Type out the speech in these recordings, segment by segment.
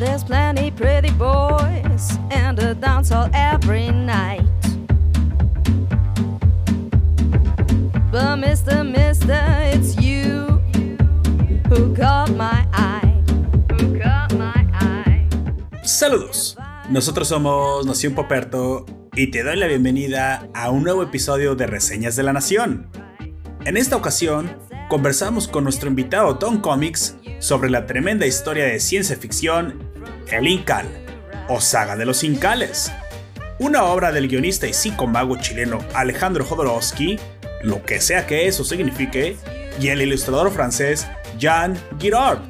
There's plenty pretty boys and a dance hall every night. But Mr. Mister, it's you who caught my eye. Who caught my eye. Saludos. Nosotros somos Nación Poperto y te doy la bienvenida a un nuevo episodio de Reseñas de la Nación. En esta ocasión, conversamos con nuestro invitado Tom Comics sobre la tremenda historia de ciencia ficción El Incal, o Saga de los Incales, una obra del guionista y psicomago chileno Alejandro Jodorowsky, lo que sea que eso signifique, y el ilustrador francés Jean Girard,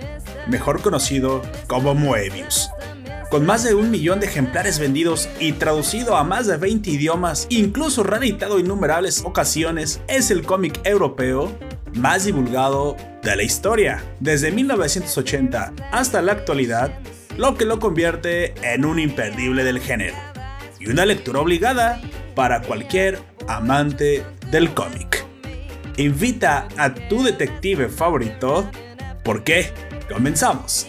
mejor conocido como Moebius. Con más de un millón de ejemplares vendidos y traducido a más de 20 idiomas, incluso reeditado innumerables ocasiones, es el cómic europeo más divulgado de la historia, desde 1980 hasta la actualidad, lo que lo convierte en un imperdible del género y una lectura obligada para cualquier amante del cómic. Invita a tu detective favorito, porque comenzamos.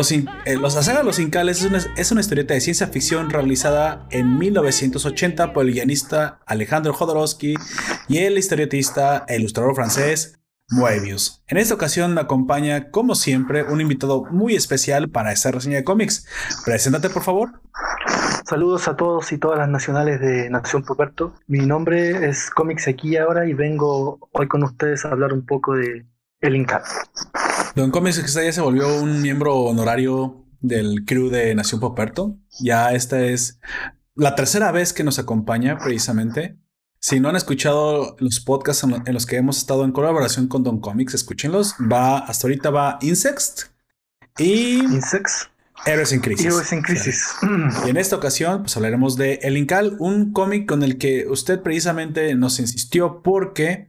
Los, in- eh, los Incales es una, historieta de ciencia ficción realizada en 1980 por el guionista Alejandro Jodorowsky y el historietista e ilustrador francés Moebius. En esta ocasión me acompaña, como siempre, un invitado muy especial para esta reseña de cómics. Preséntate, por favor. Saludos a todos y todas las nacionales de Nación Puerto. Mi nombre es Comics aquí ahora y vengo hoy con ustedes a hablar un poco de El Inca. Don Comics que ya se volvió un miembro honorario del crew de Nación Poperto. Ya esta es la tercera vez que nos acompaña, precisamente. Si no han escuchado los podcasts en, lo- en los que hemos estado en colaboración con Don Comics, escúchenlos. Va, hasta ahorita va Insects y Insects, Héroes en Crisis. Heroes in Crisis. Y en esta ocasión, pues hablaremos de El Incal, un cómic con el que usted precisamente nos insistió porque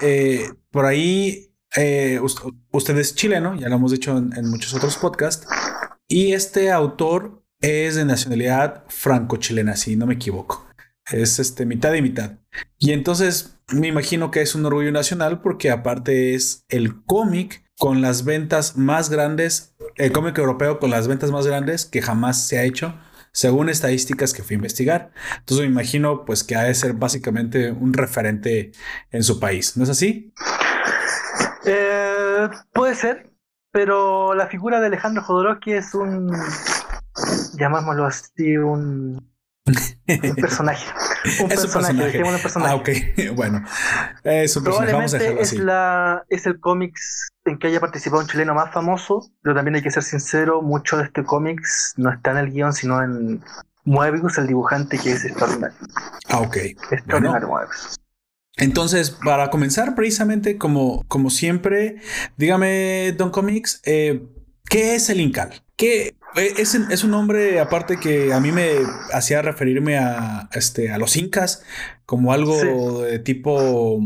eh, por ahí eh, us- usted es chileno, ya lo hemos dicho en, en muchos otros podcasts, y este autor es de nacionalidad franco-chilena, si no me equivoco. Es este mitad y mitad. Y entonces me imagino que es un orgullo nacional porque aparte es el cómic con las ventas más grandes, el cómic europeo con las ventas más grandes que jamás se ha hecho, según estadísticas que fui a investigar. Entonces me imagino pues que ha de ser básicamente un referente en su país, ¿no es así? Eh, puede ser, pero la figura de Alejandro Jodorowsky es un, llamámoslo así, un, un personaje. Un Es un personaje. Ah, ok, bueno. Es un personaje, vamos a Probablemente dejarlo es, así. la, es el cómics en que haya participado un chileno más famoso, pero también hay que ser sincero, mucho de este cómics no está en el guion, sino en Moebius, el dibujante, que es extraordinario. Ah, ok. Extraordinario Moebius. Entonces, para comenzar, precisamente como, como siempre, dígame, Don Comics, eh, ¿qué es el Incal? ¿Qué eh, es, es un nombre aparte que a mí me hacía referirme a, este, a los incas como algo de tipo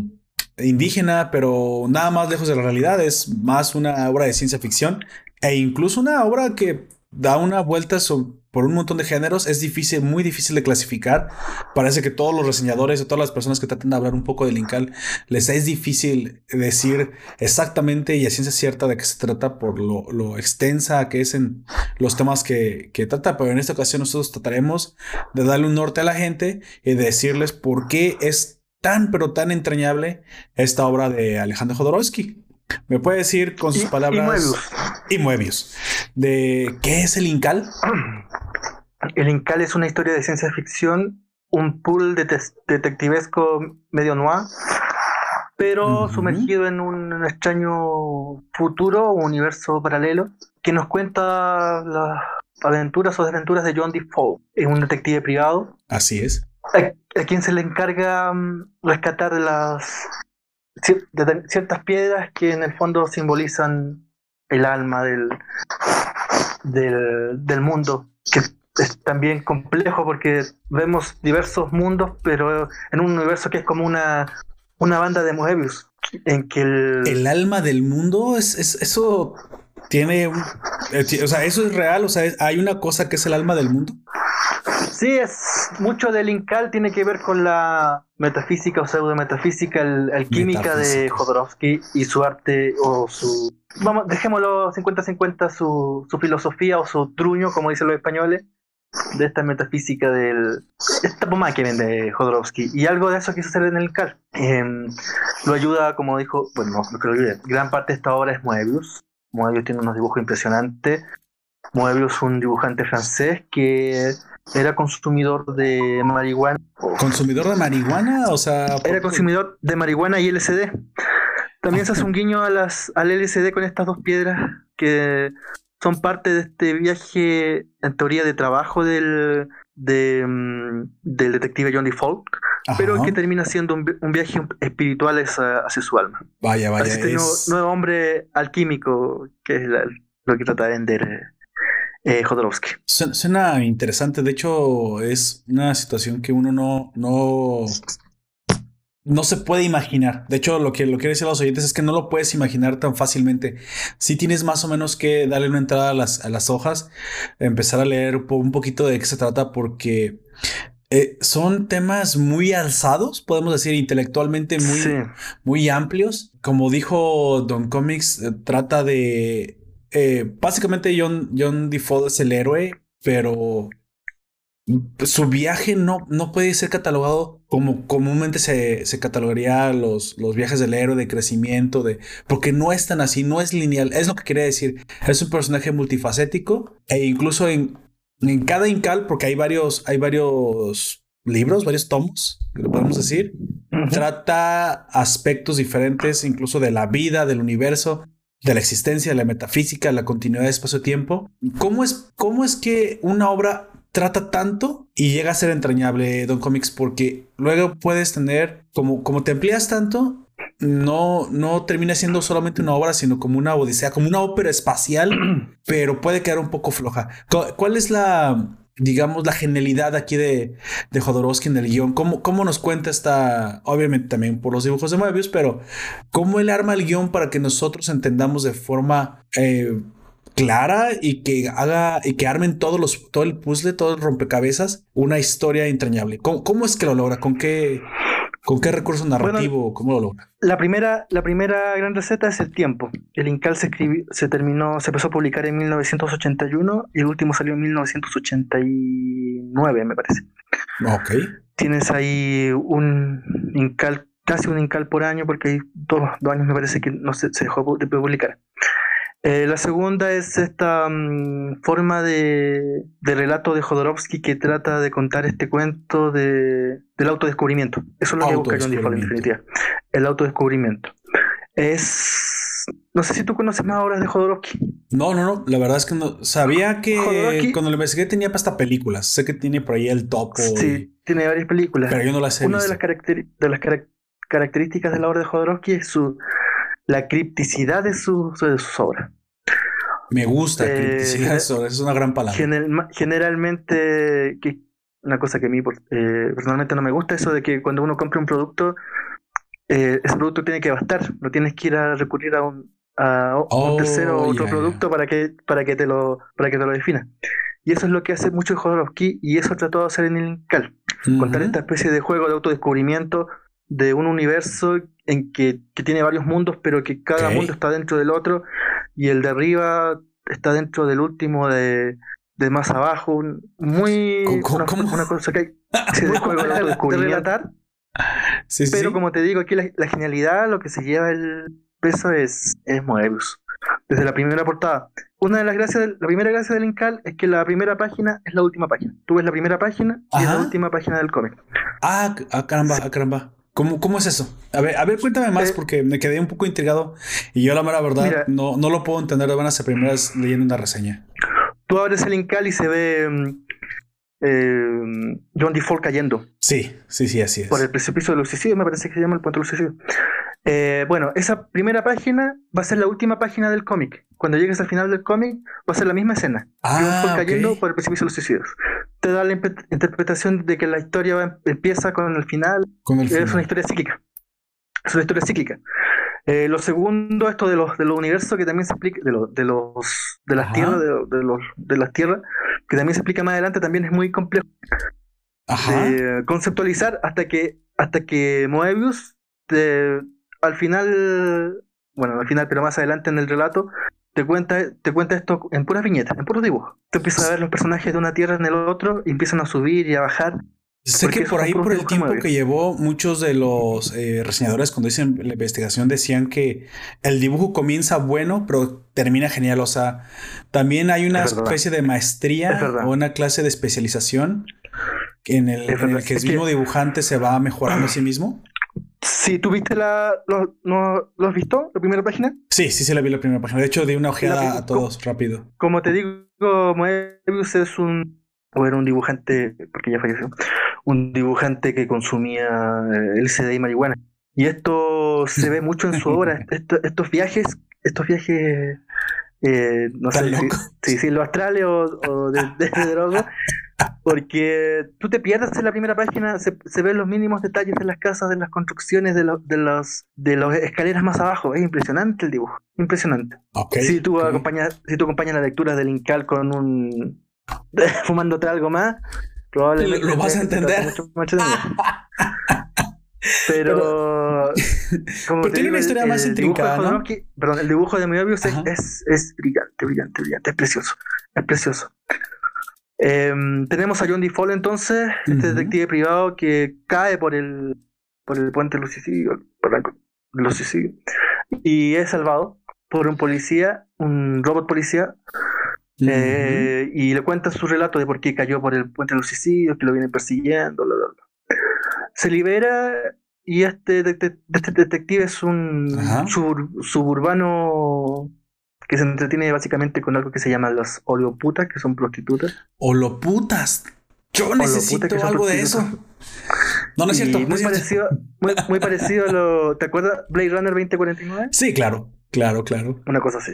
indígena, pero nada más lejos de la realidad, es más una obra de ciencia ficción e incluso una obra que da una vuelta so- por un montón de géneros, es difícil, muy difícil de clasificar. Parece que todos los reseñadores o todas las personas que tratan de hablar un poco del Incal, les es difícil decir exactamente y a ciencia cierta de qué se trata por lo, lo extensa que es en los temas que, que trata, pero en esta ocasión nosotros trataremos de darle un norte a la gente y de decirles por qué es tan pero tan entrañable esta obra de Alejandro Jodorowsky. ¿Me puede decir con sus Y- y palabras Moebius. y Moebius de qué es el Incal? El Incal es una historia de ciencia ficción, un pool de detectivesco medio noir, pero sumergido en un extraño futuro o universo paralelo que nos cuenta las aventuras o desventuras de John Defoe, es un detective privado. Así es. a, a quien se le encarga mm, rescatar las cier- de- ciertas piedras que en el fondo simbolizan el alma del, del, del mundo, que es también complejo porque vemos diversos mundos, pero en un universo que es como una, una banda de Moebius, en que el... El alma del mundo es, es eso tiene eh, o sea, eso es real, o sea, hay una cosa que es el alma del mundo. Sí, es mucho del Incal tiene que ver con la metafísica o pseudo metafísica, el, alquímica de Jodorowsky y su arte o su vamos, dejémoslo 50-50 su, su filosofía o su truño, como dicen los españoles, de esta metafísica del esta pomada que vende Jodorowsky y algo de eso quiso hacer en el CAR em, lo ayuda como dijo bueno no que lo olvide gran parte de esta obra es Moebius. Moebius tiene unos dibujos impresionantes. Moebius un dibujante francés que era consumidor de marihuana. Consumidor de marihuana o sea era consumidor de marihuana y LSD también se hace un guiño a las al LSD con estas dos piedras que son parte de este viaje, en teoría, de trabajo del, mm, del detective Johnny Falk, pero que termina siendo un, viaje espiritual hacia, su alma. Vaya, vaya. Este nuevo, hombre alquímico, que es lo que trata de vender eh, Jodorowsky. Suena interesante, de hecho es una situación que uno no, no no se puede imaginar. De hecho, lo que lo quiero decir a los oyentes es que no lo puedes imaginar tan fácilmente. Si tienes más o menos que darle una entrada a las, a las hojas, empezar a leer un poquito de qué se trata, porque eh, son temas muy alzados, podemos decir, intelectualmente muy, muy amplios. Como dijo Don Comics, eh, trata de. Eh, básicamente, John, John Defoe es el héroe, pero su viaje no, no puede ser catalogado como comúnmente se, se catalogaría los, los viajes del héroe de crecimiento, de, porque no es tan así, no es lineal, es lo que quería decir. Es un personaje multifacético e incluso en, en cada incal, porque hay varios, hay varios libros, varios tomos, lo podemos decir, trata aspectos diferentes incluso de la vida, del universo, de la existencia, de la metafísica, la continuidad de espacio-tiempo. ¿Cómo es, ¿Cómo es que una obra trata tanto y llega a ser entrañable Don Comics porque luego puedes tener, como, como te empleas tanto, no, no termina siendo solamente una obra, sino como una odisea, como una ópera espacial, pero puede quedar un poco floja. ¿Cuál es la, digamos, la genialidad aquí de, de Jodorowsky en el guion? ¿Cómo, ¿Cómo nos cuenta esta, obviamente también por los dibujos de Moebius, pero cómo él arma el guion para que nosotros entendamos de forma... Eh, clara y que haga y que armen todos los, todo el puzzle, todo el rompecabezas, una historia entrañable. ¿Cómo, es que lo logra? ¿Con qué, con qué recurso narrativo? ¿Cómo lo logra? La primera, la primera gran receta es el tiempo. El Incal se escribió, se terminó, se empezó a publicar en 1981 y el último salió en 1989, me parece. Ok. Tienes ahí un Incal, casi un Incal por año, porque hay dos, dos años me parece que no se, se dejó de publicar. Eh, la segunda es esta mm, forma de, relato de Jodorowsky que trata de contar este cuento de, del autodescubrimiento. Eso es lo que busca John Defoe en definitiva. El autodescubrimiento. Es. No sé si tú conoces más obras de Jodorowsky. No, no, no. La verdad es que no. Sabía que cuando lo investigué tenía hasta películas. Sé que tiene por ahí el topo. Sí, tiene varias películas. Pero yo no las he Una de las, de las características de la obra de Jodorowsky es su la cripticidad de, su, de sus obras. Me gusta, eh, cripticidad eso, es una gran palabra. generalmente, que una cosa que a mí eh, personalmente no me gusta, eso de que cuando uno compra un producto, eh, ese producto tiene que bastar, no tienes que ir a recurrir a un, a, un oh, tercero o otro producto para que para que te lo para que te lo defina. Y eso es lo que hace mucho Jodorowsky y eso trató de hacer en el Incal. Contar esta especie de juego de autodescubrimiento de un universo en que, tiene varios mundos, pero que cada mundo está dentro del otro, y el de arriba está dentro del último de, de más abajo. Muy. una, cosa que de juego de relatar. pero como te digo, aquí la, genialidad, lo que se lleva el peso es, es Moebius. Desde la primera portada. Una de las gracias, la primera gracia del Incal es que la primera página es la última página. Tú ves la primera página y es la última página del cómic. Ah, ah caramba, ah, caramba. ¿Cómo, ¿Cómo, es eso? A ver, a ver, cuéntame más eh, porque me quedé un poco intrigado y yo la mera verdad no, no lo puedo entender de buenas a primeras leyendo una reseña. Tú abres el Incal y se ve mm, eh, John Default cayendo. Sí, sí, sí, así es. Por el precipicio del suicidio, me parece que se llama el puente del suicidio. Eh, bueno, esa primera página va a ser la última página del cómic. Cuando llegues al final del cómic, va a ser la misma escena. Ah, John cayendo ok. por el precipicio de los suicidios. Te da la interpretación de que la historia va- empieza con el final. Con el Es una historia cíclica. Es una historia cíclica. Eh, lo segundo, esto de los, de los universos que también se explica, de, los de los de las Ajá. tierras, de, de los de las tierras, que también se explica más adelante, también es muy complejo Ajá. de conceptualizar hasta que hasta que Moebius te- al final bueno al final pero más adelante en el relato te cuenta te cuenta esto en puras viñetas en puros dibujos tú empiezas a ver los personajes de una tierra en el otro y empiezan a subir y a bajar Sé que por ahí, por el tiempo que llevó, muchos de los eh, reseñadores cuando dicen la investigación decían que el dibujo comienza bueno, pero termina genial. O sea, también hay una Es verdad. especie de maestría Es o una clase de especialización en el, Es en el que el mismo dibujante se va mejorando a sí mismo. Si tuviste la lo, no- ¿lo has visto la primera página Sí, sí, se le vi la primera página. De hecho, di una ojeada La- a todos rápido. como te digo Moebius es un un dibujante porque ya falleció un dibujante que consumía eh, LSD y marihuana y esto se ve mucho en su obra Esto- estos viajes estos viajes eh, no sé si, loco. si decirlo astrales o, o de, de, de droga porque tú te pierdes en la primera página se, se ven los mínimos detalles de las casas de las construcciones de los de los de las escaleras más abajo es impresionante el dibujo impresionante Ok. si tú ok. acompañas, si tú acompañas la lectura del Incal con un fumándote algo más, probablemente Lo- lo vas a te- te entender. mucho entretenido. Pero, como Pero tiene una historia el más intrincada, Perdón, el dibujo de Moebius es, es, es brillante, brillante, brillante, es precioso, es precioso. Em, tenemos a John DeFall entonces, este detective privado que cae por el por el puente suicidios, por la- los suicidios, y es salvado por un policía, un robot policía, eh, y le cuenta su relato de por qué cayó por el puente suicidios, que lo vienen persiguiendo, bla, bla, bla. Se libera y este, este detective es un suburbano que se entretiene básicamente con algo que se llama las oleoputas, que son prostitutas. O lo putas. Yo necesito que algo de eso. No, no es cierto. no muy, es cierto. parecido, muy, muy parecido a lo... ¿Te acuerdas Blade Runner 2049? Sí, claro, claro, claro. Una cosa así.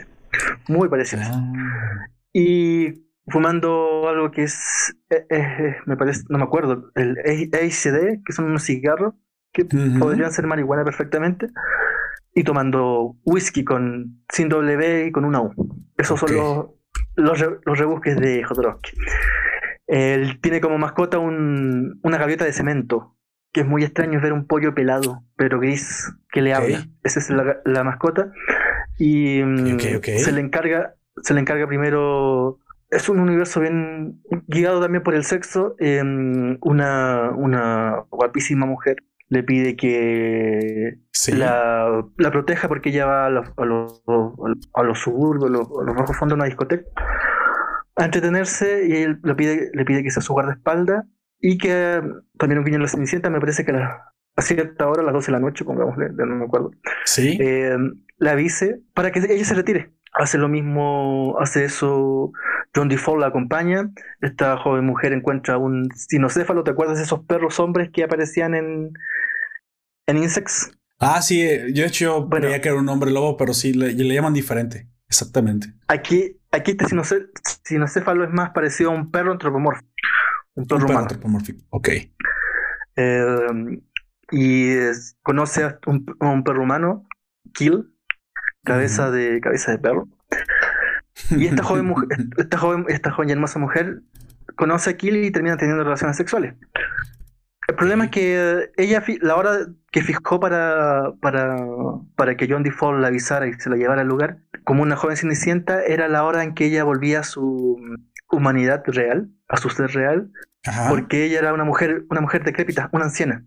Muy parecido. Ah. Y fumando algo que es, eh, eh, me parece, no me acuerdo, el ACD, que son unos cigarros que Ujú. podrían ser marihuana perfectamente, y tomando whisky con sin W y con una U. Esos Ok. son los, los, los rebusques de Jodorowsky. Él tiene como mascota un, una gaviota de cemento, que es muy extraño ver un pollo pelado, pero gris, que le Ok. habla. Esa es la, la mascota. Y mm, Ok, ok. se le encarga, se le encarga primero. Es un universo bien guiado también por el sexo. em, una, una guapísima mujer le pide que Sí. la, la proteja porque ella va a los, a los, a los suburbios, a los, a los bajos fondos de una discoteca a entretenerse y él le pide, le pide que sea su guardaespaldas y que también un guiño en la Cenicienta, me parece que a, la- a cierta hora, a las 12 de la noche, pongámosle, no me acuerdo, Sí. eh, la avise para que ella se retire. Hace lo mismo, hace eso John DeFall la acompaña. Esta joven mujer encuentra un cinocéfalo. ¿Te acuerdas de esos perros hombres que aparecían en, en Insects? Ah, sí. eh, Yo de hecho Bueno. creía que era un hombre lobo, pero sí le, le llaman diferente. Exactamente. Aquí, aquí este cinocéfalo es más parecido a un perro antropomorfo. Un perro Un perro humano. antropomórfico. Ok. Eh, y es- conoce a un, a un perro humano, Kill, cabeza de cabeza de perro. Y esta joven mujer, esta joven, esta joven y hermosa mujer conoce a Kill y termina teniendo relaciones sexuales. El problema es que ella, la hora que fijó para, para, para que John DeFall la avisara y se la llevara al lugar, como una joven cenicienta, era la hora en que ella volvía a su humanidad real, a su ser real, Ajá. porque ella era una mujer, una mujer decrépita, una anciana.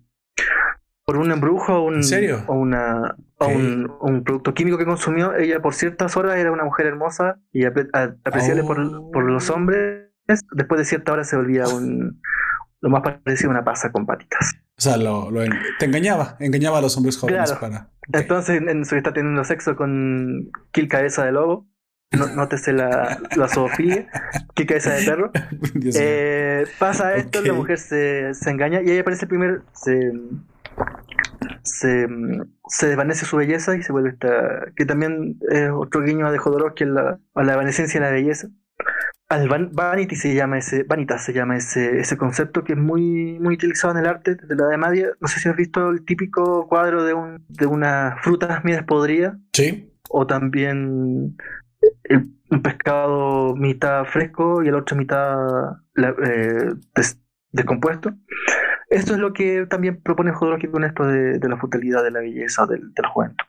Por un embrujo o un, ¿En serio? o una, o un, un producto químico que consumió, ella por ciertas horas era una mujer hermosa y a- apreciable por, Oh. por los hombres. Después de cierta hora se volvía un, lo más parecido a una pasa con patitas. O sea, lo, lo en- te engañaba. Engañaba a los hombres jóvenes Claro. para. Entonces, en, su está teniendo sexo con Kill Cabeza de Lobo. No, nótese la, la zoofilia. Kill Cabeza de Perro. Eh, pasa esto, Ok. la mujer se, se engaña y ahí aparece el primer. Se, se, se desvanece su belleza y se vuelve esta, que también es otro guiño de Jodorowsky la, a la evanescencia de la belleza. Al vanity se llama ese, vanitas se llama ese, ese concepto que es muy, muy utilizado en el arte desde la Edad Media. No sé si has visto el típico cuadro de un, de una fruta media podrida. Sí. O también un pescado mitad fresco y el otro mitad eh, descompuesto. Esto es lo que también propone Jodorowsky con esto de, la futilidad de la belleza del, del juventud.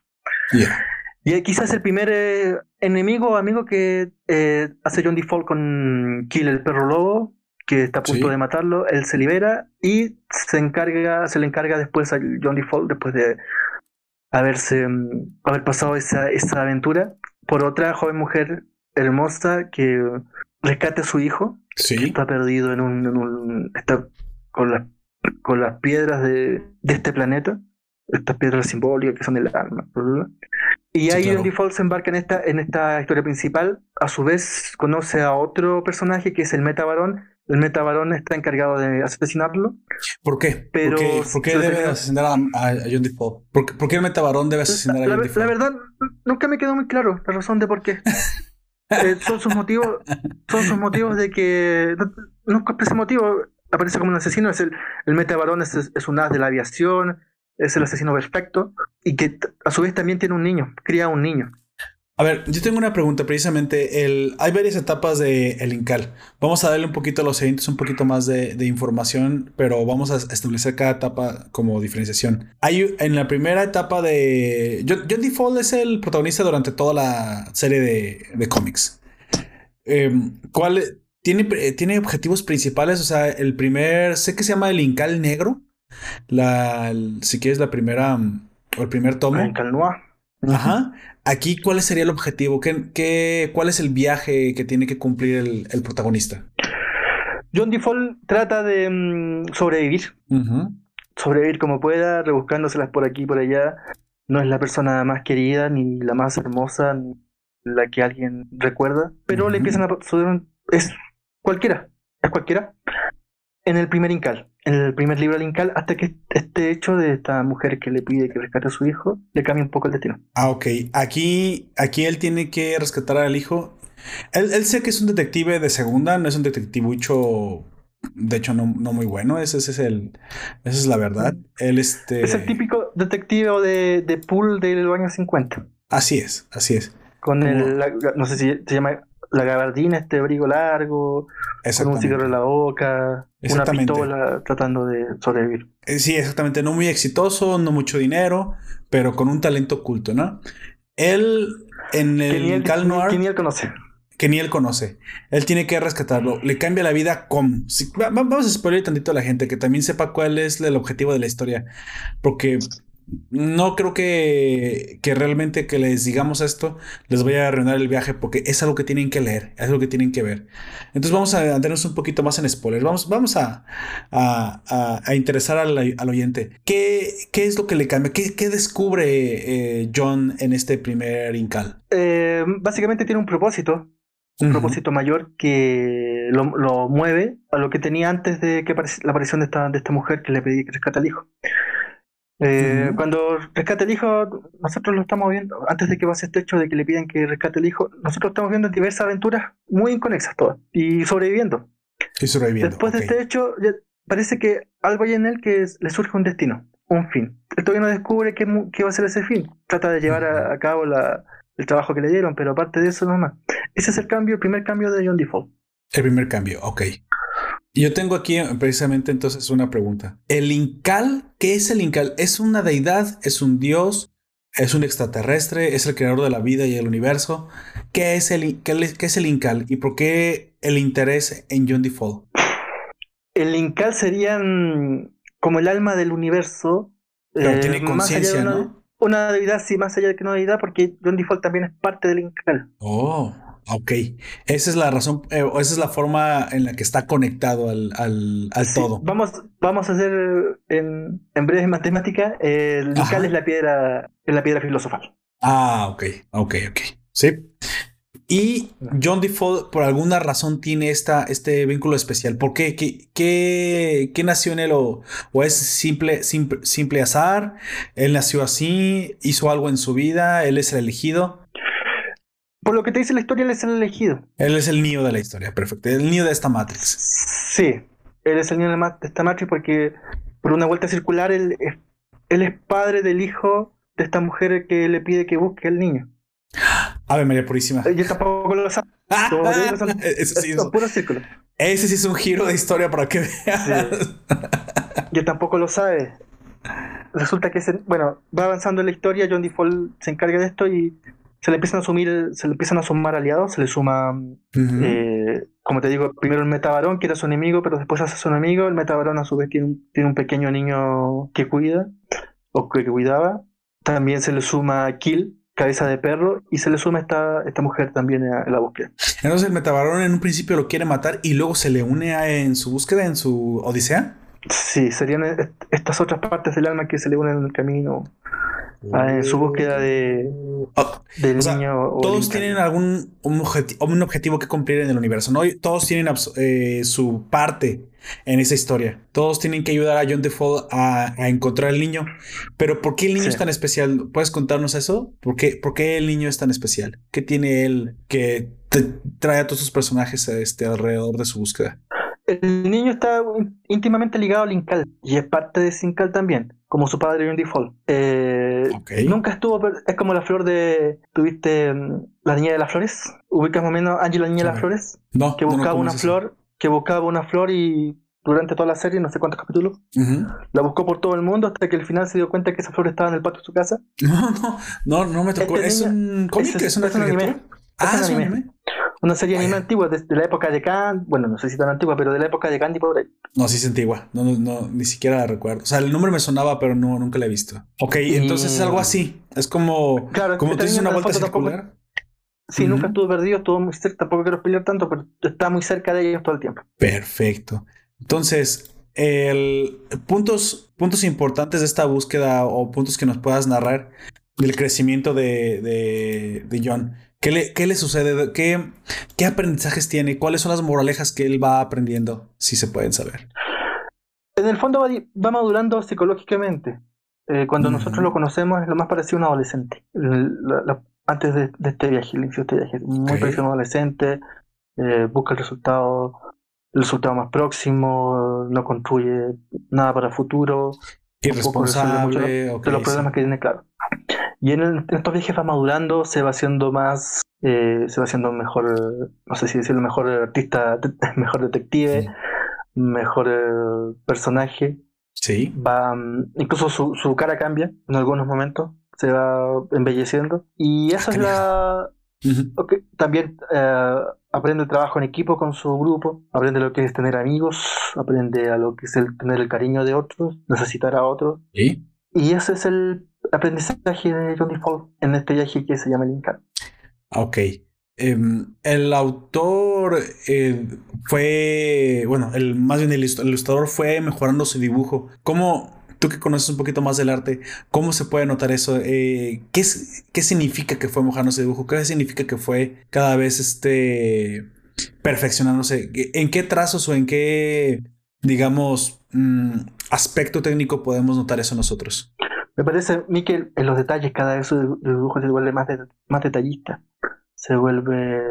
Y quizás el primer eh, enemigo o amigo que eh, hace John Default con Kill el perro lobo, que está a punto de matarlo, él se libera y se encarga, se le encarga después a John Default, después de haberse mm, haber pasado esa, esa aventura, por otra joven mujer hermosa que rescate a su hijo, que está perdido en un, en un está con las con las piedras de, de este planeta, estas piedras simbólicas que son el alma. Y ahí claro. Default se embarca en esta, en esta historia principal. A su vez, conoce a otro personaje que es el Metabarón. El Metabarón está encargado de asesinarlo. ¿Por qué? Pero ¿Por qué, debe asesinar a, John Default? ¿Por, qué el Metabarón debe asesinar a John Default? La verdad, nunca me quedó muy claro la razón de por qué. Eh, son sus motivos, son sus motivos de que no, no ese motivo aparece como un asesino, es el, el Metabarón es, es un as de la aviación, es el asesino perfecto y que a su vez también tiene un niño, cría un niño. A ver, yo tengo una pregunta precisamente. El, hay varias etapas de el Incal. Vamos a darle un poquito a los siguientes, un poquito más de, información, pero vamos a establecer cada etapa como diferenciación. Hay en la primera etapa de. John, Default es el protagonista durante toda la serie de, de cómics. Eh, ¿Cuál tiene, tiene objetivos principales? O sea, el primer. Sé que se llama el Incal Negro la, si quieres, la primera o el primer tomo. Ajá. Aquí, ¿cuál sería el objetivo? ¿Qué, qué, cuál es el viaje que tiene que cumplir el, protagonista? John Default trata de mm, sobrevivir. Sobrevivir como pueda, rebuscándoselas por aquí y por allá. No es la persona más querida, ni la más hermosa, ni la que alguien recuerda. Pero le empiezan a Es cualquiera. Es cualquiera en el primer Incal, en el primer libro del Incal, hasta que este hecho de esta mujer que le pide que rescate a su hijo le cambia un poco el destino. Ah, ok. Aquí, aquí él tiene que rescatar al hijo. Él, él sé que es un detective de segunda, no es un detectivucho, de hecho, no, no muy bueno. Ese, es el, esa es la verdad. Él este... Es el típico detective de, de pool del año 50. Así es, así es. Con el, no sé si se llama la gabardina, este abrigo largo, con un cigarro en la boca, una pistola tratando de sobrevivir. Eh, sí, exactamente. No muy exitoso, no mucho dinero, pero con un talento oculto, ¿no? Él en el Cal Noir. Que ni él conoce. Que ni él conoce. Él tiene que rescatarlo. Le cambia la vida como. vamos a spoiler tantito a la gente que también sepa cuál es el objetivo de la historia. Porque no creo que, que, realmente que les digamos esto les vaya a arruinar el viaje porque es algo que tienen que leer, es algo que tienen que ver. Entonces vamos a andarnos un poquito más en spoilers. Vamos, vamos a, a, a, interesar al, al, oyente. ¿Qué, ¿Qué es lo que le cambia? ¿Qué, qué descubre eh, John en este primer Incal? Eh, básicamente tiene un propósito. Un propósito mayor que lo, lo, mueve a lo que tenía antes de que la aparición de esta, de esta mujer que le pedí que rescate al hijo. Eh, cuando rescate el hijo, nosotros lo estamos viendo, antes de que pase este hecho de que le piden que rescate el hijo, nosotros estamos viendo diversas aventuras muy inconexas todas y sobreviviendo. Y sobreviviendo. Después de este hecho, parece que algo hay en él que le surge un destino, un fin. Él todavía no descubre qué, qué va a ser ese fin. Trata de llevar a, cabo la, el trabajo que le dieron, pero aparte de eso, no más. Ese es el cambio, el primer cambio de John Default. El primer cambio, ok. Yo tengo aquí eh, precisamente entonces una pregunta. ¿El Incal? ¿Qué es el Incal? ¿Es una deidad? ¿Es un dios? ¿Es un extraterrestre? ¿Es el creador de la vida y el universo? ¿Qué es el, qué, es el Incal? ¿Y por qué el interés en John Default? El Incal sería como el alma del universo. Pero tiene eh, conciencia, ¿no? Una deidad, sí, más allá de que una deidad, porque John Default también es parte del Incal. Oh. Ok, esa es la razón, eh, esa es la forma en la que está conectado al, al, al todo. Vamos, vamos a hacer en, en breve matemática, el Incal es la piedra, es la piedra filosofal. Ah, ok, ok, ok. Sí. Y John Default, por alguna razón, tiene esta, este vínculo especial. ¿Por qué? ¿Qué, qué, nació en él? ¿O, es simple, simple, simple azar? ¿Él nació así? ¿Hizo algo en su vida? ¿Él es el elegido? Por lo que te dice la historia, él es el elegido. Él es el niño de la historia, perfecto. El niño de esta Matrix. Sí, él es el niño de esta Matrix porque por una vuelta circular él, él es padre del hijo de esta mujer que le pide que busque al niño. Ave María Purísima. Yo tampoco lo sé. ese, sí es, puro círculo. ese sí es un giro de historia para que veas. Yo tampoco lo sabe. Resulta que, bueno, va avanzando en la historia, John Default se encarga de esto y se le empiezan a asumir, se le empiezan a sumar aliados, se le suma, eh, como te digo, primero el metabarón, que era su enemigo, pero después hace su enemigo, el metabarón a su vez tiene un, tiene un pequeño niño que cuida, o que cuidaba, también se le suma Kill, cabeza de perro, y se le suma esta, esta mujer también a, la búsqueda. Entonces el metabarón en un principio lo quiere matar y luego se le une en su búsqueda, en su odisea. Sí, serían estas otras partes del alma que se le unen en el camino en su búsqueda de del niño. todos tienen algún un, objetivo que cumplir en el universo, ¿no? Todos tienen eh, su parte en esa historia. Todos tienen que ayudar a John Default a, encontrar al niño. Pero ¿por qué el niño es tan especial? ¿Puedes contarnos eso? ¿Por qué, ¿Por qué, el niño es tan especial? ¿Qué tiene él que trae a todos sus personajes este, alrededor de su búsqueda? El niño está íntimamente ligado al Incal y es parte de Incal también, como su padre John Default. Eh, nunca estuvo, es como la flor de. ¿Tuviste mm, la niña de las flores? ¿Ubicas más o menos Ángela, la niña de las flores? No. Que buscaba una flor, que buscaba una flor y durante toda la serie, no sé cuántos capítulos, la buscó por todo el mundo hasta que al final se dio cuenta que esa flor estaba en el patio de su casa. No, no, no, no me tocó. Este ¿Es un cómic? ¿Es, un anime? Ah, es un anime. Una serie anime antigua, desde la época de Candy, bueno, no sé si tan antigua, pero de la época de Candy por ahí. No, sí es antigua, no, no, ni siquiera la recuerdo. O sea, el nombre me sonaba, pero no, nunca la he visto. Ok, entonces es algo así, es como, claro, como tú dices una vuelta circular. sí, nunca estuvo perdido, estuvo muy cerca, tampoco quiero pelear tanto, pero está muy cerca de ellos todo el tiempo. Perfecto. Entonces, el, puntos, puntos importantes de esta búsqueda o puntos que nos puedas narrar del crecimiento de, de, de John. ¿Qué le, qué le sucede? ¿Qué, ¿Qué aprendizajes tiene? ¿Cuáles son las moralejas que él va aprendiendo? Si se pueden saber. En el fondo va, madurando psicológicamente. Eh, cuando nosotros lo conocemos es lo más parecido a un adolescente. antes de, este viaje, el inicio este viaje. Muy parecido a un adolescente. Eh, busca el resultado, el resultado más próximo, no construye nada para el futuro. Irresponsable. De, los problemas que tiene, claro. Y en, estos viajes va madurando, se va haciendo más, eh, se va haciendo mejor, no sé si decirlo, mejor artista, mejor detective, mejor eh, personaje. Sí. Va, incluso su, su cara cambia en algunos momentos, se va embelleciendo. Y eso es la... También eh, aprende el trabajo en equipo con su grupo, aprende lo que es tener amigos, aprende a lo que es el tener el cariño de otros, necesitar a otros. ¿Sí? Y ese es el aprendizaje de John Default en este viaje que se llama el Ok. Em, el autor eh, fue, bueno, el, más bien el ilustrador fue mejorando su dibujo. ¿Cómo, tú que conoces un poquito más del arte, cómo se puede notar eso? Eh, ¿qué, ¿Qué significa que fue mejorando su dibujo? ¿Qué significa que fue cada vez este perfeccionándose? ¿En qué trazos o en qué, digamos, mm, aspecto técnico podemos notar eso nosotros? Me parece que en los detalles cada vez su dibujo se vuelve más, más detallista. Se vuelve.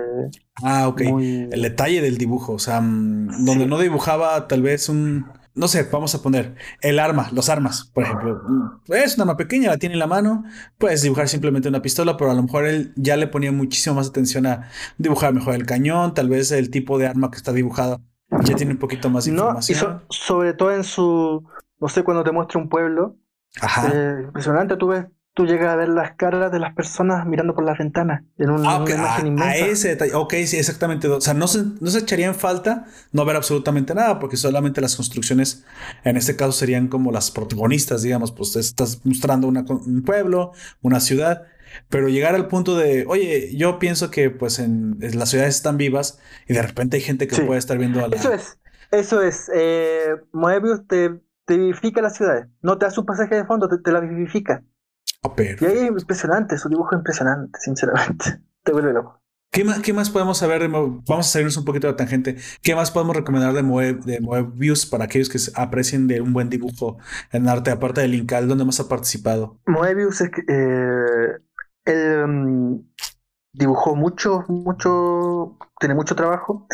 Ah, ok. El detalle del dibujo. O sea, mm, donde no dibujaba tal vez un. No sé, vamos a poner el arma, los armas, por ejemplo. Es una arma pequeña, la tiene en la mano. Puedes dibujar simplemente una pistola, pero a lo mejor él ya le ponía muchísimo más atención a dibujar mejor el cañón, tal vez el tipo de arma que está dibujado ya tiene un poquito más de información. y sobre todo en su. No sé, cuando te muestra un pueblo, Ajá. Eh, impresionante, tú ves, tú llegas a ver las caras de las personas mirando por las ventanas en un, ah, una imagen inmensa. A ese detalle, ok, sí, exactamente. O sea, no se, no se echaría en falta no ver absolutamente nada, porque solamente las construcciones, en este caso, serían como las protagonistas, digamos, pues estás mostrando un pueblo, una ciudad. Pero llegar al punto de, oye, yo pienso que pues en, las ciudades están vivas y de repente hay gente que puede estar viendo a la... Eso es, eso es. Eh, Moebius te te vivifica las ciudades. No te hace un pasaje de fondo, te, la vivifica. Oh, y ahí es impresionante, su dibujo es impresionante, sinceramente. Te vuelve loco. ¿Qué más, ¿Qué más podemos saber de Vamos a salirnos un poquito de la tangente. ¿Qué más podemos recomendar de, Moeb, de Moebius para aquellos que aprecien de un buen dibujo en arte, aparte del Incal, donde más ha participado? Moebius es que eh, él mm, dibujó mucho, mucho, tiene mucho trabajo.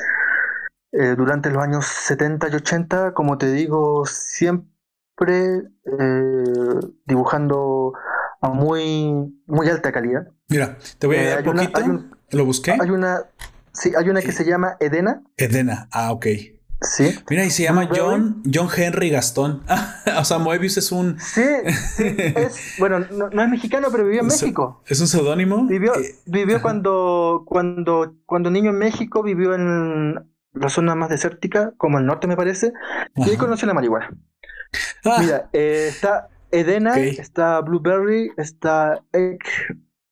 Eh, durante los años 70 y 80, como te digo, siempre eh, dibujando a muy, muy alta calidad. Mira, te voy a dar poquito. ¿Lo busqué? Hay una, sí, hay una que se llama Edena. Edena, ah, ok. Sí. Mira, y se llama John, John Henry Gastón. o sea, Moebius es un. Sí, es, bueno, no, es mexicano, pero vivió en México. ¿Es un seudónimo? Vivió, vivió cuando, cuando, cuando niño en México, vivió en la zona más desértica, como el norte, me parece, y ahí conoció la marihuana. Ah. Mira, eh, está Edena, está Blueberry, está Egg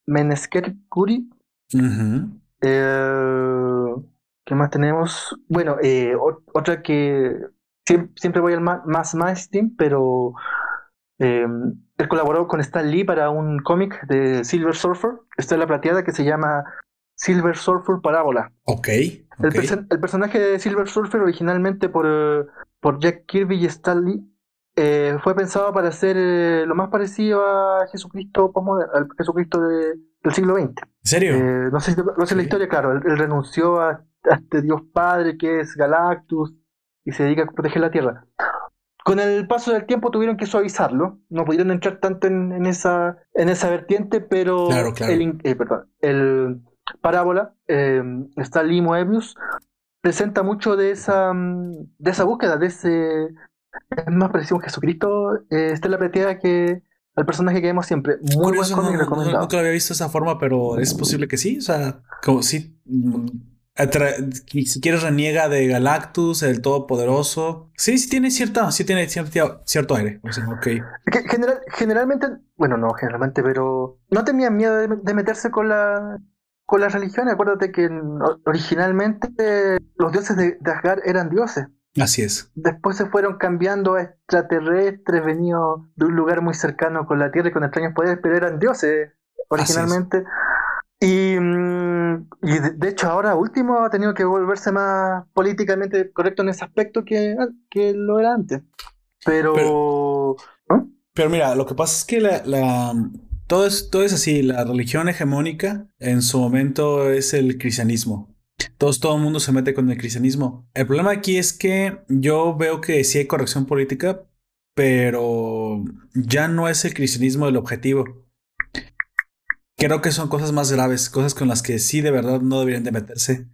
Menesker Curry eh, ¿Qué más tenemos? Bueno, eh, otra que siempre, voy al más más Team, pero em, él colaboró con Stan Lee para un cómic de Silver Surfer. Esta es la plateada que se llama Silver Surfer Parábola. Ok. El, personaje de Silver Surfer originalmente por, por Jack Kirby y Stan Lee eh, fue pensado para ser lo más parecido a Jesucristo, al Jesucristo de, del siglo XX. ¿En serio? Eh, no sé, no sé la historia, claro. Él, renunció a, este Dios Padre que es Galactus y se dedica a proteger la Tierra. Con el paso del tiempo tuvieron que suavizarlo, no pudieron entrar tanto en, esa, en esa vertiente, pero El, eh, perdón, el parábola, eh, está Lee Moebius, presenta mucho de esa, de esa búsqueda, de ese... Es más parecido a Jesucristo, eh, está la plateada que el personaje que vemos siempre. Muy buen cómic no, recomendado. nunca lo había visto de esa forma, pero es posible que sí. O sea, como si. Mm, si quieres reniega de Galactus, el Todopoderoso. Sí, sí tiene cierta, sí tiene cierto, cierto aire. O sea, okay. General, generalmente, bueno, no generalmente, pero no tenía miedo de, meterse con la con la religión. Acuérdate que originalmente los dioses de, de Asgard eran dioses. Así es. Después se fueron cambiando a extraterrestres venidos de un lugar muy cercano con la Tierra y con extraños poderes, pero eran dioses originalmente. Y, mm, y de, hecho ahora último ha tenido que volverse más políticamente correcto en ese aspecto que, que lo era antes. Pero... Pero, mira, lo que pasa es que la, todo, es, todo es así. La religión hegemónica en su momento es el cristianismo. Todo el mundo se mete con el cristianismo. El problema aquí es que yo veo que sí hay corrección política, pero ya no es el cristianismo el objetivo. Creo que son cosas más graves, cosas con las que sí de verdad no deberían de meterse.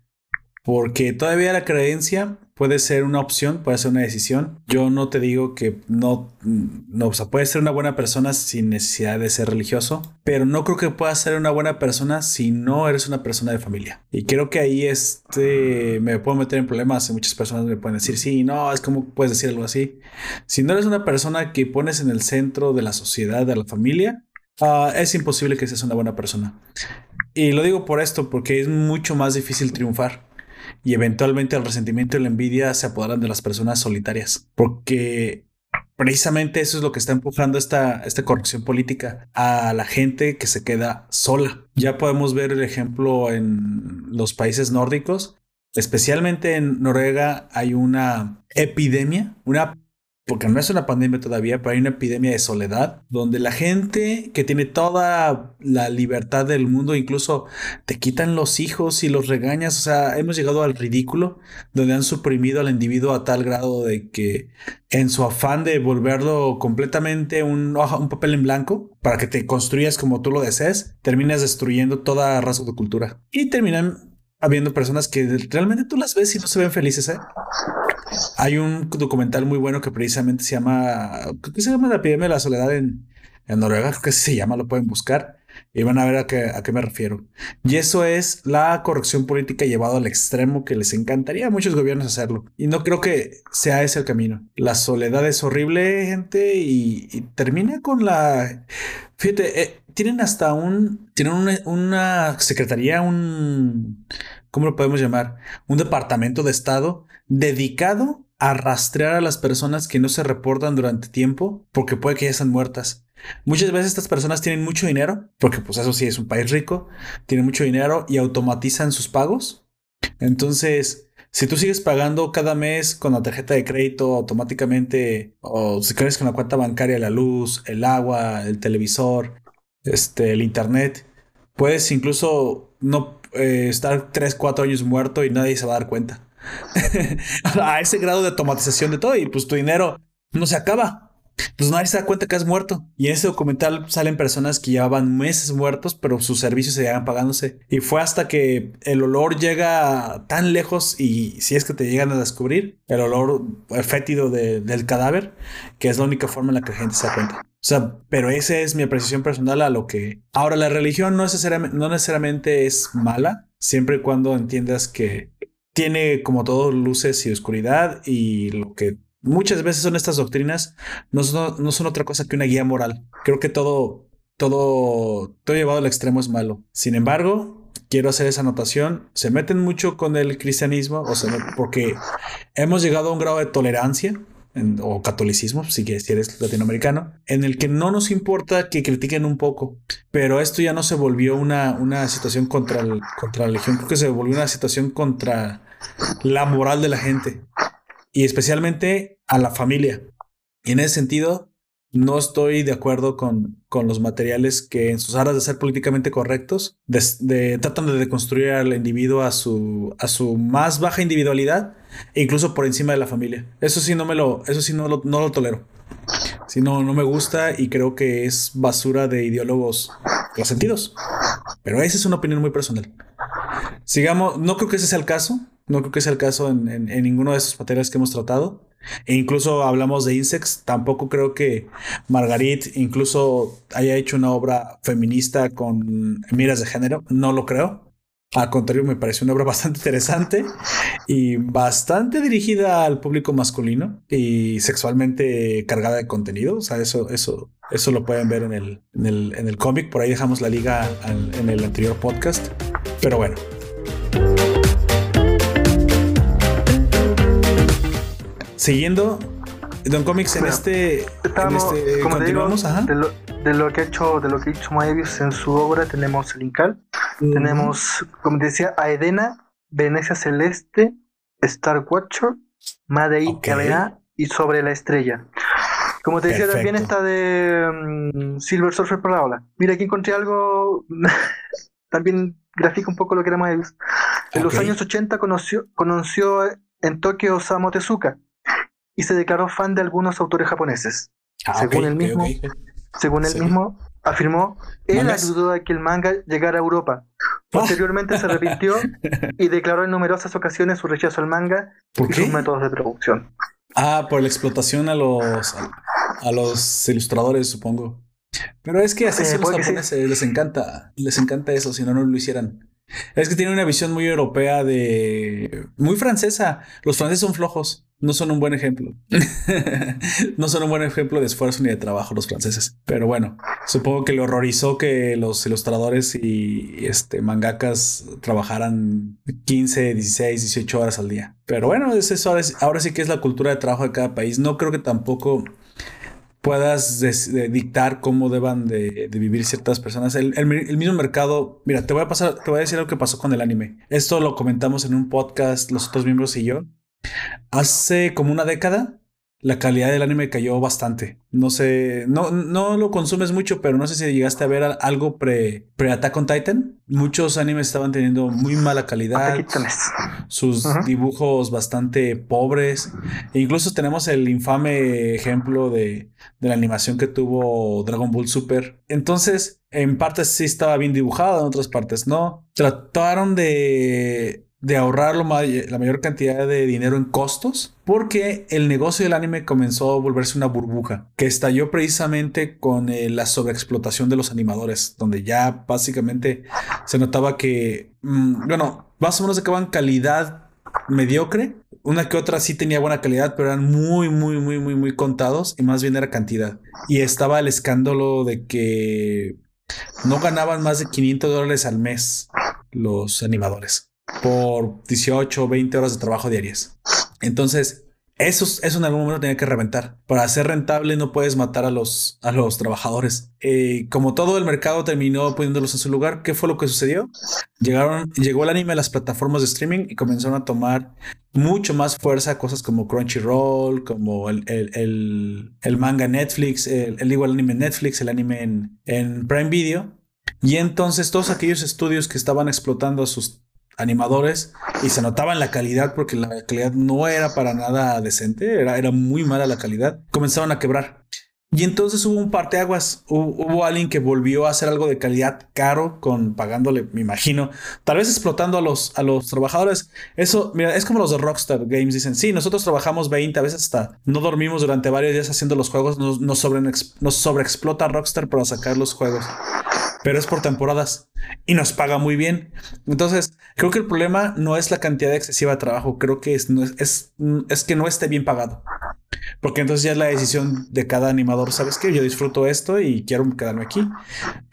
Porque todavía la creencia puede ser una opción, puede ser una decisión. Yo no te digo que no, no, o sea, puede ser una buena persona sin necesidad de ser religioso, pero no creo que pueda ser una buena persona si no eres una persona de familia. Y creo que ahí este me puedo meter en problemas y muchas personas me pueden decir, sí, no, es como puedes decir algo así. Si no eres una persona que pones en el centro de la sociedad, de la familia, ah, es imposible que seas una buena persona. Y lo digo por esto, porque es mucho más difícil triunfar y eventualmente el resentimiento y la envidia se apoderan de las personas solitarias, porque precisamente eso es lo que está empujando esta, esta corrección política a la gente que se queda sola. Ya podemos ver el ejemplo en los países nórdicos, especialmente en Noruega hay una epidemia, una porque no es una pandemia todavía, pero hay una epidemia de soledad, donde la gente que tiene toda la libertad del mundo, incluso te quitan los hijos y los regañas, o sea, hemos llegado al ridículo, donde han suprimido al individuo a tal grado de que en su afán de volverlo completamente un, un papel en blanco, para que te construyas como tú lo desees, terminas destruyendo toda raza de cultura. Y terminan habiendo personas que realmente tú las ves y no se ven felices, ¿eh? Hay un documental muy bueno que precisamente se llama, ¿qué se llama La epidemia de la soledad en, en Noruega? Creo que se llama, lo pueden buscar y van a ver a qué, a qué me refiero. Y eso es la corrección política llevado al extremo que les encantaría a muchos gobiernos hacerlo. Y no creo que sea ese el camino. La soledad es horrible, gente, y, termina con la... Fíjate, eh, tienen hasta un... Tienen una, una secretaría, un... ¿Cómo lo podemos llamar? Un departamento de Estado dedicado a rastrear a las personas que no se reportan durante tiempo porque puede que ya están muertas. muchas veces estas personas tienen mucho dinero, porque pues eso sí es un país rico, tienen mucho dinero y automatizan sus pagos. Entonces, si tú sigues pagando cada mes con la tarjeta de crédito automáticamente, o si crees con la cuenta bancaria, la luz, el agua, el televisor, este, el internet, puedes incluso no eh, estar 3, 4 años muerto y nadie se va a dar cuenta. a ese grado de automatización de todo y pues tu dinero no se acaba pues nadie se da cuenta que has muerto. Y en ese documental salen personas que llevaban meses muertos, pero sus servicios se llegan pagándose. Y fue hasta que el olor llega tan lejos y si es que te llegan a descubrir el olor fétido del cadáver, que es la única forma en la que la gente se da cuenta. O sea, pero esa es mi apreciación personal a lo que... Ahora, la religión no necesariamente, no necesariamente es mala, siempre y cuando entiendas que tiene como todo luces y oscuridad y lo que muchas veces son estas doctrinas, no son, no son otra cosa que una guía moral. Creo que todo, todo, todo llevado al extremo es malo. Sin embargo, quiero hacer esa anotación. Se meten mucho con el cristianismo, o sea, porque hemos llegado a un grado de tolerancia o catolicismo, si, eres latinoamericano, en el que no nos importa que critiquen un poco, pero esto ya no se volvió una, una situación contra, contra la religión, creo que se volvió una situación contra la moral de la gente y especialmente a la familia. Y en ese sentido, no estoy de acuerdo con, con los materiales que en sus aras de ser políticamente correctos tratan de deconstruir al individuo a su, a su más baja individualidad incluso por encima de la familia. Eso sí no me lo, eso sí no lo, no lo tolero. Si no, no me gusta y creo que es basura de ideólogos sentidos Pero esa es una opinión muy personal. Sigamos, no creo que ese sea el caso. No creo que sea el caso en, en, ninguno de esos materiales que hemos tratado. E incluso hablamos de Insects. Tampoco creo que Margarit incluso haya hecho una obra feminista con miras de género. No lo creo. Al contrario, me parece una obra bastante interesante y bastante dirigida al público masculino y sexualmente cargada de contenido. O sea, eso, eso, eso lo pueden ver en el, en el, en el cómic. Por ahí dejamos la liga en el anterior podcast. Pero bueno, siguiendo Don Comics en este, este como continuamos, De, lo, que ha hecho de lo que ha hecho Moebius en su obra tenemos el Incal, tenemos como decía Aedena, Venecia Celeste, Star Watcher, Madei okay. y Sobre la Estrella. Como te decía, también está de mm, Silver Surfer Parábola. Mira, aquí encontré algo, también grafica un poco lo que era Moebius. En los años 80 conoció, conoció en Tokio Osamu Tezuka, y se declaró fan de algunos autores japoneses. Ah, según él mismo, según él mismo afirmó, él ayudó a que el manga llegara a Europa. Posteriormente se arrepintió y declaró en numerosas ocasiones su rechazo al manga y sus métodos de producción. Ah, por la explotación a los a los ilustradores, supongo. Pero es que así eh, los japoneses les encanta, les encanta eso, si no no lo hicieran. Es que tiene una visión muy europea de muy francesa. Los franceses son flojos no son un buen ejemplo. no son un buen ejemplo de esfuerzo ni de trabajo los franceses. Pero bueno, supongo que le horrorizó que los ilustradores y este, mangakas trabajaran 15, 16, 18 horas al día. Pero bueno, es eso, ahora, sí que es la cultura de trabajo de cada país. No creo que tampoco puedas dictar cómo deban de, vivir ciertas personas. El, el, mismo mercado, mira, te voy a pasar, te voy a decir lo que pasó con el anime. Esto lo comentamos en un podcast los otros miembros y yo. Hace como una década, la calidad del anime cayó bastante. No sé, no, no lo consumes mucho, pero no sé si llegaste a ver algo pre, pre Attack on Titan. Muchos animes estaban teniendo muy mala calidad. Sus dibujos bastante pobres. E incluso tenemos el infame ejemplo de, de la animación que tuvo Dragon Ball Super. Entonces, en partes sí estaba bien dibujado, en otras partes no. Trataron de de ahorrar la mayor cantidad de dinero en costos, porque el negocio del anime comenzó a volverse una burbuja que estalló precisamente con eh, la sobreexplotación de los animadores, donde ya básicamente se notaba que, mm, bueno, más o menos acaban calidad mediocre. Una que otra sí tenía buena calidad, pero eran muy, muy, muy, muy, muy contados y más bien era cantidad. Y estaba el escándalo de que no ganaban más de 500 dólares al mes los animadores por 18 o 20 horas de trabajo diarias. Entonces, Eso, eso en algún momento tenía que reventar. Para ser rentable no puedes matar a los, a los trabajadores. Eh, como todo el mercado terminó poniéndolos en su lugar, ¿qué fue lo que sucedió? Llegaron, llegó el anime a las plataformas de streaming y comenzaron a tomar mucho más fuerza cosas como Crunchyroll, como el, el, el, manga Netflix, el, igual anime Netflix, el anime en, en Prime Video. Y entonces todos aquellos estudios que estaban explotando a sus animadores y se notaba en la calidad porque la calidad no era para nada decente, era, era muy mala la calidad, comenzaron a quebrar. Y entonces hubo un parteaguas, hubo, hubo alguien que volvió a hacer algo de calidad caro con pagándole, me imagino, tal vez explotando a los, a los trabajadores. Eso, mira, es como los de Rockstar Games dicen, sí, nosotros trabajamos 20, a veces hasta no dormimos durante varios días haciendo los juegos, nos, nos, sobre, nos sobreexplota Rockstar para sacar los juegos pero es por temporadas y nos paga muy bien. Entonces, creo que el problema no es la cantidad excesiva de trabajo, creo que es, es, es, que no esté bien pagado. Porque entonces ya es la decisión de cada animador, ¿sabes qué? Yo disfruto esto y quiero quedarme aquí.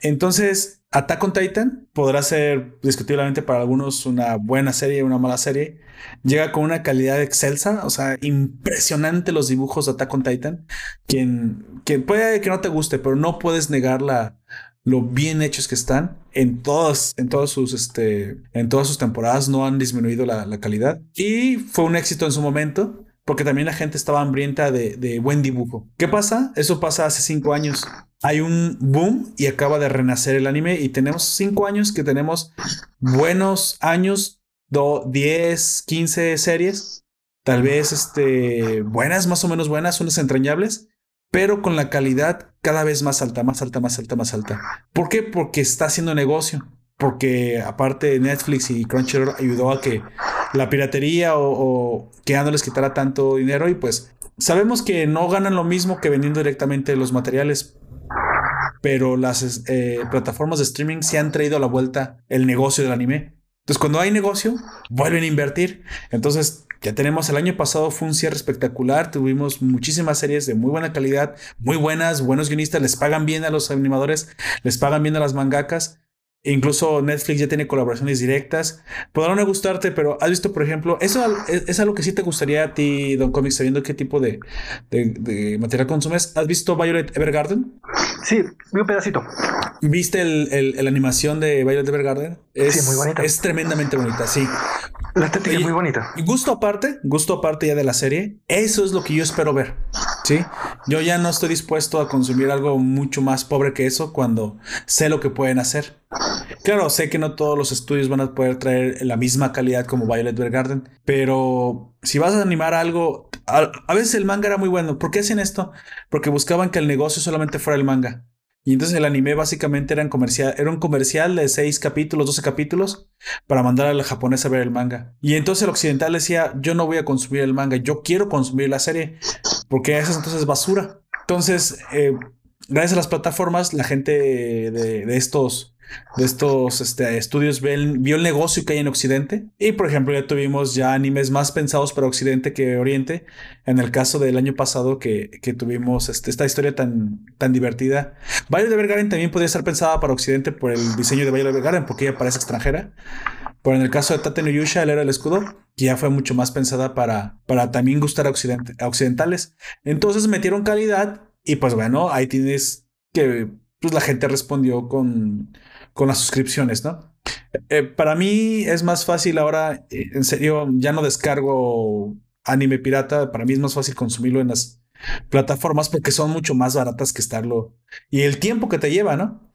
Entonces, Attack on Titan podrá ser discutiblemente para algunos una buena serie, una mala serie. Llega con una calidad excelsa, o sea, impresionante los dibujos de Attack on Titan. Quien, quien puede que no te guste, pero no puedes negar la, lo bien hechos que están en todas, en todas sus, este, en todas sus temporadas, no han disminuido la, calidad y fue un éxito en su momento porque también la gente estaba hambrienta de, de, buen dibujo. ¿Qué pasa? Eso pasa hace cinco años. Hay un boom y acaba de renacer el anime y tenemos cinco años que tenemos buenos años, 10, 15 series, tal vez este, buenas, más o menos buenas, unas entrañables, pero con la calidad cada vez más alta, más alta, más alta, más alta. ¿Por qué? Porque está haciendo negocio. Porque aparte Netflix y Crunchyroll ayudó a que la piratería o, que no les quitara tanto dinero y pues sabemos que no ganan lo mismo que vendiendo directamente los materiales, pero las eh, plataformas de streaming se han traído a la vuelta el negocio del anime. Entonces, cuando hay negocio, vuelven a invertir. Entonces, ya tenemos el año pasado, fue un cierre espectacular. Tuvimos muchísimas series de muy buena calidad, muy buenas, buenos guionistas, les pagan bien a los animadores, les pagan bien a las mangakas. Incluso Netflix ya tiene colaboraciones directas. Podrá no gustarte, pero has visto, por ejemplo, eso es, algo que sí te gustaría a ti, Don Comics, sabiendo qué tipo de, de, material consumes. ¿Has visto Violet Evergarden? Sí, vi un pedacito. ¿Viste el, el, animación de Violet Evergarden? Es, sí, muy bonita. Es tremendamente bonita, sí. La estética es muy bonita. Gusto aparte, gusto aparte ya de la serie, eso es lo que yo espero ver. Sí, yo ya no estoy dispuesto a consumir algo mucho más pobre que eso cuando sé lo que pueden hacer. Claro, sé que no todos los estudios van a poder traer la misma calidad como Violet Evergarden, pero si vas a animar algo, a, a veces el manga era muy bueno. ¿Por qué hacen esto? Porque buscaban que el negocio solamente fuera el manga. Y entonces el anime básicamente era, comercial, era un comercial de 6 capítulos, 12 capítulos, para mandar a la japonesa a ver el manga. Y entonces el occidental decía, yo no voy a consumir el manga, yo quiero consumir la serie, porque esa es entonces basura. Entonces, eh, gracias a las plataformas, la gente de estos de estos este, estudios vio el negocio que hay en Occidente. Y por ejemplo, ya tuvimos ya animes más pensados para Occidente que Oriente. En el caso del año pasado que, que tuvimos este, esta historia tan, tan divertida. Violet Evergarden también podría estar pensada para Occidente por el diseño de Violet Evergarden, porque ella parece extranjera. Pero en el caso de Tate no Yusha, él era el escudo, que ya fue mucho más pensada para, para también gustar a, a occidentales. Entonces metieron calidad y pues bueno, ahí tienes que pues la gente respondió con con las suscripciones, ¿no? Eh, para mí es más fácil ahora, eh, en serio, ya no descargo anime pirata, para mí es más fácil consumirlo en las plataformas porque son mucho más baratas que estarlo y el tiempo que te lleva, ¿no?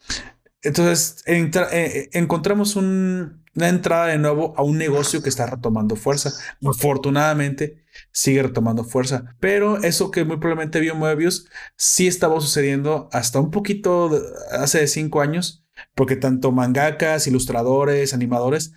Entonces eh, encontramos una entrada de nuevo a un negocio que está retomando fuerza. Afortunadamente sigue retomando fuerza, pero eso que muy probablemente vio Moebius sí estaba sucediendo hasta un poquito hace cinco años porque tanto mangakas, ilustradores, animadores,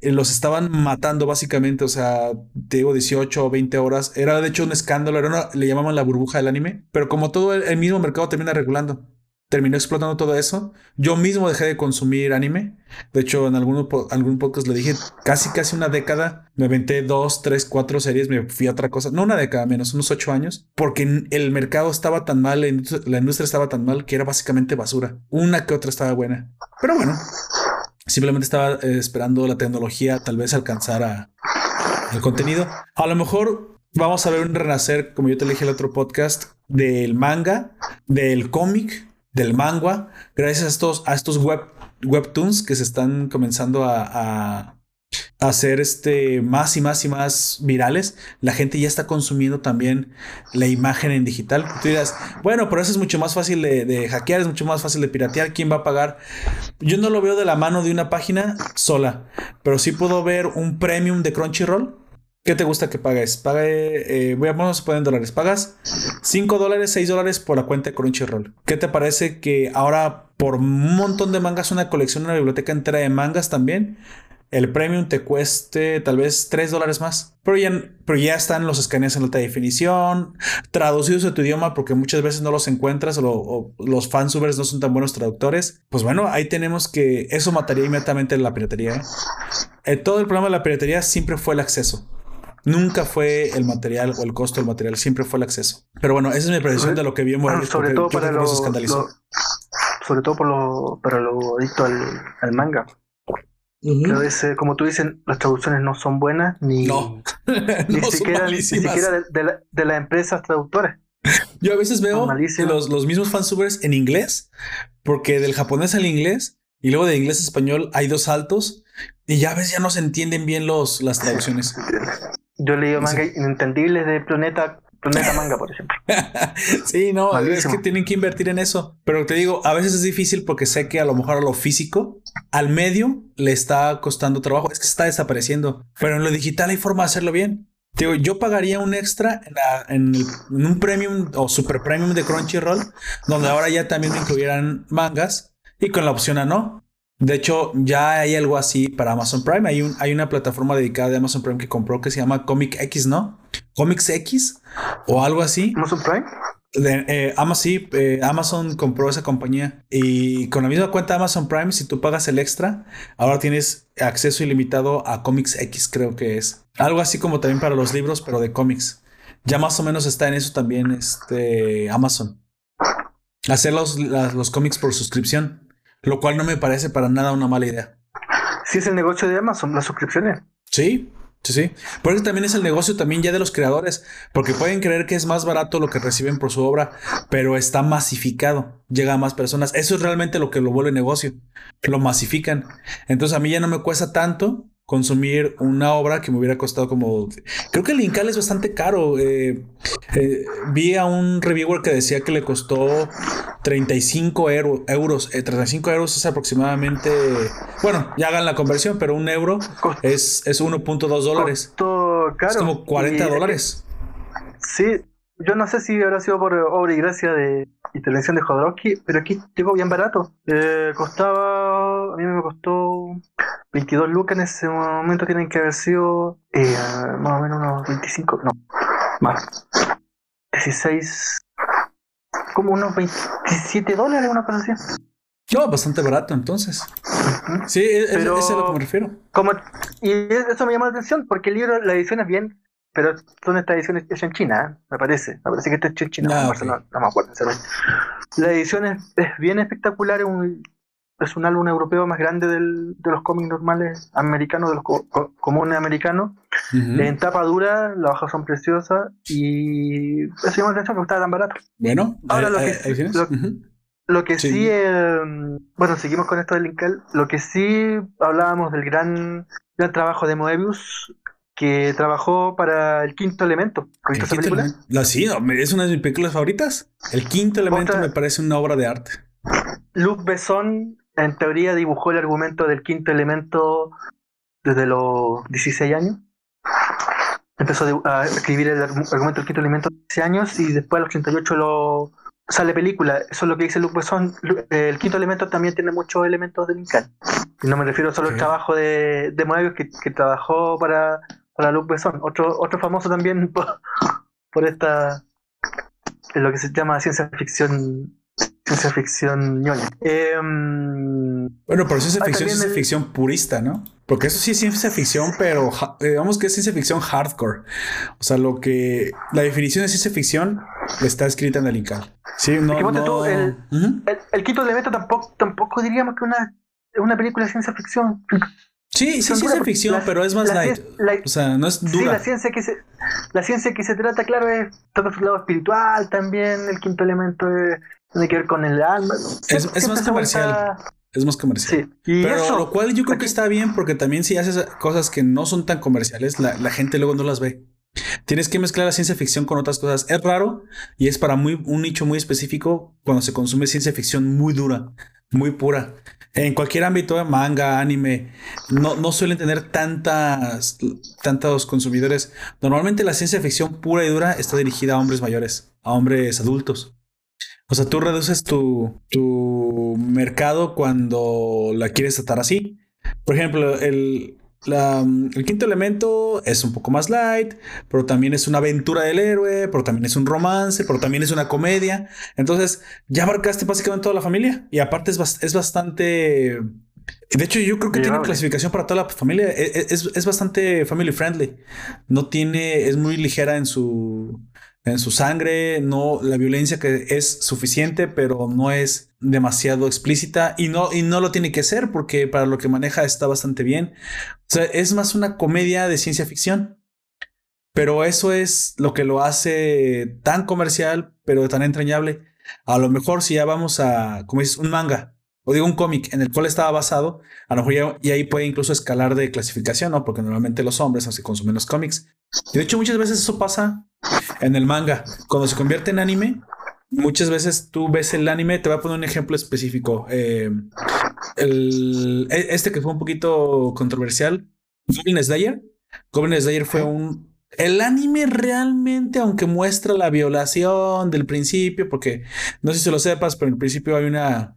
eh, los estaban matando básicamente, o sea, te digo 18 o 20 horas, era de hecho un escándalo, era le llamaban la burbuja del anime, pero como todo el mismo mercado termina regulando terminó explotando todo eso. Yo mismo dejé de consumir anime. De hecho, en algún, algún podcast le dije casi, casi una década. Me aventé dos, tres, cuatro series, me fui a otra cosa. No una década, menos unos ocho años. Porque el mercado estaba tan mal, la industria, estaba tan mal que era básicamente basura. Una que otra estaba buena. Pero bueno, simplemente estaba eh, esperando la tecnología tal vez alcanzar el contenido. A lo mejor vamos a ver un renacer, como yo te dije en el otro podcast, del manga, del cómic, del manga, gracias a estos, a estos web, webtoons que se están comenzando a hacer este más y más y más virales, la gente ya está consumiendo también la imagen en digital. Tú dirás, bueno, pero eso es mucho más fácil de, hackear, es mucho más fácil de piratear. ¿Quién va a pagar? Yo no lo veo de la mano de una página sola, pero sí puedo ver un premium de Crunchyroll. ¿Qué te gusta que pagues? Pague, eh, vamos a poner en dólares. Pagas 5 dólares, 6 dólares por la cuenta de Crunchyroll. ¿Qué te parece que ahora por un montón de mangas, una colección, una biblioteca entera de mangas también, el premium te cueste tal vez 3 dólares más. Pero ya, pero ya están los escaneos en alta definición, traducidos a tu idioma porque muchas veces no los encuentras o, los fansubers no son tan buenos traductores. Pues bueno, ahí tenemos que eso mataría inmediatamente la piratería. ¿eh? Eh, todo el problema de la piratería siempre fue el acceso. Nunca fue el material o el costo del material, siempre fue el acceso. Pero bueno, esa es mi predicción de lo que vi en sobre todo para lo, sobre todo por lo, para lo adicto al manga a veces, como tú dices, las traducciones no son buenas ni, ni, siquiera, ni siquiera de, de, las empresas traductoras. Yo a veces veo los, los mismos fansubers en inglés, porque del japonés al inglés y luego de inglés a español hay dos saltos y ya a veces ya no se entienden bien los, las traducciones. Yo leí manga inentendibles de Planeta Planeta Manga, por ejemplo. sí, no, es que tienen que invertir en eso. Pero te digo, a veces es difícil porque sé que a lo mejor a lo físico, al medio le está costando trabajo. Es que está desapareciendo. Pero en lo digital hay forma de hacerlo bien. Te digo, yo pagaría un extra en, en, un premium o super premium de Crunchyroll, donde ahora ya también me incluyeran mangas y con la opción a no. De hecho, ya hay algo así para Amazon Prime. Hay, un, hay una plataforma dedicada de Amazon Prime que compró que se llama Comic X, ¿no? Comics X o algo así. Amazon Prime. Eh, Amazon, eh, Amazon compró esa compañía y con la misma cuenta de Amazon Prime, si tú pagas el extra, ahora tienes acceso ilimitado a Comics X, creo que es. Algo así como también para los libros, pero de cómics. Ya más o menos está en eso también este Amazon. Hacer los, los cómics por suscripción. Lo cual no me parece para nada una mala idea. Sí, es el negocio de Amazon, las suscripciones. Sí, sí, sí. Por eso también es el negocio también ya de los creadores, porque pueden creer que es más barato lo que reciben por su obra, pero está masificado, llega a más personas. Eso es realmente lo que lo vuelve negocio, lo masifican. Entonces a mí ya no me cuesta tanto consumir una obra que me hubiera costado como... Creo que el Incal es bastante caro. Eh, eh, vi a un reviewer que decía que le costó 35 euros. 35 eh, euros es aproximadamente... Bueno, ya hagan la conversión, pero un euro es, es 1.2 dólares. Es como 40 dólares. Sí, yo no sé si habrá sido por obra y gracia de intervención de Jodorowsky, pero aquí llegó bien barato. costaba, a mí me costó 22 lucas en ese momento tienen que haber sido eh, más o menos unos 25, no, más. 16, como unos 27 dólares, una cosa así. No, bastante barato entonces. Sí, e-, es, eso es a lo que me refiero. Como, y eso me llama la atención porque el libro, la edición es bien, pero son estas ediciones hechas en China, ¿eh? me parece. Me parece que está hecho en China, ah, no, no, me acuerdo. La edición es, es bien espectacular, es un, es un álbum europeo más grande del, de los cómics normales americanos, de los comunes americanos. En tapa dura, las hojas son preciosas y eso llama la atención que estaba tan barato. Bueno, ahora lo que, lo, que sí, eh, bueno, seguimos con esto del Linkal. Lo que sí hablábamos del gran, gran trabajo de Moebius, que trabajó para el quinto elemento. ¿El quinto La, sí, es una de mis películas favoritas. El quinto elemento me parece una obra de arte. Luc Besson en teoría dibujó el argumento del quinto elemento desde los 16 años. Empezó a escribir el argumento del quinto elemento a 16 años y después a los 38 lo sale película. Eso es lo que dice Luc Besson. El quinto elemento también tiene muchos elementos de Lincoln. Y no me refiero solo al trabajo de, de Moebius que, que, trabajó para, para Luc Besson. Otro, otro famoso también por, por esta, en lo que se llama ciencia ficción ciencia ficción ñoña. Em, bueno, pero ciencia ficción es ciencia ficción purista, ¿no? Porque eso sí es ciencia ficción, pero digamos que es ciencia ficción hardcore. O sea, lo que la definición de ciencia ficción está escrita en el INCAL. Sí, no, el, el, quinto elemento tampoco, tampoco diríamos que una, una película de ciencia ficción. Sí, sí, ciencia ficción, pero es más light. o sea, no es dura. Sí, la ciencia que se, la ciencia que se trata, claro, es todo su lado espiritual también, el quinto elemento tiene que ver con el alma. Es, más comercial. Es más comercial. Sí. pero lo cual yo creo que está bien porque también si haces cosas que no son tan comerciales, la, la gente luego no las ve. Tienes que mezclar la ciencia ficción con otras cosas. Es raro y es para muy, un nicho muy específico cuando se consume ciencia ficción muy dura, muy pura. En cualquier ámbito, manga, anime, no, no suelen tener tantas, tantos consumidores. Normalmente la ciencia ficción pura y dura está dirigida a hombres mayores, a hombres adultos. O sea, tú reduces tu, tu mercado cuando la quieres tratar así. Por ejemplo, el, el quinto elemento es un poco más light, pero también es una aventura del héroe, pero también es un romance, pero también es una comedia. Entonces, ya abarcaste básicamente toda la familia. Y aparte es, es bastante... De hecho, yo creo que tiene clasificación para toda la familia. E, e, es, es, bastante family friendly. No tiene... Es muy ligera en su en su sangre, no la violencia que es suficiente, pero no es demasiado explícita y no y no lo tiene que ser porque para lo que maneja está bastante bien. Es más una comedia de ciencia ficción. Pero eso es lo que lo hace tan comercial, pero tan entrañable. A lo mejor si ya vamos a, como dices, un manga, o digo un cómic en el cual estaba basado, a lo mejor ya, y ahí puede incluso escalar de clasificación, ¿no? Porque normalmente los hombres así consumen los cómics. Y de hecho muchas veces eso pasa en el manga. Cuando se convierte en anime, muchas veces tú ves el anime, te voy a poner un ejemplo específico. Eh, el, e, este que fue un poquito controversial, Goblin Slayer. Goblin Slayer fue un... El anime realmente, aunque muestra la violación del principio, porque no sé si lo sepas, pero en el principio hay una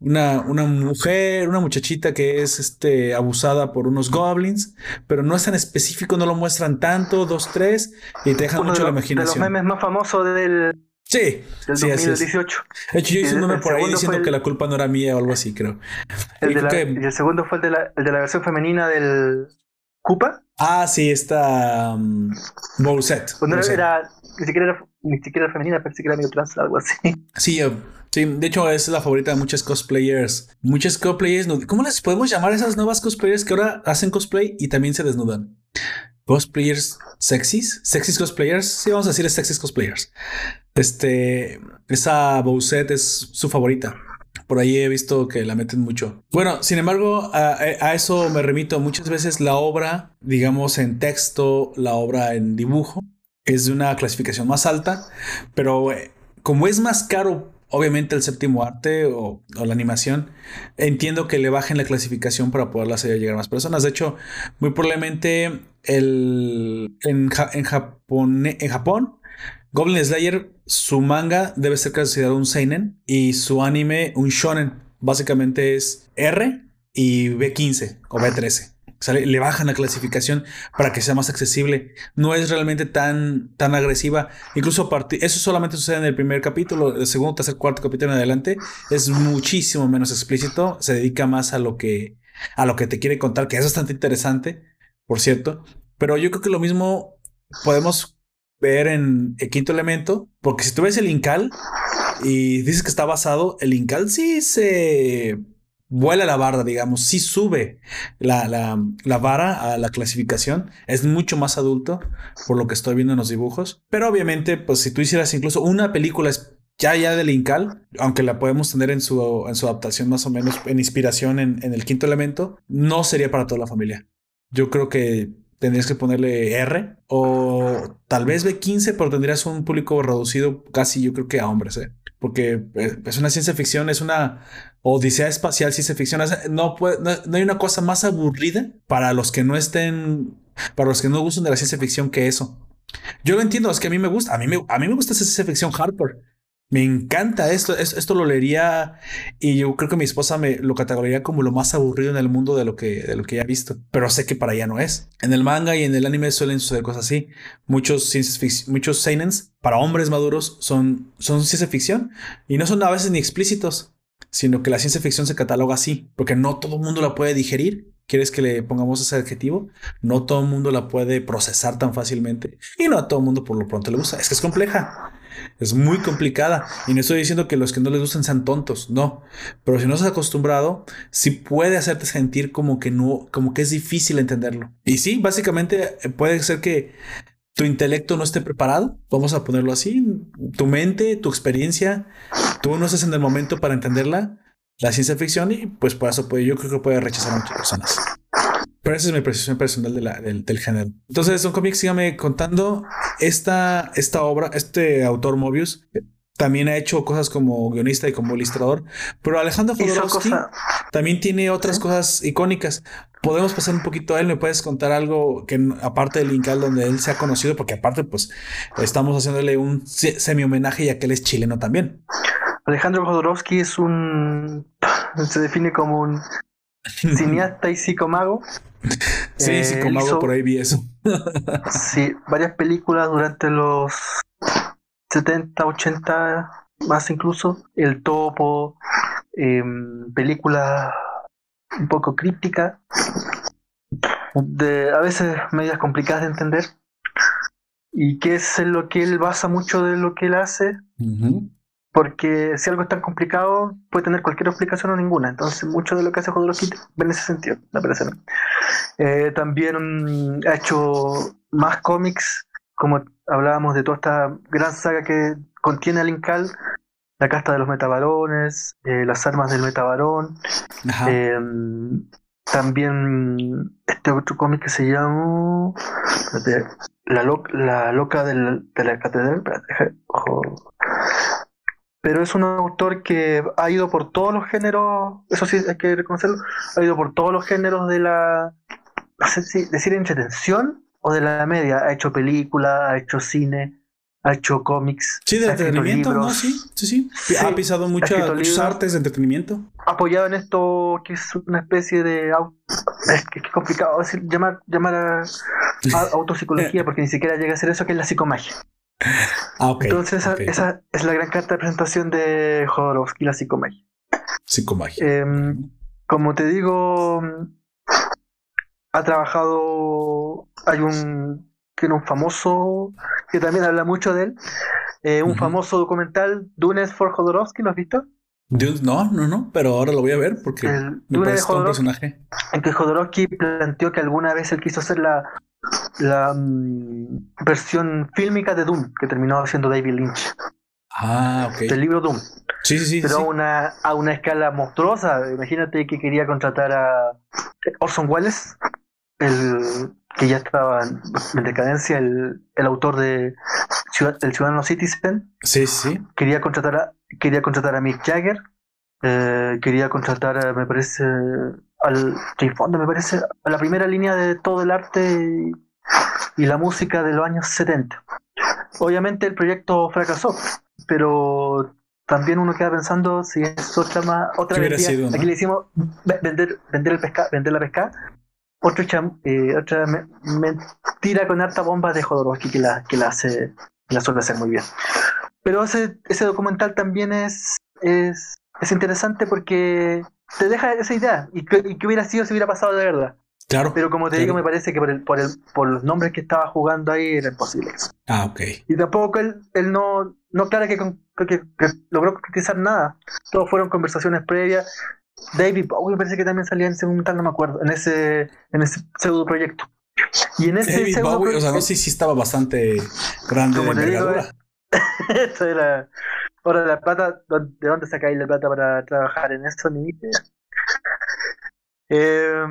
una, una, mujer, una muchachita que es este, abusada por unos goblins, pero no es tan específico, no lo muestran tanto, dos, tres, y te dejan mucho la imaginación. De los memes más famosos del, sí, del 2018. De hecho, yo hice un meme por ahí diciendo que la culpa no era mía o algo así, creo. El, y el segundo fue el de, la, el de la versión femenina del Koopa. Ah, sí, está um, Bowset. Pues no era, ni siquiera era, ni siquiera femenina, pensé que era medio trans, algo así. Sí, Sí, de hecho es la favorita de muchos cosplayers. Muchos cosplayers, ¿cómo les podemos llamar a esas nuevas cosplayers que ahora hacen cosplay y también se desnudan? Cosplayers sexys, sexys cosplayers, sí vamos a decir sexys cosplayers. Este, esa Bowset es su favorita. Por ahí he visto que la meten mucho. Bueno, sin embargo, a, eso me remito. Muchas veces la obra, digamos en texto, la obra en dibujo, es de una clasificación más alta, pero eh, como es más caro obviamente el séptimo arte o, la animación, entiendo que le bajen la clasificación para poderla hacer llegar a más personas. De hecho, muy probablemente el, en, en, Japón, en Japón, Goblin Slayer, su manga debe ser considerado un seinen y su anime un shonen. Básicamente es R y B15 o B13 le bajan la clasificación para que sea más accesible. No es realmente tan, tan agresiva. Incluso eso solamente sucede en el primer capítulo. El segundo, tercer, cuarto capítulo en adelante es muchísimo menos explícito. Se dedica más a lo que, a lo que te quiere contar, que es bastante interesante, por cierto. Pero yo creo que lo mismo podemos ver en el quinto elemento, porque si tú ves el Incal y dices que está basado, el Incal sí se vuela la barda, digamos, sí sube la, la, la, vara a la clasificación, es mucho más adulto por lo que estoy viendo en los dibujos, pero obviamente, pues si tú hicieras incluso una película ya ya del Incal, aunque la podemos tener en su, en su adaptación más o menos en inspiración en, en el quinto elemento, no sería para toda la familia. Yo creo que tendrías que ponerle R o tal vez B15, pero tendrías un público reducido casi yo creo que a hombres, ¿eh? porque eh, es una ciencia ficción, es una odisea espacial, ciencia ficción. No, no, hay una cosa más aburrida para los que no estén, para los que no gustan de la ciencia ficción que eso. Yo lo entiendo, es que a mí me gusta, a mí me, a mí me gusta esa ciencia ficción hardcore. Me encanta esto, esto, lo leería y yo creo que mi esposa me lo categorizaría como lo más aburrido en el mundo de lo que de lo que ya visto, pero sé que para ella no es. En el manga y en el anime suelen suceder cosas así. Muchos muchos seinens para hombres maduros son son ciencia ficción y no son a veces ni explícitos, sino que la ciencia ficción se cataloga así, porque no todo el mundo la puede digerir. ¿Quieres que le pongamos ese adjetivo? No todo el mundo la puede procesar tan fácilmente y no a todo el mundo por lo pronto le gusta. Es que es compleja. Es muy complicada. Y no estoy diciendo que los que no les gustan sean tontos, no. Pero si no estás acostumbrado, sí puede hacerte sentir como que no, como que es difícil entenderlo. Y sí, básicamente eh, puede ser que tu intelecto no esté preparado, vamos a ponerlo así, tu mente, tu experiencia, tú no estás en el momento para entenderla, la ciencia ficción, y pues por eso pues, yo creo que puede rechazar a muchas personas. Pero esa es mi percepción personal del, género. Entonces, un cómic, sígame contando. Esta, esta obra, este autor Mobius, también ha hecho cosas como guionista y como ilustrador, pero Alejandro Jodorowsky también tiene otras cosas icónicas. Podemos pasar un poquito a él, me puedes contar algo que aparte del Incal donde él se ha conocido, porque aparte pues estamos haciéndole un semi homenaje ya que él es chileno también. Alejandro Jodorowsky es un se define como un cineasta y psicomago. Sí, eh, psicomago por ahí vi eso. sí, varias películas durante los 70, 80, más incluso. El Topo, em, películas un poco crípticas, de, a veces medias complicadas de entender. Y que es en lo que él basa mucho de lo que él hace. Porque si algo es tan complicado, puede tener cualquier explicación o ninguna. Entonces, mucho de lo que hace Jodorowsky va en ese sentido, me parece. Eh, también ha hecho más cómics como hablábamos de toda esta gran saga que contiene al Incal, la casta de los metabarones, eh, las armas del metabarón, em, también este otro cómic que se llama la, la loca del, de la catedral, pero es un autor que ha ido por todos los géneros, eso sí hay que reconocerlo, ha ido por todos los géneros de la, no sé si decir entretención, o de la media. Ha hecho películas, ha hecho cine, ha hecho cómics. Sí, de entretenimiento, ¿no? Sí, sí, sí. ha pisado muchas artes de entretenimiento. Apoyado en esto que es una especie de. Es que es complicado decir, llamar, llamar a, autopsicología porque ni siquiera llega a ser eso que es la psicomagia. Ah, okay, Entonces, esa, es la gran carta de presentación de Jodorowsky, la psicomagia. Psicomagia. Em, como te digo, ha trabajado, hay un, que un famoso, que también habla mucho de él, eh, un famoso documental, Dunes for Jodorowsky, ¿lo has visto? No, no, no, pero ahora lo voy a ver porque me parece un personaje. En que Jodorowsky planteó que alguna vez él quiso hacer la, la mm, versión fílmica de Doom, que terminó haciendo David Lynch. Ah, ok. Del libro Doom. Sí, sí, sí. Pero A, una, a una escala monstruosa. Imagínate que quería contratar a Orson Welles el que ya estaba en decadencia, el, el autor de Ciudad, El Ciudadano Citizen. Sí, sí. Quería contratar a, quería contratar a Mick Jagger. Eh, quería contratar, a, me parece, al Jay Fonda, me parece, a la primera línea de todo el arte y, la música de los años 70. Obviamente el proyecto fracasó, pero también uno queda pensando si es otra más, otra vez. Aquí le hicimos vender, vender el pesca, vender la pesca otra, eh, otra mentira con harta bomba de Jodorowsky que la, que la hace, la suele hacer muy bien. Pero ese, ese documental también es, es, es interesante porque te deja esa idea. ¿Y qué, hubiera sido si hubiera pasado de verdad? Claro. Pero como te digo, me parece que por, el, por, el, por los nombres que estaba jugando ahí era imposible Ah, ok. Y tampoco él, él no, no clara que, que, que, logró concretizar nada. Todos fueron conversaciones previas David Bowie me parece que también salía en ese documental, no me acuerdo, en ese, en ese pseudo proyecto. Y en ese David Bowie, o sea, no sé si estaba bastante grande de envergadura. Eso era. Ahora la plata, ¿de dónde sacáis la plata para trabajar en eso? Ni. Eh,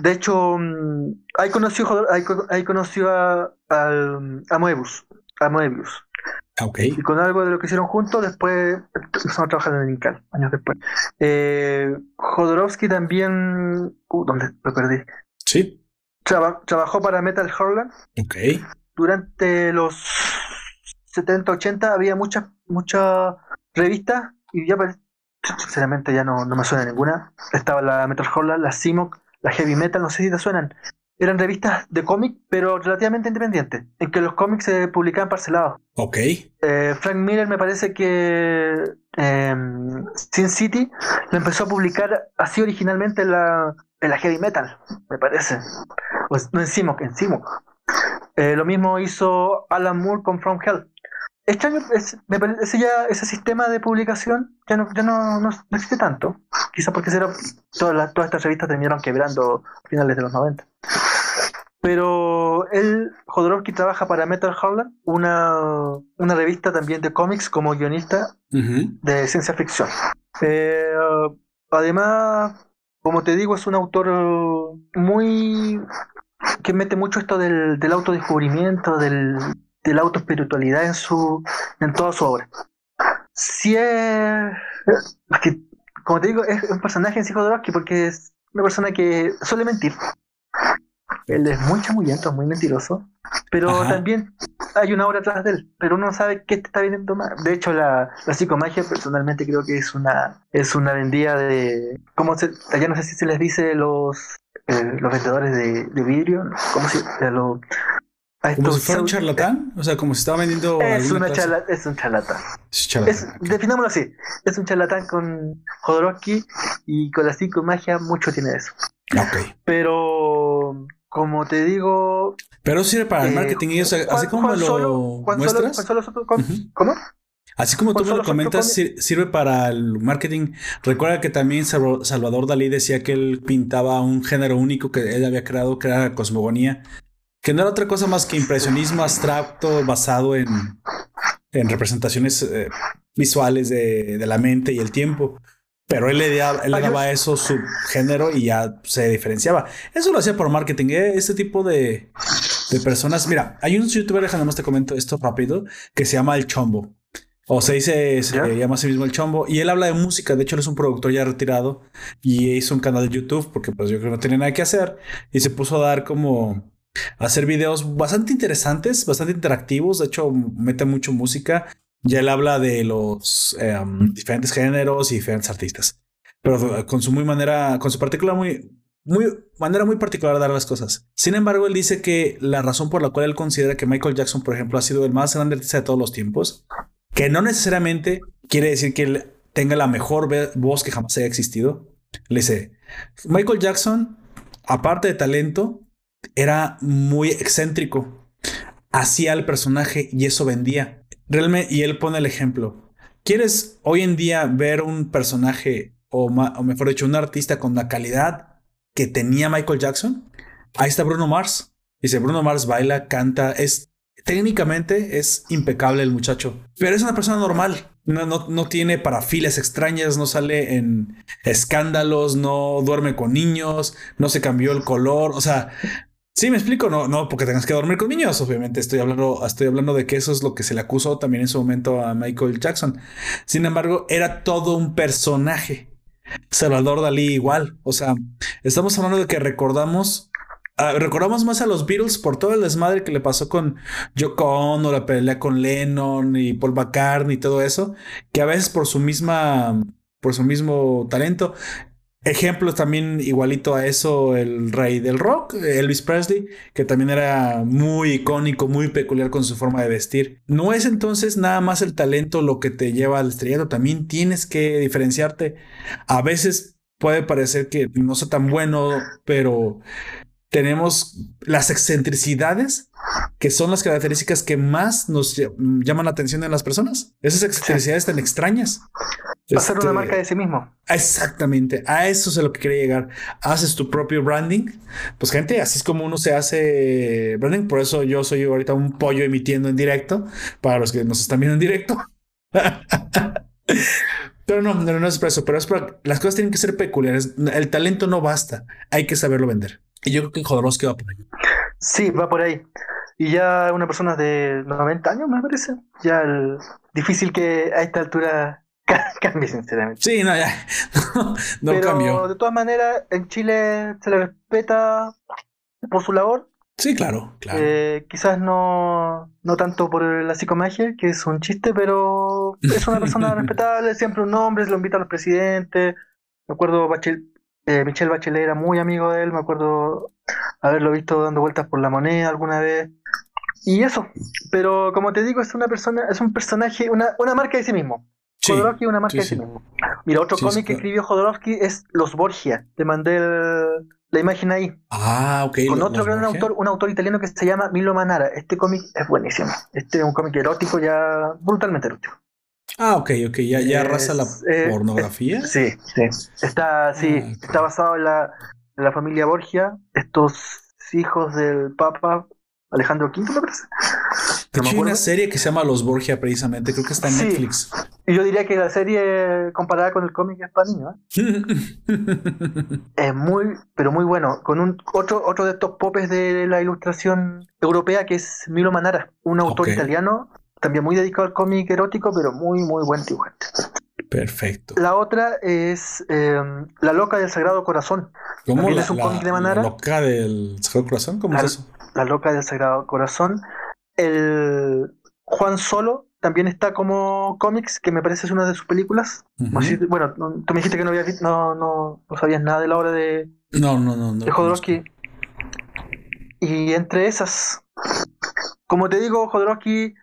de hecho, ahí conoció, ahí, conoció a, a, a Moebius. A Moebius. Y con algo de lo que hicieron juntos, después empezamos a trabajar en el Incal, años después. Eh, Jodorowsky también. Uh, ¿Dónde lo perdí? Sí. trabajó para Metal Hurlant. Ok. Durante los 70, 80 había muchas muchas revistas y ya sinceramente ya no, no me suena ninguna. Estaba la Metal Hurlant, la Simoc, la Heavy Metal, no sé si te suenan eran revistas de cómic, pero relativamente independientes, en que los cómics se publicaban parcelados. Ok. Eh, Frank Miller me parece que em, Sin City lo empezó a publicar así originalmente en la, en la heavy metal, me parece. Pues, no en Simoc, en. Eh, lo mismo hizo Alan Moore con From Hell. Extraño, me parece ya ese sistema de publicación ya no, ya no, no, existe tanto. Quizás porque todas, todas estas revistas terminaron quebrando a finales de los 90. Pero él, Jodorowsky, trabaja para Metal Holland, una, una revista también de cómics como guionista de ciencia ficción. Eh, además, como te digo, es un autor muy que mete mucho esto del, del autodescubrimiento, del, de la autoespiritualidad en su en toda su obra. Si es, que, como te digo, es un personaje en Jodorowsky porque es una persona que suele mentir. Él es muy chamuyento, muy mentiroso, pero también hay una obra atrás de él, pero uno sabe qué te está viendo más. De hecho, la, la psicomagia personalmente creo que es una es una vendida de, ¿cómo se, allá no sé si se les dice los eh, los vendedores de, de vidrio, ¿cómo se, lo, como si fuera un charlatán, o sea, como si estaba vendiendo. Es, una charla, es un charlatán. Es charlatán. Definámoslo así: es un charlatán con Jodorowsky y con la psicomagia, mucho tiene eso. Ok. Pero, como te digo. Pero sirve para el eh, marketing y eso, así como lo muestras. ¿Cómo? Así como tú me lo comentas, sirve para el marketing. Recuerda que también Salvador Dalí decía que él pintaba un género único que él había creado, que era la cosmogonía, que no era otra cosa más que impresionismo abstracto basado en, en representaciones eh, visuales de, de, la mente y el tiempo. Pero él le, daba, él le daba eso su género y ya se diferenciaba. Eso lo hacía por marketing. ¿eh? Este tipo de, de personas. Mira, hay un youtuber, déjame más te comento esto rápido, que se llama El Chombo. O se dice, se llama a sí mismo El Chombo. Y él habla de música. De hecho, él es un productor ya retirado y hizo un canal de YouTube porque pues yo creo que no tenía nada que hacer. Y se puso a dar como hacer videos bastante interesantes, bastante interactivos. De hecho, mete mucho música. Ya él habla de los em, diferentes géneros y diferentes artistas. Pero con su muy manera, con su particular muy, muy manera muy particular de dar las cosas. Sin embargo, él dice que la razón por la cual él considera que Michael Jackson, por ejemplo, ha sido el más grande artista de todos los tiempos, que no necesariamente quiere decir que él tenga la mejor voz que jamás haya existido. Le dice, Michael Jackson, aparte de talento, era muy excéntrico. Hacía el personaje y eso vendía. Realmente, y él pone el ejemplo. ¿Quieres hoy en día ver un personaje o, mejor dicho, un artista con la calidad que tenía Michael Jackson? Ahí está Bruno Mars. Dice, Bruno Mars baila, canta, es técnicamente es impecable el muchacho, pero es una persona normal. No, no, no tiene parafilas extrañas, no sale en escándalos, no duerme con niños, no se cambió el color. O sea, Sí, me explico, no, no, porque tengas que dormir con niños. Obviamente estoy hablando, estoy hablando de que eso es lo que se le acusó también en su momento a Michael Jackson. Sin embargo, era todo un personaje. Salvador Dalí igual. O sea, estamos hablando de que recordamos, ah, recordamos más a los Beatles por todo el desmadre que le pasó con Yoko o la pelea con Lennon y Paul McCartney y todo eso, que a veces por su misma, por su mismo talento Ejemplos también igualito a eso, el rey del rock, Elvis Presley, que también era muy icónico, muy peculiar con su forma de vestir. No es entonces nada más el talento lo que te lleva al estrellato, también tienes que diferenciarte. A veces puede parecer que no sea tan bueno, pero tenemos las excentricidades que son las características que más nos llaman la atención en las personas. Esas excentricidades tan extrañas. Hacer una este, marca de sí mismo. Exactamente. A eso es a lo que quería llegar. Haces tu propio branding. Pues gente, así es como uno se hace branding. Por eso yo soy ahorita un pollo emitiendo en directo. Para los que nos están viendo en directo. pero no, no, es por eso. Pero es por, las cosas tienen que ser peculiares. El talento no basta. Hay que saberlo vender. Y yo creo que Jodorowsky va por ahí. Sí, va por ahí. Y ya una persona de 90 años, me parece. Ya el, difícil que a esta altura cambie, sinceramente. Sí, no, ya. no, Pero, De todas maneras, en Chile se le respeta por su labor. Sí, claro, claro. Eh, quizás no, no tanto por la psicomagia, que es un chiste, pero es una persona respetable, siempre un hombre, lo invita a los presidentes. Me acuerdo, Bachel, eh, Michelle Bachelet era muy amigo de él, me acuerdo haberlo visto dando vueltas por la moneda alguna vez. Y eso, pero como te digo, es una persona, es un personaje, una, una marca de sí mismo. Jodorowsky es una marca de sí mismo. Mira, otro cómic que escribió Jodorowsky es Los Borgia. Te mandé el, la imagen ahí. Ah, ok. Con otro gran Borgia. autor, un autor italiano que se llama Milo Manara. Este cómic es buenísimo. Este es un cómic erótico ya brutalmente erótico. Ah, ok, ok. Ya, ya arrasa la eh, pornografía. Sí, sí. Está, sí, Ah, ok. está basado en la, en la familia Borgia, estos hijos del Papa Alejandro V, me parece. De hecho, hay una serie que se llama Los Borgia, precisamente. Creo que está en Sí. Netflix. Y yo diría que la serie comparada con el cómic es para niños. ¿eh? Es muy, pero muy bueno. Con un otro, otro de estos popes de la ilustración europea que es Milo Manara, un autor italiano, también muy dedicado al cómic erótico, pero muy, muy buen dibujante. Perfecto. La otra es eh, La Loca del Sagrado Corazón. ¿Cómo ¿también la, es un cómic de la Manara? loca del Sagrado Corazón? ¿Cómo La- es eso? La Loca del Sagrado Corazón. El Juan Solo también está como cómics, que me parece es una de sus películas. Bueno, no- tú me dijiste que no, habías vi- no, no, no sabías nada de la obra de, No, no, no. no de Jodorowsky. Y entre esas, como te digo, Jodorowsky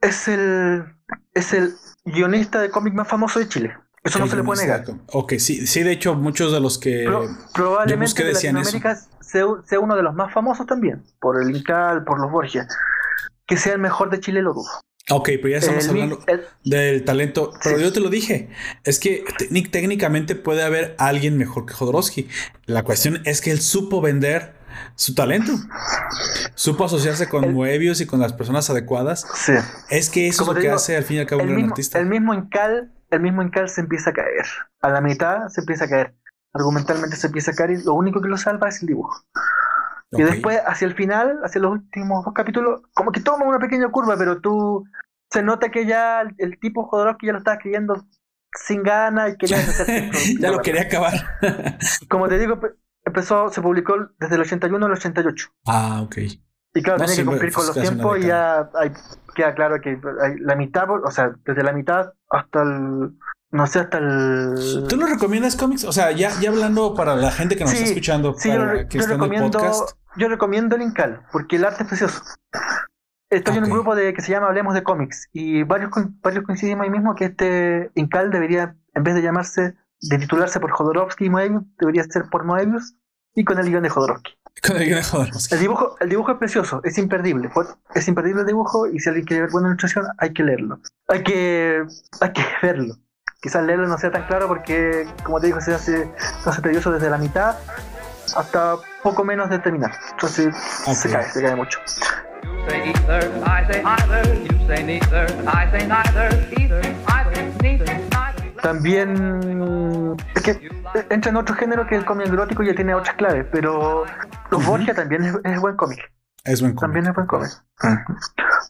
es el, es el guionista de cómic más famoso de Chile. Eso no se le puede negar. Ok, sí, sí, de hecho, muchos de los que. Pro- probablemente de decían. Latinoamérica sea, sea uno de los más famosos también, por el Incal, por los Borgia. Que sea el mejor de Chile, lo dudo. Ok, pero ya estamos El hablando el- del talento. Pero Sí. yo te lo dije. Es que técnic- técnicamente puede haber alguien mejor que Jodorowsky. La cuestión es que él supo vender su talento. Supo asociarse con El- Moebius y con las personas adecuadas. sí. Es que eso Como es lo que digo, hace al fin y al cabo un gran mismo, artista. el mismo Incal, el mismo Incal se empieza a caer. A la mitad se empieza a caer. Argumentalmente se empieza a caer y lo único que lo salva es el dibujo. Y después, hacia el final, hacia los últimos dos capítulos, como que toma una pequeña curva, pero tú se nota que ya el, el tipo Jodorowsky ya lo estaba escribiendo sin ganas y quería hacer ya lo quería acabar. Como te digo, empezó, se publicó desde el 81 al 88. ah, ok. Y claro, No, sí, que cumplir con los tiempos y ya hay- queda claro que hay la mitad, o sea, desde la mitad hasta el, no sé, hasta el... ¿Tú no recomiendas cómics? O sea, ya, ya hablando para la gente que nos Sí, está escuchando, Sí, yo, para re- que yo está en el recomiendo, podcast. yo recomiendo el Incal, porque el arte es precioso. Estoy en un grupo de que se llama Hablemos de Cómics y varios, varios coincidimos ahí mismo que este Incal debería, en vez de llamarse, de titularse por Jodorowsky y Moebius, debería ser por Moebius y con el guion de Jodorowsky. Con el guion de Jodorowsky. El dibujo, el dibujo es precioso, es imperdible. Es imperdible el dibujo y si alguien quiere ver buena ilustración, hay que leerlo. Hay que, hay que verlo. Quizás leerlo no sea tan claro porque, como te digo, se hace, se hace tedioso desde la mitad hasta poco menos de terminar. Entonces se Ok. cae, se cae mucho. You say either, I say either. You say neither, I say neither. Either, neither. También es que entra en otro género que el cómic erótico y ya tiene otras claves, pero los Ujú. Borgia también es, es buen cómic. Es buen cómic. También es buen cómic.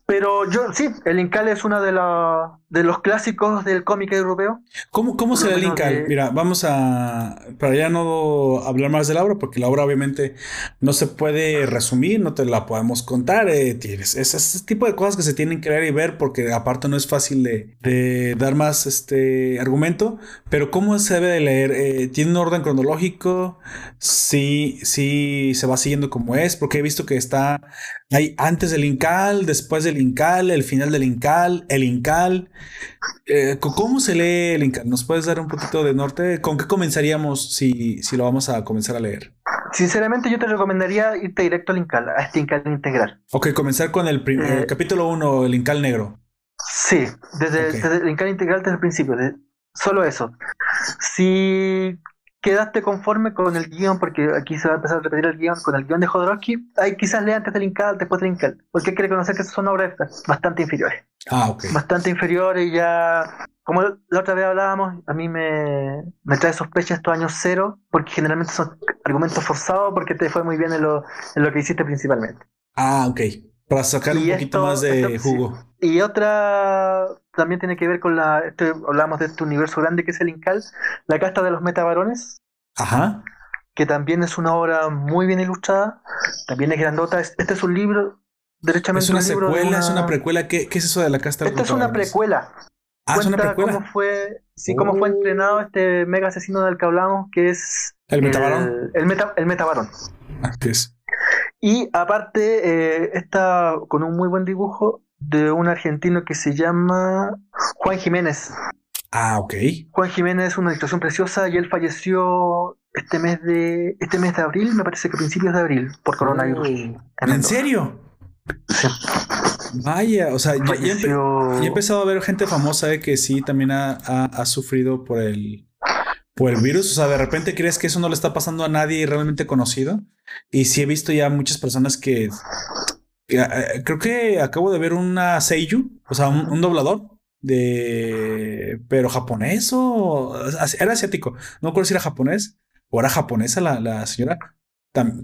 Pero yo, sí, el Incal es uno de, la, de los clásicos del cómic europeo. ¿Cómo, cómo se menos Incal? de- Mira, vamos a. Para ya no hablar más de la obra, porque la obra obviamente no se puede resumir, no te la podemos contar. eh, tienes ese, ese tipo de cosas que se tienen que leer y ver, porque aparte no es fácil de, de dar más este argumento. Pero, ¿cómo se debe de leer? Eh, ¿Tiene un orden cronológico? Sí, sí, se va siguiendo como es, porque he visto que está ahí antes del Incal, después del Incal, el final del Incal, el Incal. Eh, ¿Cómo se lee el Incal? ¿Nos puedes dar un poquito de norte? ¿Con qué comenzaríamos si, si lo vamos a comenzar a leer? Sinceramente, yo te recomendaría irte directo al Incal, a este Incal integral. Ok, comenzar con el, Eh, capítulo 1, el Incal negro. Sí, desde, el Incal integral desde el principio. de- solo eso. Si quedaste conforme con el guion, porque aquí se va a empezar a repetir el guion, con el guion de Jodorowsky, hay quizás lea antes del Incal, después del Incal, porque hay que reconocer que son obras bastante inferiores. Ah, ok. bastante inferiores y ya como la otra vez hablábamos a mí me, me trae sospecha estos años cero porque generalmente son argumentos forzados porque te fue muy bien en lo, en lo que hiciste principalmente Ah, ok. Para sacar un poquito más de esto- sí. jugo. y otra también tiene que ver con la este, hablamos de este universo grande que es el Incal la casta de los metabarones Ajá. que también es una obra muy bien ilustrada también es grandota Es- este es un libro derechamente Es una un libro de secuela, es una precuela. ¿Qué, qué es eso de la casta? de esta es una precuela Ah, es una cuenta precuela. cómo fue, sí, cómo fue Oh. entrenado este mega asesino del que hablamos, que es ¿El metabarón? El, el, meta, el metabarón. Ah, ¿qué es? Y aparte, eh, está con un muy buen dibujo de un argentino que se llama Juan Jiménez. Ah, ok. Juan Jiménez es una ilustración preciosa y él falleció este mes de este mes de abril, me parece que a principios de abril, por coronavirus. ¿En serio? Sí. Vaya, o sea, ya, ya empe- Falleció- ya he empezado a ver gente famosa eh, que sí también ha, ha- ha sufrido por el, por el virus. O sea, de repente crees que eso no le está pasando a nadie realmente conocido. Y sí he visto ya muchas personas que, creo que acabo de ver una Seiyu, o sea, un, un doblador de, pero japonés o era asiático. No recuerdo si era japonés o era japonesa la, la señora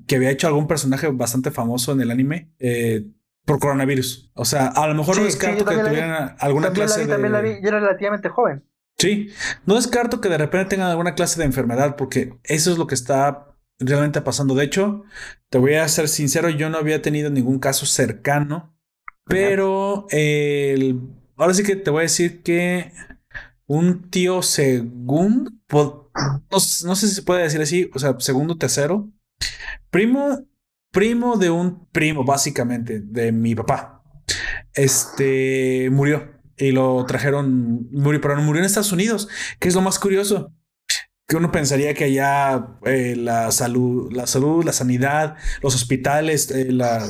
que había hecho algún personaje bastante famoso en el anime. eh, por coronavirus. O sea, a lo mejor no Sí, descarto que la tuvieran alguna También la clase vi, de. también la vi. Yo era relativamente joven. Sí, no descarto que de repente tengan alguna clase de enfermedad, porque eso es lo que está realmente pasando. De hecho, te voy a ser sincero, yo no había tenido ningún caso cercano, pero el- ahora sí que te voy a decir que un tío segundo, po- no, s- no sé si se puede decir así, o sea, segundo, tercero, primo, primo de un primo, básicamente, de mi papá, este murió y lo trajeron, murió, pero murió en Estados Unidos, que es lo más curioso. Que uno pensaría que allá eh, la salud, la salud, la sanidad, los hospitales, eh, la,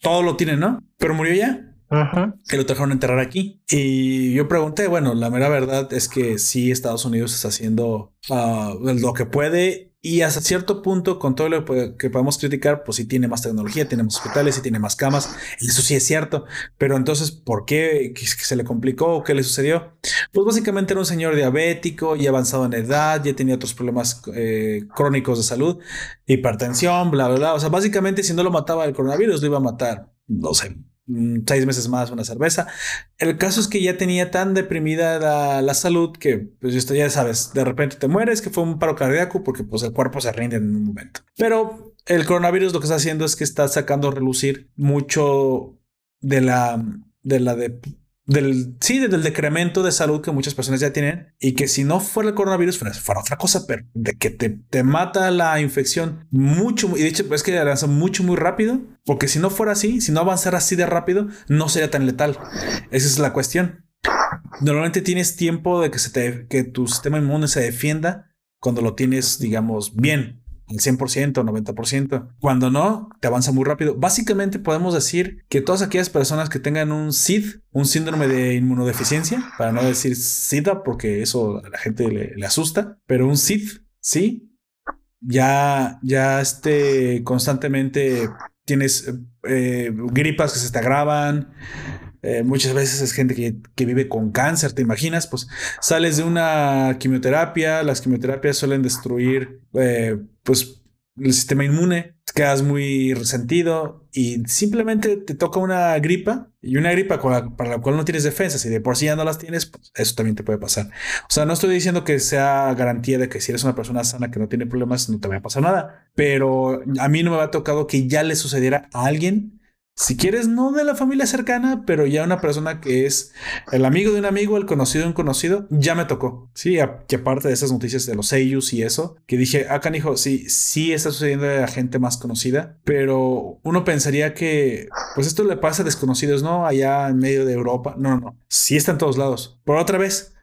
todo lo tienen, ¿no? Pero murió ya Ujú. que lo trajeron a enterrar aquí. Y yo pregunté, bueno, la mera verdad es que sí, Estados Unidos está haciendo ah, lo que puede y hasta cierto punto, con todo lo que podemos criticar, pues sí tiene más tecnología, tiene más hospitales, sí tiene más camas. Y eso sí es cierto. Pero entonces, ¿por qué ¿Qué- qué se le complicó? ¿Qué le sucedió? Pues básicamente era un señor diabético y avanzado en edad, ya tenía otros problemas eh, crónicos de salud, hipertensión, bla, bla, bla. O sea, básicamente si no lo mataba el coronavirus, lo iba a matar, no sé, seis meses más una cerveza. El caso es que ya tenía tan deprimida la, la salud que, pues esto ya sabes, de repente te mueres, que fue un paro cardíaco porque pues el cuerpo se rinde en un momento. Pero el coronavirus lo que está haciendo es que está sacando a relucir mucho de la, de la de, del, sí, del decremento de salud que muchas personas ya tienen y que si no fuera el coronavirus fuera, otra cosa, pero de que te, te mata la infección mucho, y de hecho es que avanza mucho, muy rápido, porque si no fuera así, si no avanzara así de rápido, no sería tan letal. Esa es la cuestión. Normalmente tienes tiempo de que, se te, que tu sistema inmune se defienda cuando lo tienes, digamos, bien, al 100%, 90%. Cuando no, te avanza muy rápido. Básicamente podemos decir que todas aquellas personas que tengan un SID, un síndrome de inmunodeficiencia, para no decir SIDA, porque eso a la gente le, le asusta, pero un SID, sí, ya, ya este constantemente tienes eh, gripas que se te agravan. Eh, muchas veces es gente que, que vive con cáncer, ¿te imaginas? Pues sales de una quimioterapia, las quimioterapias suelen destruir eh, pues el sistema inmune, quedas muy resentido y simplemente te toca una gripa y una gripa para la cual no tienes defensas y de por sí ya no las tienes, pues eso también te puede pasar. O sea, no estoy diciendo que sea garantía de que si eres una persona sana que no tiene problemas no te va a pasar nada, pero a mí no me ha tocado que ya le sucediera a alguien. Si quieres, no de la familia cercana, pero ya una persona que es el amigo de un amigo, el conocido de un conocido, ya me tocó. Sí, que aparte de esas noticias de los Seiyus y eso, que dije, ah, canijo, sí, sí está sucediendo a gente más conocida, pero uno pensaría que, pues esto le pasa a desconocidos, ¿no? Allá en medio de Europa. No, no, no. Sí está en todos lados. Por otra vez,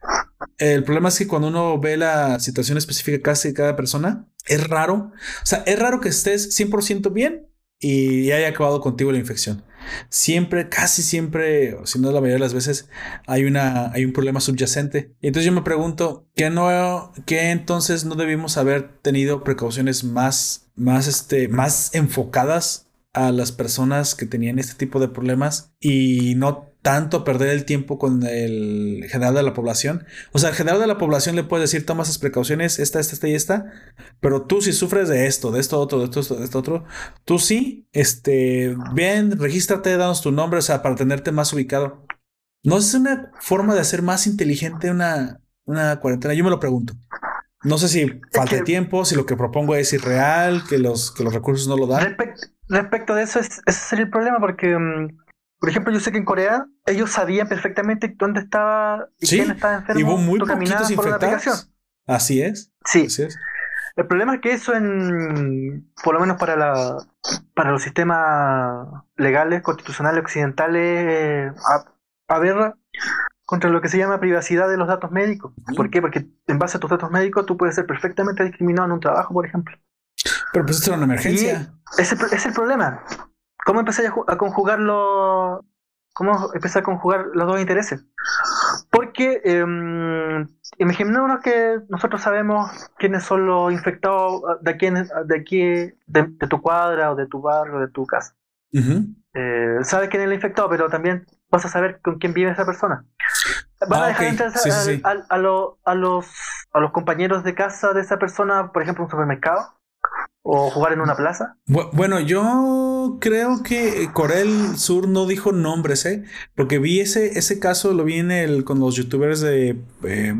el problema es que cuando uno ve la situación específica casi de cada persona, es raro. O sea, es raro que estés 100% bien y haya acabado contigo la infección. Siempre, casi siempre, o si no la mayoría de las veces, hay, una, hay un problema subyacente. Y entonces yo me pregunto, ¿qué, no, qué entonces no debimos haber tenido precauciones más, más, este, más enfocadas a las personas que tenían este tipo de problemas y no tanto perder el tiempo con el general de la población. O sea, al general de la población le puedes decir, toma esas precauciones, esta, esta, esta y esta, pero tú si sufres de esto, de esto otro, de esto, de esto otro, tú sí, este, ven, regístrate, danos tu nombre, o sea, para tenerte más ubicado. ¿No es una forma de hacer más inteligente una, una cuarentena? Yo me lo pregunto. No sé si falta que- tiempo, si lo que propongo es irreal, que los, que los recursos no lo dan. Respect- respecto de eso, es, ese sería el problema, porque, mm, por ejemplo, yo sé que en Corea ellos sabían perfectamente dónde estaba y Sí, quién estaba enfermo. Y hubo muy poquitos infectados. Así es, Sí, así es. el problema es que eso, en, por lo menos para, la, para los sistemas legales, constitucionales, occidentales, a, a ver, contra lo que se llama privacidad de los datos médicos. ¿Por qué? Porque en base a tus datos médicos tú puedes ser perfectamente discriminado en un trabajo, por ejemplo. Pero pues esto era una emergencia. Ese es el problema. ¿Cómo empecé a, a conjugar los... ¿Cómo empecé a conjugar los dos intereses? Porque eh, imaginémonos que nosotros sabemos quiénes son los infectados de aquí, de, aquí de, de tu cuadra o de tu barrio, de tu casa. Eh, sabes quién es el infectado, pero también vas a saber con quién vive esa persona. Vas Ah, a dejar ok. entrar Sí, sí, sí. a, a- a lo- a los, a los compañeros de casa de esa persona, por ejemplo, en un supermercado o jugar en una plaza. Bu- Bueno, yo creo que Corea del Sur no dijo nombres, ¿eh? Porque vi ese, ese caso, lo vi en el, con los youtubers de eh,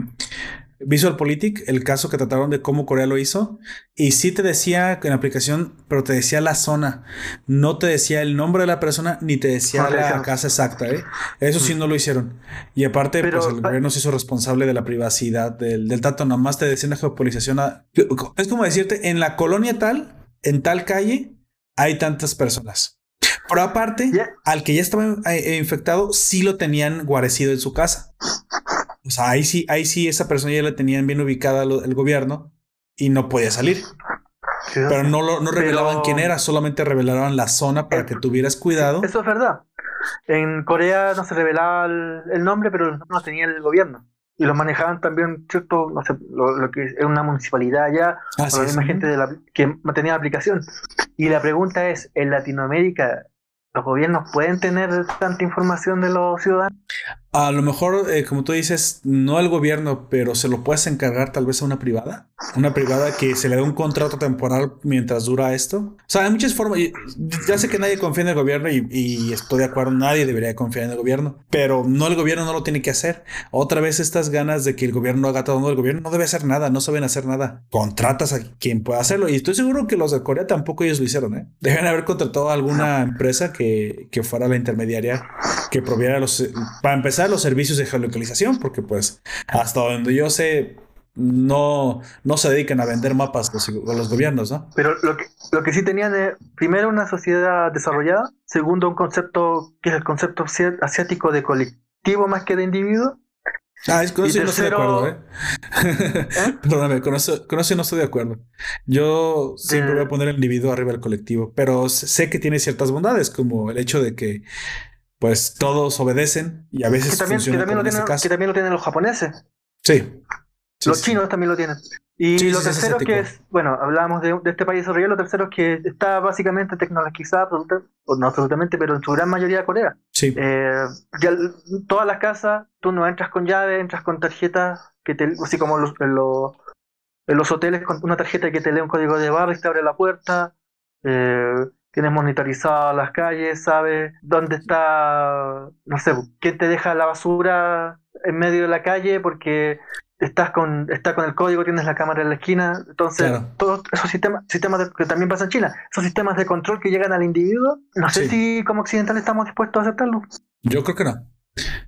VisualPolitik, el caso que trataron de cómo Corea lo hizo. Y sí te decía en la aplicación, pero te decía la zona. No te decía el nombre de la persona, ni te decía la casa exacta, ¿eh? Eso sí no lo hicieron. Y aparte, Pero- pues el gobierno se hizo responsable de la privacidad del, del dato. Nomás te decía una geopolización. a- Es como decirte, en la colonia tal, en tal calle, hay tantas personas. Pero aparte, al que ya estaba eh, infectado, sí lo tenían guarecido en su casa. O sea, ahí sí, ahí sí esa persona ya la tenían bien ubicada lo- el gobierno y no podía salir. Pero no, lo, no Pero- revelaban quién era, solamente revelaban la zona para que tuvieras cuidado. Eso es verdad. En Corea no se revelaba el, el nombre, pero los nombres los tenía el gobierno. Y los manejaban también, ¿cierto? No sé, lo, lo que es una municipalidad allá, Así o la misma gente de la, que mantenía la aplicación. Y la pregunta es, ¿en Latinoamérica los gobiernos pueden tener tanta información de los ciudadanos? A lo mejor, eh, como tú dices, no al gobierno, pero se lo puedes encargar tal vez a una privada. Una privada que se le dé un contrato temporal mientras dura esto. O sea, hay muchas formas. Ya sé que nadie confía en el gobierno y, y estoy de acuerdo, nadie debería confiar en el gobierno. Pero no, el gobierno no lo tiene que hacer. Otra vez estas ganas de que el gobierno haga todo, no, el gobierno no debe hacer nada, no saben hacer nada. Contratas a quien pueda hacerlo. Y estoy seguro que los de Corea tampoco ellos lo hicieron, ¿eh? Deben haber contratado a alguna empresa que, que fuera la intermediaria que proviera los, para empezar, los servicios de geolocalización, porque pues hasta donde yo sé, no, no se dedican a vender mapas los, los gobiernos, ¿no? Pero lo que, lo que sí tenían es, primero, una sociedad desarrollada, segundo, un concepto que es el concepto asi- asiático de colectivo más que de individuo, Ah, es con eso yo no estoy de acuerdo, ¿eh? Perdóname, con eso, con eso no estoy de acuerdo. Yo siempre De- voy a poner el individuo arriba del colectivo, pero sé que tiene ciertas bondades, como el hecho de que pues todos obedecen y a veces que también, que también lo este tienen, que también lo tienen los japoneses. Sí. Sí, los sí. chinos también lo tienen. Y Sí, lo es tercero que es, bueno, hablábamos de, de este país desarrollado, lo tercero es que está básicamente tecnologizada, o no absolutamente, pero en su gran mayoría Corea. Sí. Eh, ya todas las casas, tú no entras con llave, entras con tarjetas, que te, así como los- en, los, en los hoteles, con una tarjeta que te lee un código de barra y te abre la puerta. Eh, tienes monitorizadas las calles, sabes dónde está, no sé, quién te deja la basura en medio de la calle porque estás con, está con el código, tienes la cámara en la esquina. Entonces, Claro. todos esos sistemas, sistemas de- que también pasa en China, esos sistemas de control que llegan al individuo, no sé Sí. si como occidentales estamos dispuestos a aceptarlo. Yo creo que no.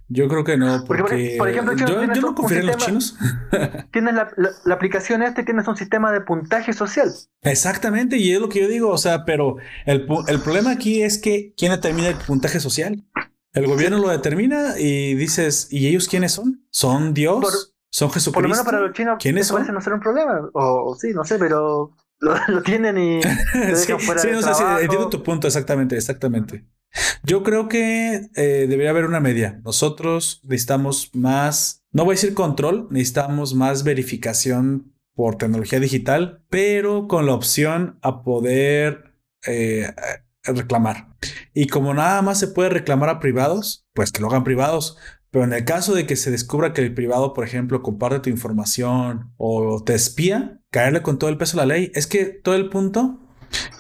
Yo creo que no, Porque, porque, por- ejemplo, yo, yo no confiaría en los chinos. Tienes la, la- la aplicación este, tienes un sistema de puntaje social. Exactamente, y es lo que yo digo, o sea, pero el, el problema aquí es que ¿quién determina el puntaje social? El gobierno lo determina y dices, ¿y ellos quiénes son? ¿Son Dios? Por- ¿Son Jesucristo? Por lo menos para los chinos ¿Quiénes son? no ser un problema. O, o sí, no sé, pero lo, lo tienen y sí, dejan fuera sí, no sé, entiendo tu punto, exactamente, exactamente. Yo creo que eh, debería haber una media. Nosotros necesitamos más, no voy a decir control, necesitamos más verificación por tecnología digital, pero con la opción a poder eh, reclamar. Y como nada más se puede reclamar a privados, pues que lo hagan privados. Pero en el caso de que se descubra que el privado, por ejemplo, comparte tu información o te espía, caerle con todo el peso a la ley. Es que todo el punto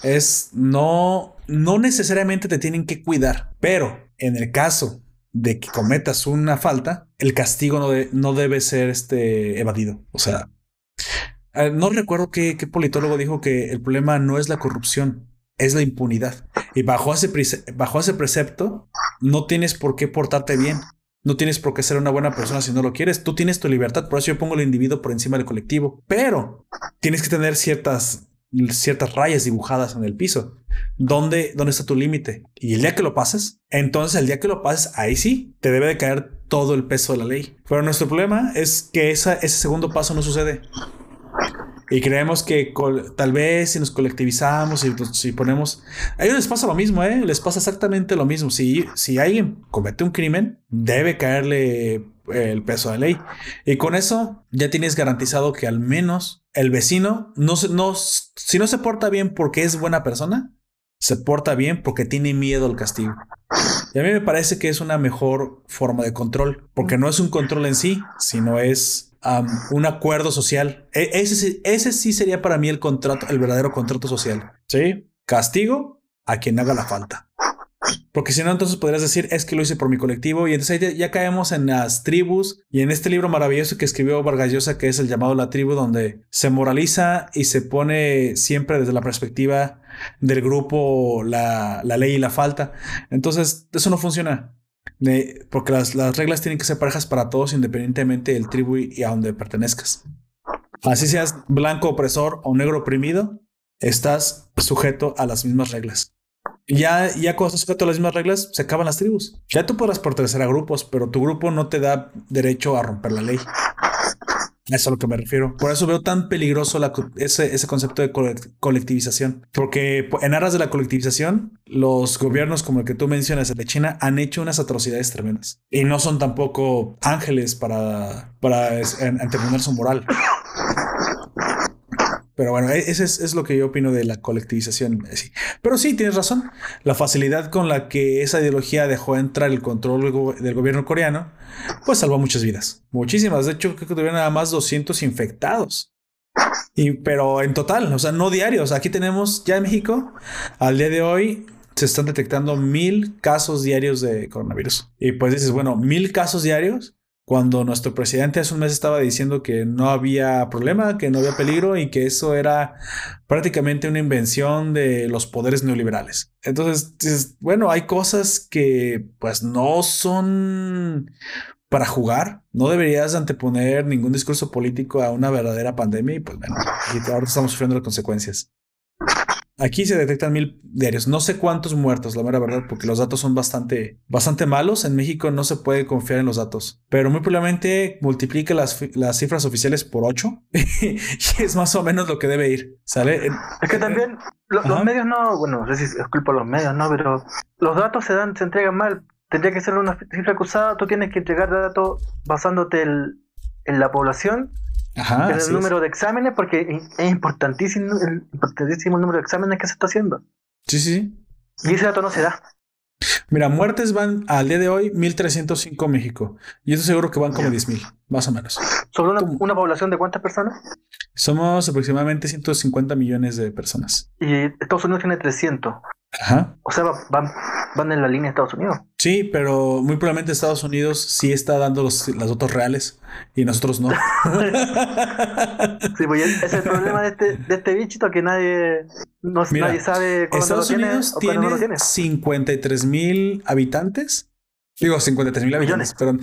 es no, no necesariamente te tienen que cuidar, pero en el caso de que cometas una falta, el castigo no, de- no debe ser este evadido. O sea, eh, no recuerdo qué, politólogo dijo que el problema no es la corrupción, es la impunidad. Y bajo ese, bajo ese precepto, no tienes por qué portarte bien. No tienes por qué ser una buena persona si no lo quieres. Tú tienes tu libertad. Por eso yo pongo el individuo por encima del colectivo. Pero tienes que tener ciertas, ciertas rayas dibujadas en el piso. ¿Dónde, dónde está tu límite? Y el día que lo pases, entonces el día que lo pases, ahí sí te debe de caer todo el peso de la ley. Pero nuestro problema es que ese segundo paso no sucede. Y creemos que tal vez si nos colectivizamos y si ponemos... A ellos les pasa lo mismo, ¿eh? Les pasa exactamente lo mismo. Si, si alguien comete un crimen, debe caerle el peso de ley. Y con eso ya tienes garantizado que al menos el vecino, no, si no se porta bien porque es buena persona, se porta bien porque tiene miedo al castigo. Y a mí me parece que es una mejor forma de control, porque no es un control en sí, sino es un acuerdo social. E, ese, ese sí sería para mí el contrato, el verdadero contrato social. Sí, castigo a quien haga la falta. Porque si no, entonces podrías decir, es que lo hice por mi colectivo. Y entonces ya, ya, caemos en las tribus y en este libro maravilloso que escribió Vargas Llosa, que es el llamado La Tribu, donde se moraliza y se pone siempre desde la perspectiva del grupo la, la ley y la falta. Entonces, eso no funciona porque las, reglas tienen que ser parejas para todos independientemente del tribu y, a donde pertenezcas. Así seas blanco opresor o negro oprimido, estás sujeto a las mismas reglas. Ya, ya cuando estás sujeto a las mismas reglas, se acaban las tribus. Ya tú podrás pertenecer a grupos, pero tu grupo no te da derecho a romper la ley. Eso es a lo que me refiero. Por eso veo tan peligroso ese, concepto de colectivización. Porque en aras de la colectivización, los gobiernos como el que tú mencionas, el de China, han hecho unas atrocidades tremendas. Y no son tampoco ángeles para, para anteponer su moral. Pero bueno, e-, ese es, lo que yo opino de la colectivización. Pero sí, tienes razón. La facilidad con la que esa ideología dejó entrar el control del gobierno coreano, pues salvó muchas vidas. Muchísimas. De hecho, creo que tuvieron nada más 200 infectados. Y, pero en total, o sea, no diarios. Aquí tenemos ya en México, al día de hoy, se están detectando mil casos diarios de coronavirus. Y pues dices, bueno, mil casos diarios cuando nuestro presidente hace un mes estaba diciendo que no había problema, que no había peligro y que eso era prácticamente una invención de los poderes neoliberales. Entonces, bueno, hay cosas que pues no son para jugar. No deberías anteponer ningún discurso político a una verdadera pandemia y pues bueno, ahora estamos sufriendo las consecuencias. Aquí se detectan mil diarios. No sé cuántos muertos, la mera verdad, porque los datos son bastante, bastante malos. En México no se puede confiar en los datos, pero muy probablemente multiplique las, las cifras oficiales por 8 y es más o menos lo que debe ir. ¿Sale? Es que también los medios no, bueno, no sé si es culpa de los medios, no, pero los datos se dan, se entregan mal. Tendría que ser una cifra acusada. Tú tienes que entregar datos basándote en la población Ajá, el número de exámenes, porque es importantísimo el, importantísimo número de exámenes que se está haciendo. Sí, sí. Y ese dato no se da. Mira, muertes van al día de hoy 1305 México. Y estoy seguro que van como 10.000, más o menos. ¿Sobre una, una, población de cuántas personas? Somos aproximadamente 150 millones de personas. Y Estados Unidos tiene 300. Ajá. O sea, van, van en la línea de Estados Unidos. Sí, pero muy probablemente Estados Unidos sí está dando los, las datos reales y nosotros no. sí, pues ese es el problema de este, de este bichito que nadie, no, nadie sabe cuándo Estados lo Unidos tiene, no tiene 53 mil habitantes. Digo, 53 mil habitantes, perdón.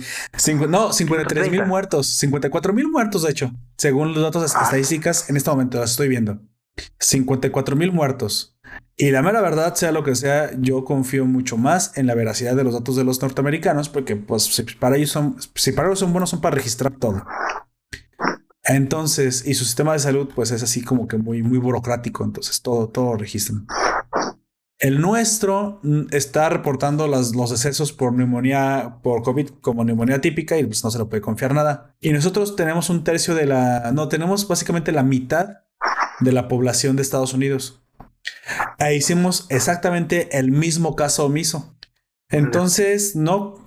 no, 53 mil muertos, 54 mil muertos, de hecho, según los datos ah. estadísticas en este momento, las estoy viendo. 54 mil muertos. Y la mera verdad, sea lo que sea, yo confío mucho más en la veracidad de los datos de los norteamericanos, porque pues si para ellos son, si para ellos son buenos, son para registrar todo. Entonces, y su sistema de salud, pues es así como que muy, muy burocrático, entonces todo, todo lo registran. El nuestro mm, está reportando las, los decesos por neumonía, por COVID como neumonía típica y pues no se lo puede confiar nada. Y nosotros tenemos un tercio de la, no, tenemos básicamente la mitad de la población de Estados Unidos. Ahí hicimos exactamente el mismo caso omiso. Entonces, no,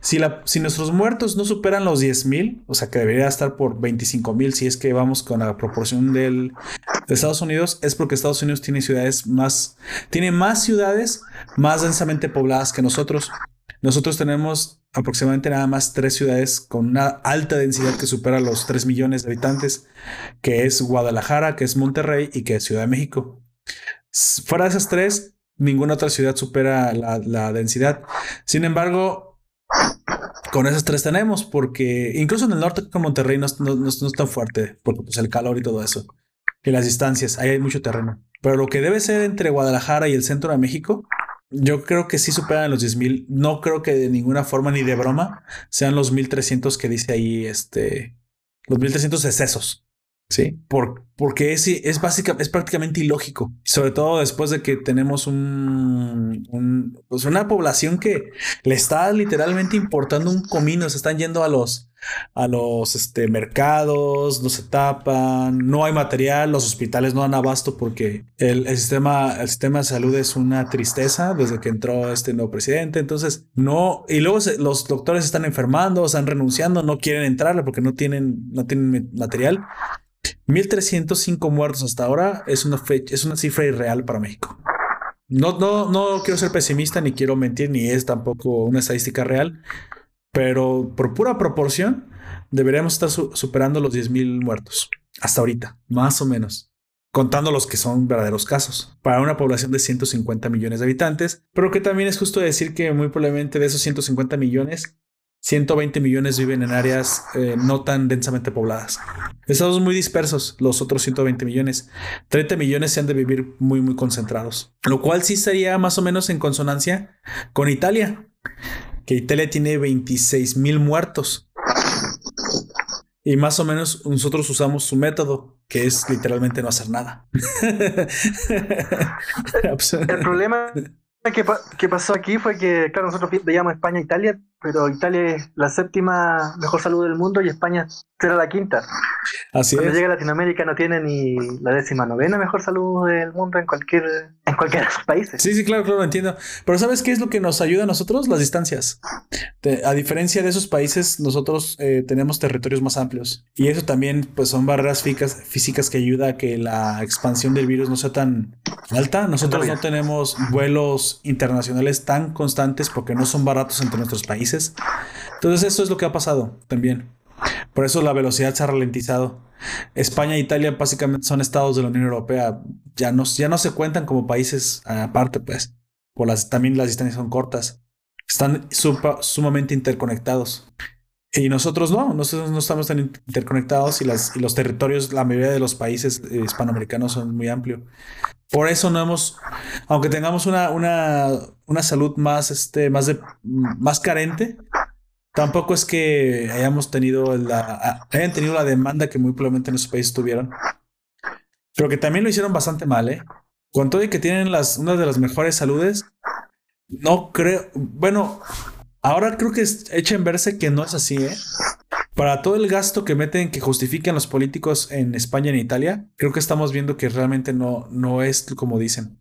si, la, si nuestros muertos no superan los 10 mil, o sea que debería estar por 25 mil, si es que vamos con la proporción del, de Estados Unidos, es porque Estados Unidos tiene ciudades más, tiene más ciudades más densamente pobladas que nosotros. Nosotros tenemos aproximadamente nada más tres ciudades con una alta densidad que supera los 3 millones de habitantes, que es Guadalajara, que es Monterrey y que es Ciudad de México. Fuera de esas tres, ninguna otra ciudad supera la, densidad. Sin embargo, con esas tres tenemos, porque incluso en el norte con Monterrey no, es tan fuerte, porque pues el calor y todo eso. Y las distancias, ahí hay mucho terreno. Pero lo que debe ser entre Guadalajara y el centro de México, Yo creo que sí superan los 10.000. No creo que de ninguna forma ni de broma sean los 1.300 que dice ahí, este, los 1.300 excesos. Sí, Por, porque es, es, básica, es prácticamente ilógico, sobre todo después de que tenemos un, un, pues una población que le está literalmente importando un comino, se están yendo a los, a los este, mercados, no se tapan, no hay material, los hospitales no dan abasto porque el, el, sistema, el sistema de salud es una tristeza desde que entró este nuevo presidente, entonces no, y luego se, los doctores están enfermando, están renunciando, no quieren entrarle porque no tienen, no tienen material. 1305 muertos hasta ahora es una fecha, es una cifra irreal para México. No, no, no quiero ser pesimista ni quiero mentir, ni es tampoco una estadística real, pero por pura proporción deberíamos estar superando los 10.000 muertos hasta ahorita, más o menos, contando los que son verdaderos casos, para una población de 150 millones de habitantes, pero que también es justo decir que muy probablemente de esos 150 millones, 120 millones viven en áreas eh, no tan densamente pobladas. Estados muy dispersos, los otros 120 millones. 30 millones se han de vivir muy, muy concentrados. Lo cual sí sería más o menos en consonancia con Italia, que Italia tiene 26 mil muertos. Y más o menos nosotros usamos su método, que es literalmente no hacer nada. El problema que, pasó aquí fue que, claro, nosotros veíamos España e Italia, pero Italia es la séptima mejor salud del mundo y España será la quinta. Así Cuando es. llega a Latinoamérica no tiene ni la décima novena mejor salud del mundo en cualquier en cualquiera de sus países. Sí, sí, claro, claro, lo entiendo. Pero ¿sabes qué es lo que nos ayuda a nosotros? Las distancias. Te- a diferencia de esos países, nosotros eh, tenemos territorios más amplios. Y eso también, pues, son barreras físicas, físicas que ayuda a que la expansión del virus no sea tan alta. Nosotros no tenemos vuelos internacionales tan constantes porque no son baratos entre nuestros países. Entonces, eso es lo que ha pasado también. Por eso la velocidad se ha ralentizado. España e Italia básicamente son estados de la Unión Europea. Ya no, ya no se cuentan como países aparte, pues. Por las, también las distancias son cortas. Están sumamente interconectados. Y nosotros no, nosotros no estamos tan interconectados y los territorios, la mayoría de los países eh, hispanoamericanos son muy amplios. Por eso no hemos, aunque tengamos una, una, una salud más, este, más, de, más carente, tampoco es que hayamos tenido la, hayan tenido la demanda que muy probablemente en nuestros países tuvieron. Pero que también lo hicieron bastante mal, ¿eh? Con todo y que tienen las, una de las mejores saludes, no creo, bueno, ahora creo que es- echen verse que no es así, ¿eh? Para todo el gasto que meten, que justifican los políticos en España y en Italia, creo que estamos viendo que realmente no, no es como dicen.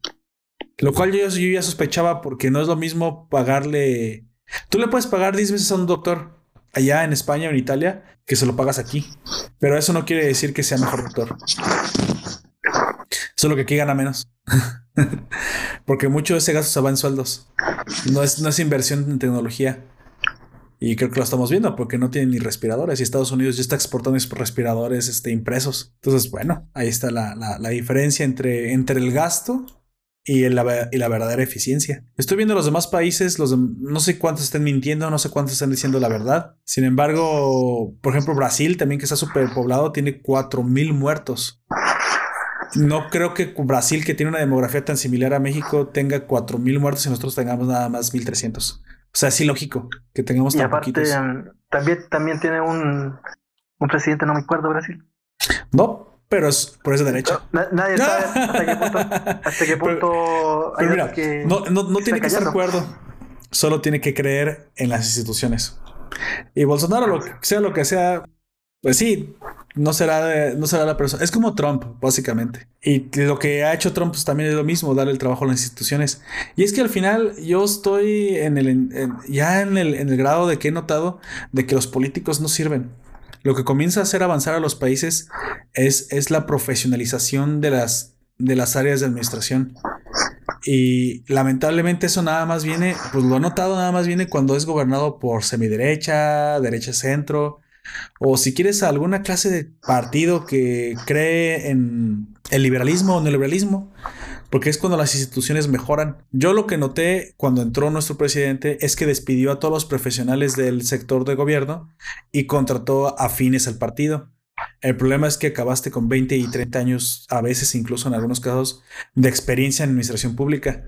Lo cual yo, yo ya sospechaba porque no es lo mismo pagarle... Tú le puedes pagar 10 veces a un doctor allá en España o en Italia que se lo pagas aquí. Pero eso no quiere decir que sea mejor doctor. Solo que aquí gana menos. porque mucho de ese gasto se va en sueldos. No es, no es inversión en tecnología. Y creo que lo estamos viendo porque no tienen ni respiradores y Estados Unidos ya está exportando respiradores este, impresos. Entonces, bueno, ahí está la, la- la diferencia entre, entre el gasto y, la, y la verdadera eficiencia. Estoy viendo los demás países, los dem- no sé cuántos estén mintiendo, no sé cuántos están diciendo la verdad. Sin embargo, por ejemplo, Brasil también que está superpoblado tiene 4.000 muertos. No creo que Brasil, que tiene una demografía tan similar a México, tenga 4.000 muertos y nosotros tengamos nada más 1.300. O sea, es ilógico que tengamos Y tan aparte poquitos. em, también también tiene un un presidente, no me acuerdo, Brasil. No, pero es por esa derecha. Na- nadie sabe hasta qué punto, hasta qué punto Pero hay mira, datos que no, no, no que tiene que estar de acuerdo. Solo tiene que creer en las instituciones. Y Bolsonaro, lo sea lo que sea, pues sí, no será, de- no será la persona. Es como Trump, básicamente. Y lo que ha hecho Trump pues, también es lo mismo, darle el trabajo a las instituciones. Y es que al final yo estoy en el, en- ya en el, en el grado de que he notado de que los políticos no sirven. Lo que comienza a hacer avanzar a los países es, es la profesionalización de las, de las áreas de administración. Y lamentablemente eso nada más viene, pues lo he notado, nada más viene cuando es gobernado por semiderecha, derecha centro, o si quieres alguna clase de partido que cree en el liberalismo o neoliberalismo, porque es cuando las instituciones mejoran. Yo lo que noté cuando entró nuestro presidente es que despidió a todos los profesionales del sector de gobierno y contrató afines al partido. El problema es que acabaste con 20 y 30 años, a veces incluso en algunos casos, de experiencia en administración pública.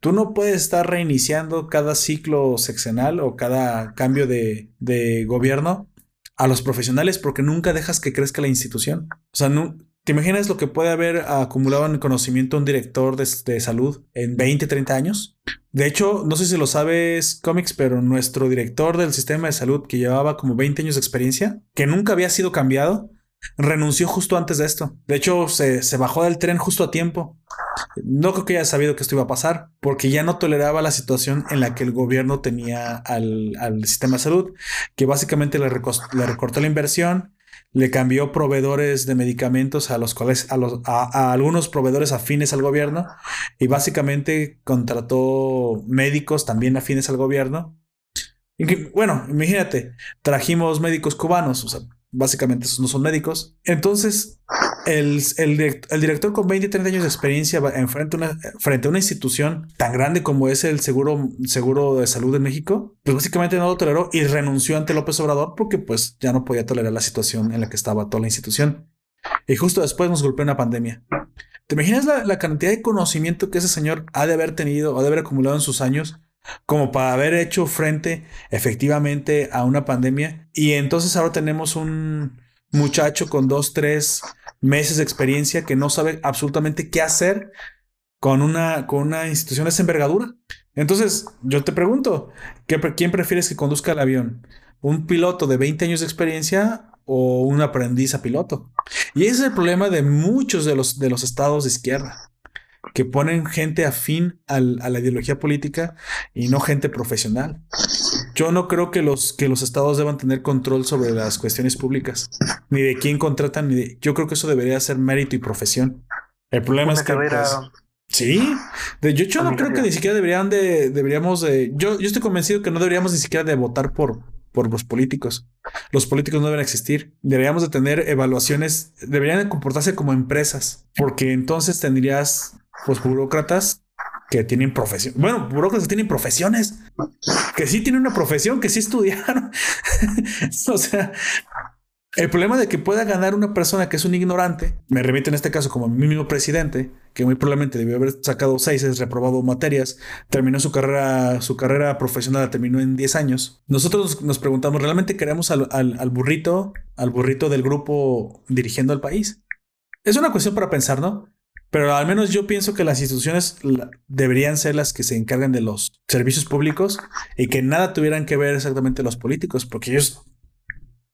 Tú no puedes estar reiniciando cada ciclo sexenal o cada cambio de, de gobierno a los profesionales porque nunca dejas que crezca la institución. O sea, no, ¿te imaginas lo que puede haber acumulado en conocimiento un director de, salud en 20, 30 años? De hecho, no sé si lo sabes, cómics, pero nuestro director del sistema de salud, que llevaba como 20 años de experiencia, que nunca había sido cambiado, renunció justo antes de esto. De hecho, se, se, bajó del tren justo a tiempo. No creo que haya sabido que esto iba a pasar, porque ya no toleraba la situación en la que el gobierno tenía al, al sistema de salud, que básicamente le, recortó la inversión, le cambió proveedores de medicamentos a los cuales, a, los, a, algunos proveedores afines al gobierno, y básicamente contrató médicos también afines al gobierno. Bueno, imagínate, trajimos médicos cubanos, o sea, básicamente esos no son médicos. Entonces, el, el, el, director con 20 y 30 años de experiencia en frente, a una, frente a una institución tan grande como es el seguro, seguro de salud de México, pues básicamente no lo toleró y renunció ante López Obrador porque pues ya no podía tolerar la situación en la que estaba toda la institución. Y justo después nos golpeó una pandemia. ¿Te imaginas la, la cantidad de conocimiento que ese señor ha de haber tenido o de haber acumulado en sus años como para haber hecho frente efectivamente a una pandemia. Y entonces ahora tenemos un muchacho con dos, tres meses de experiencia que no sabe absolutamente qué hacer con una, con una institución de esa envergadura. Entonces, yo te pregunto, ¿quién prefieres que conduzca el avión? ¿Un piloto de 20 años de experiencia o un aprendiz a piloto? Y ese es el problema de muchos de los, de los estados de izquierda que ponen gente afín al, a la ideología política y no gente profesional. Yo no creo que los, que los estados deban tener control sobre las cuestiones públicas, ni de quién contratan, ni de... Yo creo que eso debería ser mérito y profesión. El problema Una es que... carrera- pues, sí, de, yo, yo no creo que ni siquiera deberían de... Deberíamos de... Yo, yo estoy convencido que no deberíamos ni siquiera de votar por, por los políticos. Los políticos no deben existir. Deberíamos de tener evaluaciones, deberían de comportarse como empresas, porque entonces tendrías pues burócratas que tienen profesión. Bueno, burócratas tienen profesiones, que sí tienen una profesión, que sí estudiaron. o sea, el problema de que pueda ganar una persona que es un ignorante, me remite en este caso como mi mismo presidente, que muy probablemente debió haber sacado seis, reprobado materias, terminó su carrera, su carrera profesional, la terminó en 10 años. Nosotros nos preguntamos, ¿realmente queremos al, al, al burrito, al burrito del grupo dirigiendo al país? Es una cuestión para pensar, ¿no? Pero al menos yo pienso que las instituciones deberían ser las que se encarguen de los servicios públicos y que nada tuvieran que ver exactamente los políticos, porque ellos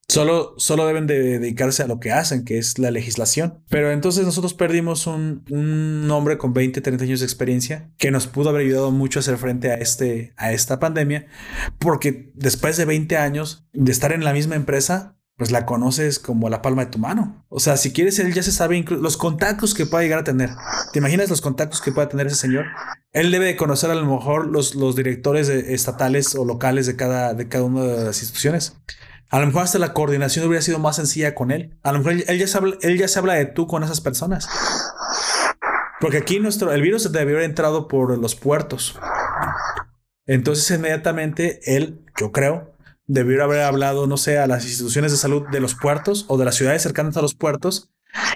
solo, solo deben de dedicarse a lo que hacen, que es la legislación. Pero entonces nosotros perdimos un, un hombre con 20, 30 años de experiencia que nos pudo haber ayudado mucho a hacer frente a, este, a esta pandemia, porque después de 20 años de estar en la misma empresa, pues la conoces como la palma de tu mano. O sea, si quieres, él ya se sabe los contactos que pueda llegar a tener. ¿Te imaginas los contactos que pueda tener ese señor? Él debe de conocer a lo mejor los, los directores estatales o locales de cada, de cada una de las instituciones. A lo mejor hasta la coordinación hubiera sido más sencilla con él. A lo mejor él ya, se habla, él ya se habla de tú con esas personas. Porque aquí nuestro, el virus debió haber entrado por los puertos. Entonces inmediatamente él, yo creo, debió haber hablado, no sé, a las instituciones de salud de los puertos o de las ciudades cercanas a los puertos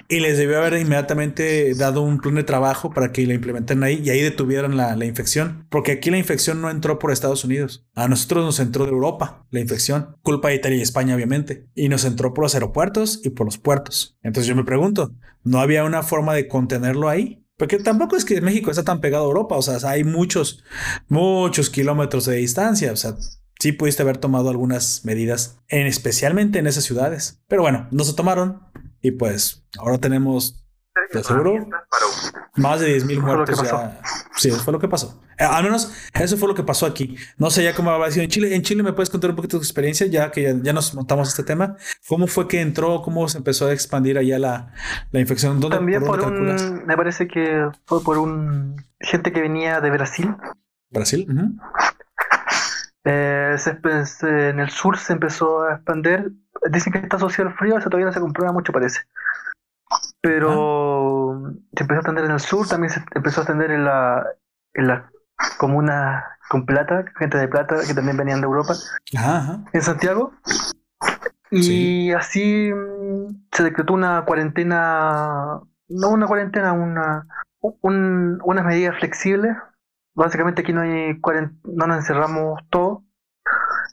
y les debió haber inmediatamente dado un plan de trabajo para que la implementen ahí y ahí detuvieran la, la infección. Porque aquí la infección no entró por Estados Unidos. A nosotros nos entró de Europa la infección. Culpa de Italia y España, obviamente. Y nos entró por los aeropuertos y por los puertos. Entonces yo me pregunto, ¿no había una forma de contenerlo ahí? Porque tampoco es que México está tan pegado a Europa. O sea, hay muchos, muchos kilómetros de distancia. O sea, sí pudiste haber tomado algunas medidas, en especialmente en esas ciudades. Pero bueno, no se tomaron. Y pues ahora tenemos, te aseguro, más de 10 mil Fue lo que muertos ya. Sí, eso fue lo que pasó. Eh, al menos eso fue lo que pasó aquí. No sé ya cómo habrá sido en Chile. En Chile me puedes contar un poquito de tu experiencia, ya que ya, ya nos montamos este tema. ¿Cómo fue que entró? ¿Cómo se empezó a expandir allá la, la infección? ¿Dónde, También por por dónde un, me parece que fue por un gente que venía de Brasil. ¿Brasil? Eh, se en el sur se empezó a expandir. Dicen que está asociado al frío, eso todavía no se comprueba mucho, parece. Pero se empezó a extender en el sur, también se empezó a extender en la, en la comuna con plata, gente de plata que también venían de Europa, Ajá, en Santiago. Y Sí. así mm, se decretó una cuarentena, no una cuarentena, una, un- unas medidas flexibles. Básicamente aquí no hay no nos encerramos todos.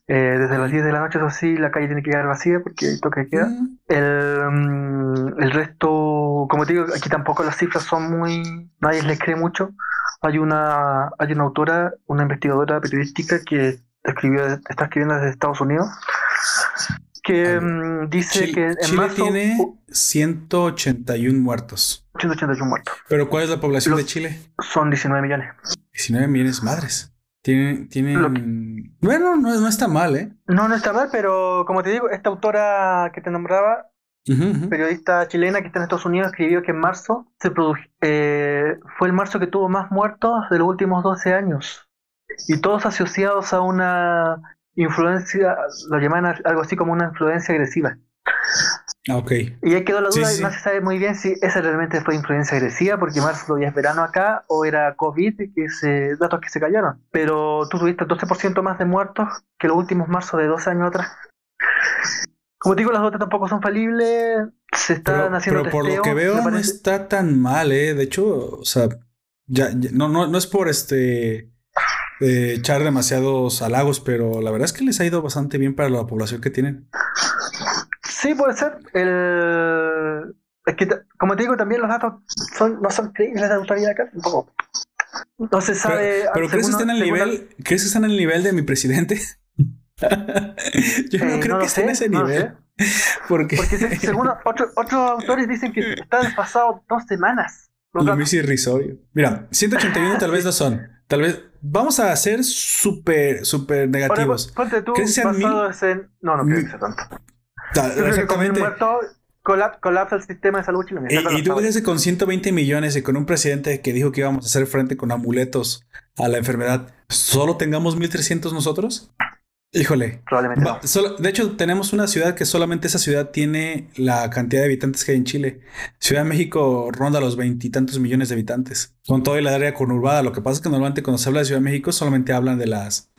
Eh, desde las 10 de la noche, eso sí, la calle tiene que quedar vacía porque hay toque de queda. Mm, El, mm, el resto, como te digo, aquí tampoco las cifras son muy, nadie les cree mucho. Hay una, hay una autora, una investigadora periodística que escribió, está escribiendo desde Estados Unidos, que mm, dice Chile, que en Chile marzo tiene uh, 181 muertos. 181 muertos. Pero ¿cuál es la población Los- de Chile? Son 19 millones. 19 millones madres. Tienen, tienen... Lo Bueno, no, no está mal, ¿eh? No, no está mal, pero como te digo, esta autora que te nombraba, periodista chilena que está en Estados Unidos, escribió que en marzo se produ- eh, fue el marzo que tuvo más muertos de los últimos 12 años. Y todos asociados a una influencia, lo llaman algo así como una influencia agresiva. Ah, ok. Y ahí quedó la Sí, duda, sí. y no se sabe muy bien si esa realmente fue influencia agresiva, porque marzo todavía es verano acá, o era COVID, que se, datos que se callaron. Pero tú tuviste 12% más de muertos que los últimos marzo de 12 años atrás. Como te digo, las dotas tampoco son falibles, se están Pero, haciendo pero por lo que veo no está tan mal, ¿eh? De hecho, o sea, ya, ya- no, no, no es por este eh, echar demasiados halagos, pero la verdad es que les ha ido bastante bien para la población que tienen. Sí, puede ser. El... Es que, como te digo, también los datos son, no son creíbles de autoridad acá, un poco. No se sabe. Pero, pero ¿crees que están en el según- nivel, ¿crees que están en el nivel de mi presidente? Yo no Eh, creo no que esté en ese no nivel. Porque, Porque se- según otro- otros autores dicen que está desfasado dos semanas. Los lo datos. mis irrisorio. Mira, 181 tal vez no son. Tal vez vamos a ser súper, súper Ahora, negativos. ponte tú ¿Crees que sean basados en. No, no creo mil- que sea tanto. Exactamente. muertos colap- colapsa el sistema de salud chileno. Y, y tú crees que con 120 millones y con un presidente que dijo que íbamos a hacer frente con amuletos a la enfermedad, ¿solo tengamos 1300 nosotros? Híjole. Probablemente Va- solo- de hecho, tenemos una ciudad que solamente esa ciudad tiene la cantidad de habitantes que hay en Chile. Ciudad de México ronda los veintitantos millones de habitantes. Con toda la área conurbada. Lo que pasa es que normalmente cuando se habla de Ciudad de México solamente hablan de las...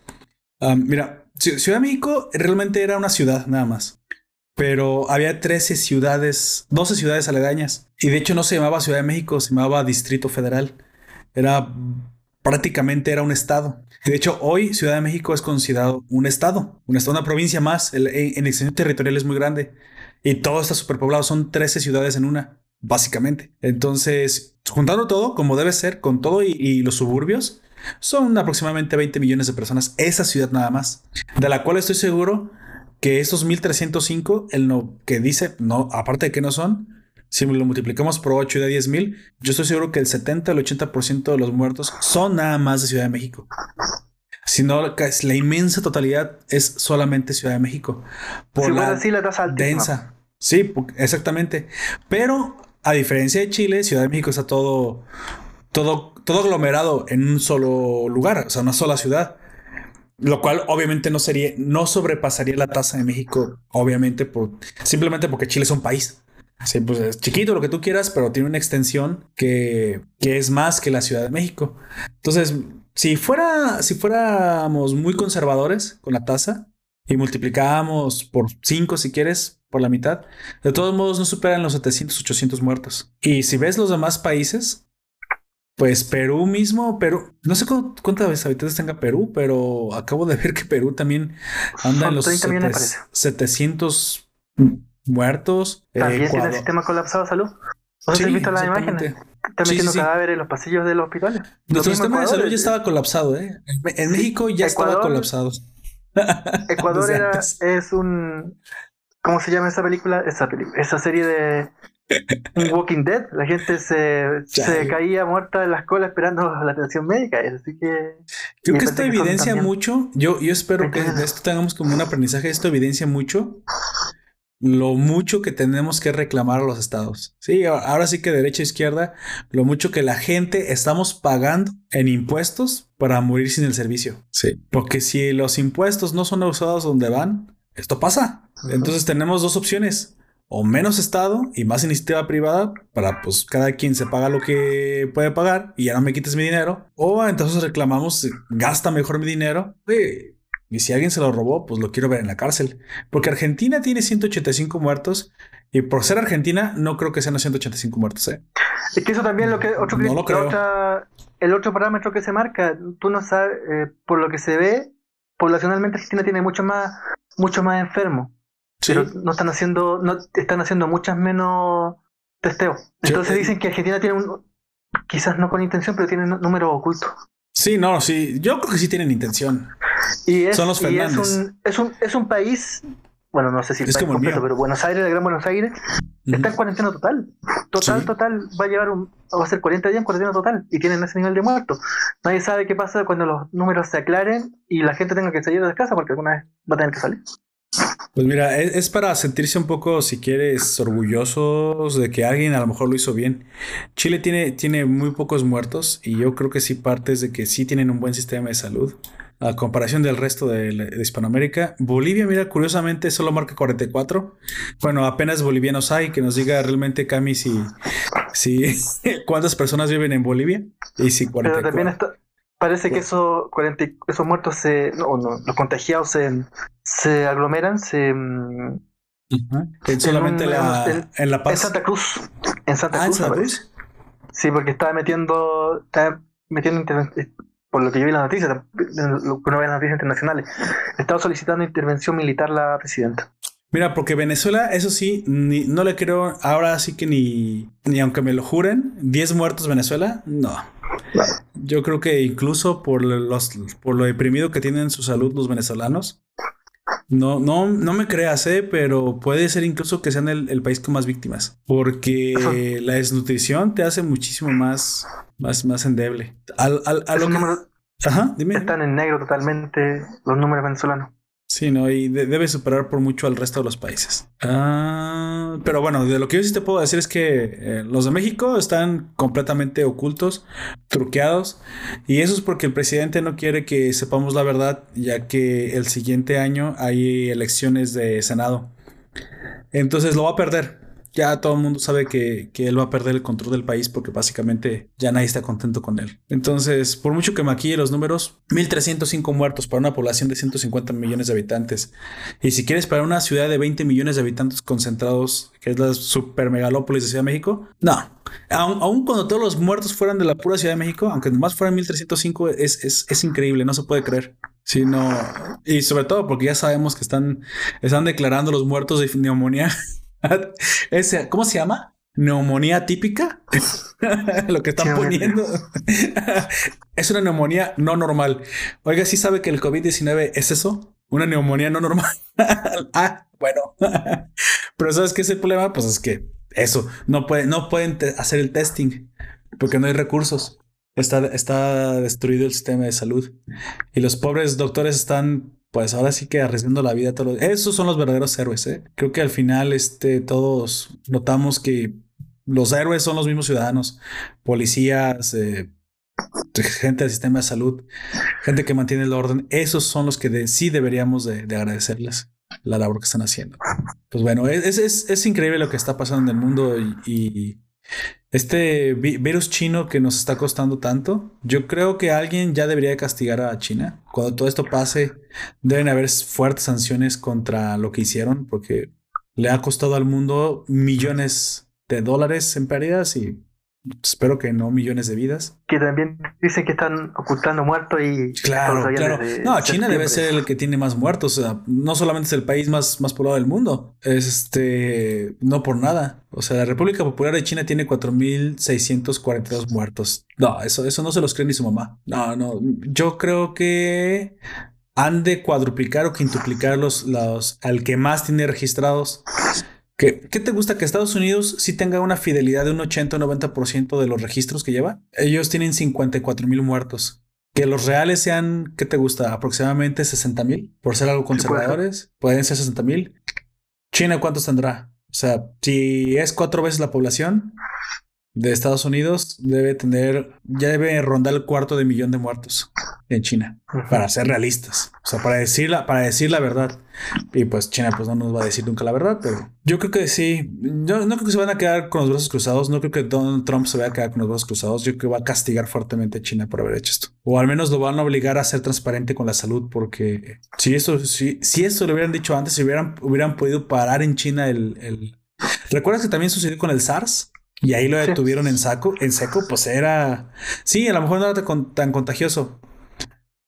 Ah, mira, Ci- Ciudad de México realmente era una ciudad nada más. Pero había 13 ciudades, 12 ciudades aledañas. Y de hecho no se llamaba Ciudad de México, se llamaba Distrito Federal. Era prácticamente era un estado. De hecho, hoy Ciudad de México es considerado un estado, un una provincia más. El- en, en extensión territorial es muy grande. Y todo está superpoblado. Son 13 ciudades en una, básicamente. Entonces, juntando todo, como debe ser, con todo y, y los suburbios, son aproximadamente 20 millones de personas. Esa ciudad nada más. De la cual estoy seguro que esos 1305, el no, que dice, no, aparte de que no son, si lo multiplicamos por 8 y da 10 mil, yo estoy seguro que el 70 al 80% de los muertos son nada más de Ciudad de México. Si no, la inmensa totalidad es solamente Ciudad de México. Por Si fuera la así, la densa. Sí, exactamente. Pero a diferencia de Chile, Ciudad de México está todo, todo, todo aglomerado en un solo lugar, o sea, una sola ciudad. Lo cual obviamente no sería, no sobrepasaría la tasa de México, obviamente, por, simplemente porque Chile es un país. Sí, pues es chiquito lo que tú quieras, pero tiene una extensión que, que es más que la Ciudad de México. Entonces, si fuera, si fuéramos muy conservadores con la tasa y multiplicábamos por 5 si quieres, por la mitad, de todos modos no superan los 700, 800 muertos. Y si ves los demás países, pues Perú mismo, Perú, no sé cu- cuántas habitantes tenga Perú, pero acabo de ver que Perú también anda en los 30 millones, setes- parece. 700 muertos. Eh, También tiene el sistema colapsado de salud. ¿No Sí, has visto las imágenes? Están metiendo sí, sí. cadáveres en los pasillos de los hospitales. Nuestro sistema de salud ya eh, estaba colapsado, ¿eh? En, México ya estaba colapsado. Ecuador era, es un. ¿Cómo se llama esa película? Esa, película, esa serie de. Un Walking Dead. La gente se, se caía muerta en las colas esperando la atención médica. Así que. Creo que esto que evidencia también- mucho. Yo, yo espero que de esto tengamos como un aprendizaje. Esto evidencia mucho lo mucho que tenemos que reclamar a los estados. Sí, ahora sí que derecha e izquierda, lo mucho que la gente estamos pagando en impuestos para morir sin el servicio. Sí. Porque si los impuestos no son usados donde van, esto pasa. Entonces tenemos dos opciones. O menos Estado y más iniciativa privada para pues cada quien se paga lo que puede pagar y ya no me quites mi dinero. O entonces reclamamos, gasta mejor mi dinero. Sí, Y si alguien se lo robó, pues lo quiero ver en la cárcel. Porque Argentina tiene 185 muertos y por ser Argentina no creo que sean los 185 muertos. ¿eh? Es que eso también lo que otro No cri- lo creo. otra- el otro parámetro que se marca, tú no sabes, eh, por lo que se ve, poblacionalmente Argentina tiene mucho más, mucho más enfermos. Sí. Pero no están haciendo, no están haciendo muchas menos testeos. Entonces eh, dicen que Argentina tiene un, quizás no con intención, pero tiene un número oculto. Sí, no, sí. Yo creo que sí tienen intención. Y es, Son los es Fernández. un, es un, es un país, bueno, no sé si el Es país como el completo, mío. pero Buenos Aires, el Gran Buenos Aires, está en cuarentena total. Total, Sí. total, va a llevar un, va a ser 40 días en cuarentena total y tienen ese nivel de muertos. Nadie sabe qué pasa cuando los números se aclaren y la gente tenga que salir de casa porque alguna vez va a tener que salir. Pues mira, es, es para sentirse un poco, si quieres, orgullosos de que alguien a lo mejor lo hizo bien. Chile tiene, tiene muy pocos muertos y yo creo que sí partes de que sí tienen un buen sistema de salud. A comparación del resto de, Hispanoamérica. Bolivia, mira, curiosamente solo marca 44. Bueno, apenas bolivianos hay. Que nos diga realmente, Cami, si, si cuántas personas viven en Bolivia. Y si Pero 44. también está, parece que esos, 40 y- esos muertos, se, no, no, los contagiados se, se aglomeran se, mm. En solamente en un- la, en- en La en Paz. Santa Cruz. En Santa Ah, en Cruz, Santa. Sí, porque estaba metiendo, estaba metiendo eh, por lo que yo vi en las noticias, lo que uno ve en las noticias internacionales, estaba solicitando intervención militar la presidenta. Mira, porque Venezuela, eso sí, ni- no le creo, ahora sí que ni, ni aunque me lo juren, 10 muertos Venezuela, no. Yo creo que incluso por los por lo deprimido que tienen su salud los venezolanos, no, no, no me creas, eh, pero puede ser incluso que sean el, el país con más víctimas, porque la desnutrición te hace muchísimo más, más, más endeble. Al, al- a lo Esos que- números Ajá, dime. están en negro totalmente, los números venezolanos. Sí, no, y de- debe superar por mucho al resto de los países. Ah, pero bueno, de lo que yo sí te puedo decir es que eh, los de México están completamente ocultos, truqueados, y eso es porque el presidente no quiere que sepamos la verdad, ya que el siguiente año hay elecciones de Senado. Entonces lo va a perder. Ya todo el mundo sabe que, que él va a perder el control del país porque básicamente ya nadie está contento con él. Entonces, por mucho que maquille los números, 1305 muertos para una población de 150 millones de habitantes. Y si quieres para una ciudad de 20 millones de habitantes concentrados, que es la super megalópolis de Ciudad de México, no. Aun, cuando todos los muertos fueran de la pura Ciudad de México, aunque nomás fueran 1305, es, es, es increíble, no se puede creer. Sí, no. Y sobre todo porque ya sabemos que están, están declarando los muertos de neumonía. Ese, ¿Cómo se llama? Neumonía típica. Lo que están poniendo es una neumonía no normal. Oiga, ¿sí sabe que el COVID-19 es eso? Una neumonía no normal. ah, bueno. Pero ¿sabes qué es el problema? Pues es que eso, no, puede, no pueden hacer el testing porque no hay recursos. Está, está destruido el sistema de salud. Y los pobres doctores están, pues ahora sí que arriesgando la vida. Todos los- Esos son los verdaderos héroes. ¿eh? Creo que al final este, todos notamos que los héroes son los mismos ciudadanos, policías, eh, gente del sistema de salud, gente que mantiene el orden. Esos son los que de- sí deberíamos de, de agradecerles la labor que están haciendo. Pues bueno, es, es, es increíble lo que está pasando en el mundo y este vi- virus chino que nos está costando tanto, yo creo que alguien ya debería de castigar a China. Cuando todo esto pase, deben haber fuertes sanciones contra lo que hicieron porque le ha costado al mundo millones de dólares en pérdidas y espero que no millones de vidas. Que también dicen que están ocultando muertos y... Claro, claro. No, China debe ser el que tiene más muertos. O sea, no solamente es el país más, más poblado del mundo. Este, no por nada. O sea, la República Popular de China tiene 4.642 muertos. No, eso, eso no se los cree ni su mamá. No, no. Yo creo que han de cuadruplicar o quintuplicar los, los al que más tiene registrados. ¿Qué, ¿Qué te gusta que Estados Unidos sí tenga una fidelidad de un 80 o 90% de los registros que lleva? Ellos tienen 54 mil muertos. Que los reales sean, ¿qué te gusta? Aproximadamente 60 mil. Por ser algo conservadores, pueden ser 60 mil. China, ¿cuántos tendrá? O sea, si es cuatro veces la población, de Estados Unidos debe tener, ya debe rondar el cuarto de millón de muertos en China, para ser realistas, o sea, para decir la, para decir la verdad. Y pues China pues no nos va a decir nunca la verdad, pero yo creo que sí, yo no creo que se van a quedar con los brazos cruzados, no creo que Donald Trump se vaya a quedar con los brazos cruzados, yo creo que va a castigar fuertemente a China por haber hecho esto, o al menos lo van a obligar a ser transparente con la salud, porque si esto, si, si esto lo hubieran dicho antes, si hubieran, hubieran podido parar en China el, el... ¿Recuerdas que también sucedió con el SARS? Y ahí lo detuvieron en saco, en seco, pues era. Sí, a lo mejor no era tan contagioso.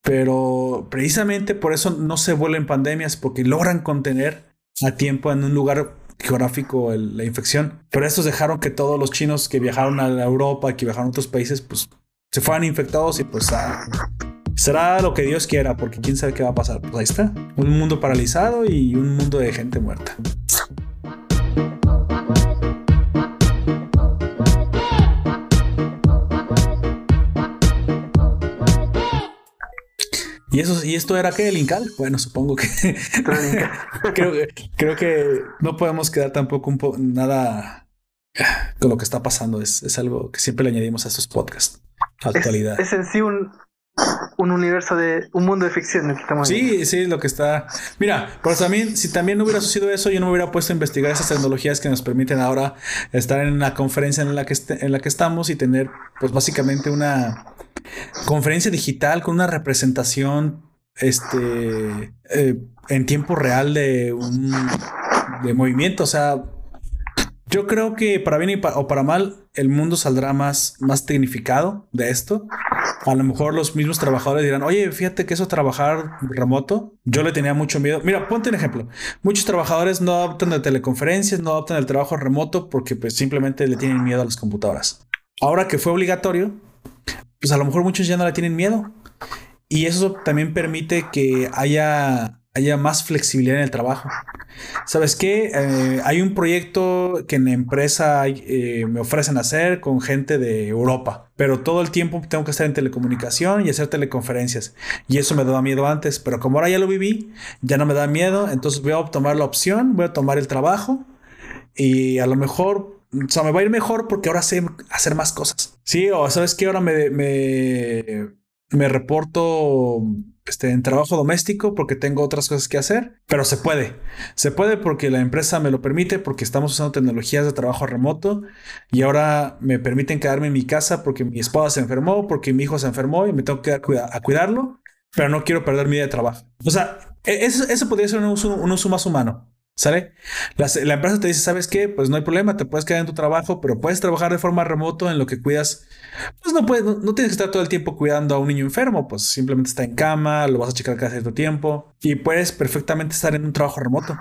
Pero precisamente por eso no se vuelven pandemias, porque logran contener a tiempo en un lugar geográfico la infección. Pero estos dejaron que todos los chinos que viajaron a Europa, que viajaron a otros países, pues se fueran infectados y pues ah, será lo que Dios quiera, porque quién sabe qué va a pasar. Pues ahí está. Un mundo paralizado y un mundo de gente muerta. ¿Y, eso, ¿Y esto era qué? ¿El Incal? Bueno, supongo que... creo, creo que no podemos quedar tampoco un poco nada con lo que está pasando. Es, es algo que siempre le añadimos a estos podcasts. Actualidad. Es, en sí un, un universo de un mundo de ficción que estamos Sí, sí, lo que está. Mira, pero también, si también no hubiera sucedido eso, yo no me hubiera puesto a investigar esas tecnologías que nos permiten ahora estar en la conferencia en la que, en la que estamos y tener, pues básicamente una conferencia digital con una representación este eh, en tiempo real de un de movimiento. O sea, yo creo que para bien o para mal, el mundo saldrá más, más tecnificado de esto. A lo mejor los mismos trabajadores dirán, oye, fíjate que eso trabajar remoto, yo le tenía mucho miedo. Mira, ponte un ejemplo. Muchos trabajadores no adoptan de teleconferencias, no adoptan el trabajo remoto porque pues simplemente le tienen miedo a las computadoras. Ahora que fue obligatorio, pues a lo mejor muchos ya no le tienen miedo. Y eso también permite que haya, haya más flexibilidad en el trabajo. ¿Sabes qué? Eh, hay un proyecto que en la empresa eh, me ofrecen hacer con gente de Europa, pero todo el tiempo tengo que estar en telecomunicación y hacer teleconferencias. Y eso me daba miedo antes, pero como ahora ya lo viví, ya no me da miedo, entonces voy a tomar la opción, voy a tomar el trabajo y a lo mejor o sea, me va a ir mejor porque ahora sé hacer más cosas. Sí, o sabes que ahora me, me, me reporto este, en trabajo doméstico porque tengo otras cosas que hacer, pero se puede. Se puede porque la empresa me lo permite, porque estamos usando tecnologías de trabajo remoto y ahora me permiten quedarme en mi casa porque mi esposa se enfermó, porque mi hijo se enfermó y me tengo que a, a cuidarlo, pero no quiero perder mi día de trabajo. O sea, e, eso, eso podría ser un uso, un uso más humano. ¿Sale? La, empresa te dice, ¿sabes qué? Pues no hay problema, te puedes quedar en tu trabajo, pero puedes trabajar de forma remoto en lo que cuidas. Pues no puedes, no, tienes que estar todo el tiempo cuidando a un niño enfermo, pues simplemente está en cama, lo vas a checar cada cierto tiempo y puedes perfectamente estar en un trabajo remoto.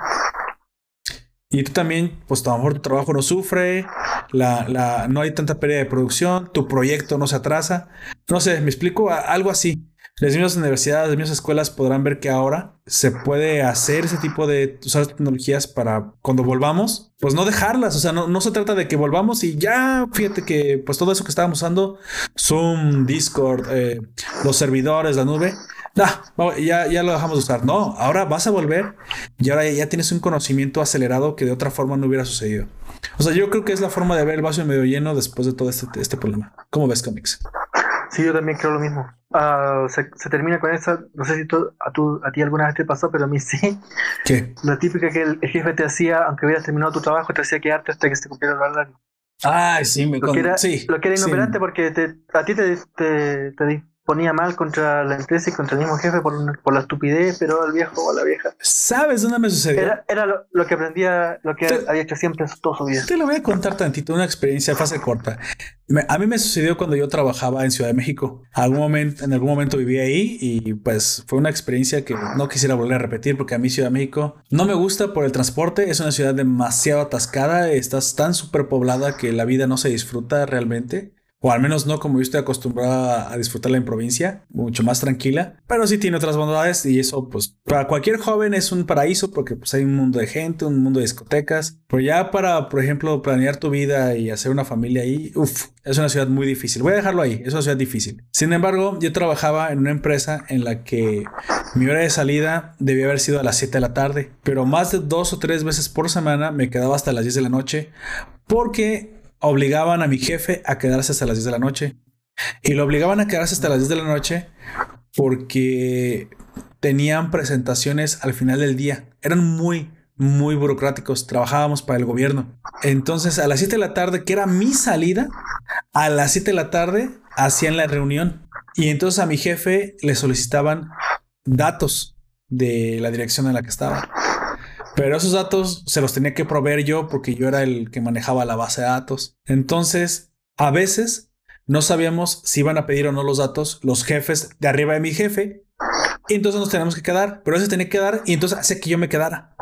Y tú también, pues a lo mejor tu trabajo no sufre, la, la, no hay tanta pérdida de producción, tu proyecto no se atrasa. No sé, me explico algo así. Las mismas universidades, las mismas escuelas podrán ver que ahora se puede hacer ese tipo de usar tecnologías para cuando volvamos, pues no dejarlas. O sea, no, se trata de que volvamos y ya, fíjate que pues todo eso que estábamos usando, Zoom, Discord, eh, los servidores, la nube, ya, ya lo dejamos de usar. No, ahora vas a volver y ahora ya tienes un conocimiento acelerado que de otra forma no hubiera sucedido. O sea, yo creo que es la forma de ver el vaso medio lleno después de todo este, este problema. ¿Cómo ves, Comics? Sí, yo también creo lo mismo. Ah, se, termina con esa, no sé si a, tú, a ti alguna vez te pasó, pero a mí sí. ¿Qué? La típica que el, jefe te hacía, aunque hubieras terminado tu trabajo, te hacía quedarte hasta que se cumpliera el horario. Ah, sí, me lo que era, sí, Lo que era inoperante porque te, a ti te, te, te, ponía mal contra la empresa y contra el mismo jefe por, por la estupidez, pero al viejo o a la vieja. ¿Sabes dónde me sucedió? Era, era lo, que aprendía, lo que había hecho siempre toda su vida. Te lo voy a contar tantito, una experiencia fase corta. a mí me sucedió cuando yo trabajaba en Ciudad de México. Algún momento, en algún momento viví ahí y pues fue una experiencia que no quisiera volver a repetir porque a mí Ciudad de México no me gusta por el transporte. Es una ciudad demasiado atascada, estás tan superpoblada que la vida no se disfruta realmente o al menos no como yo estoy acostumbrado a disfrutarla en provincia, mucho más tranquila, pero sí tiene otras bondades y eso pues para cualquier joven es un paraíso porque pues hay un mundo de gente, un mundo de discotecas, pero ya para, por ejemplo, planear tu vida y hacer una familia ahí, uff, es una ciudad muy difícil. Voy a dejarlo ahí, es una ciudad difícil. Sin embargo, yo trabajaba en una empresa en la que mi hora de salida debía haber sido a las 7 de la tarde, pero más de dos o tres veces por semana me quedaba hasta las 10 de la noche porque obligaban a mi jefe a quedarse hasta las 10 de la noche. Y lo obligaban a quedarse hasta las 10 de la noche porque tenían presentaciones al final del día. Eran muy, muy burocráticos. Trabajábamos para el gobierno. Entonces, a las 7 de la tarde, que era mi salida, a las 7 de la tarde hacían la reunión. Y entonces a mi jefe le solicitaban datos de la dirección en la que estaba. Pero esos datos se los tenía que proveer yo porque yo era el que manejaba la base de datos. Entonces, a veces no sabíamos si iban a pedir o no los datos los jefes de arriba de mi jefe. Y entonces nos teníamos que quedar, pero ese tenía que quedar y entonces hace que yo me quedara.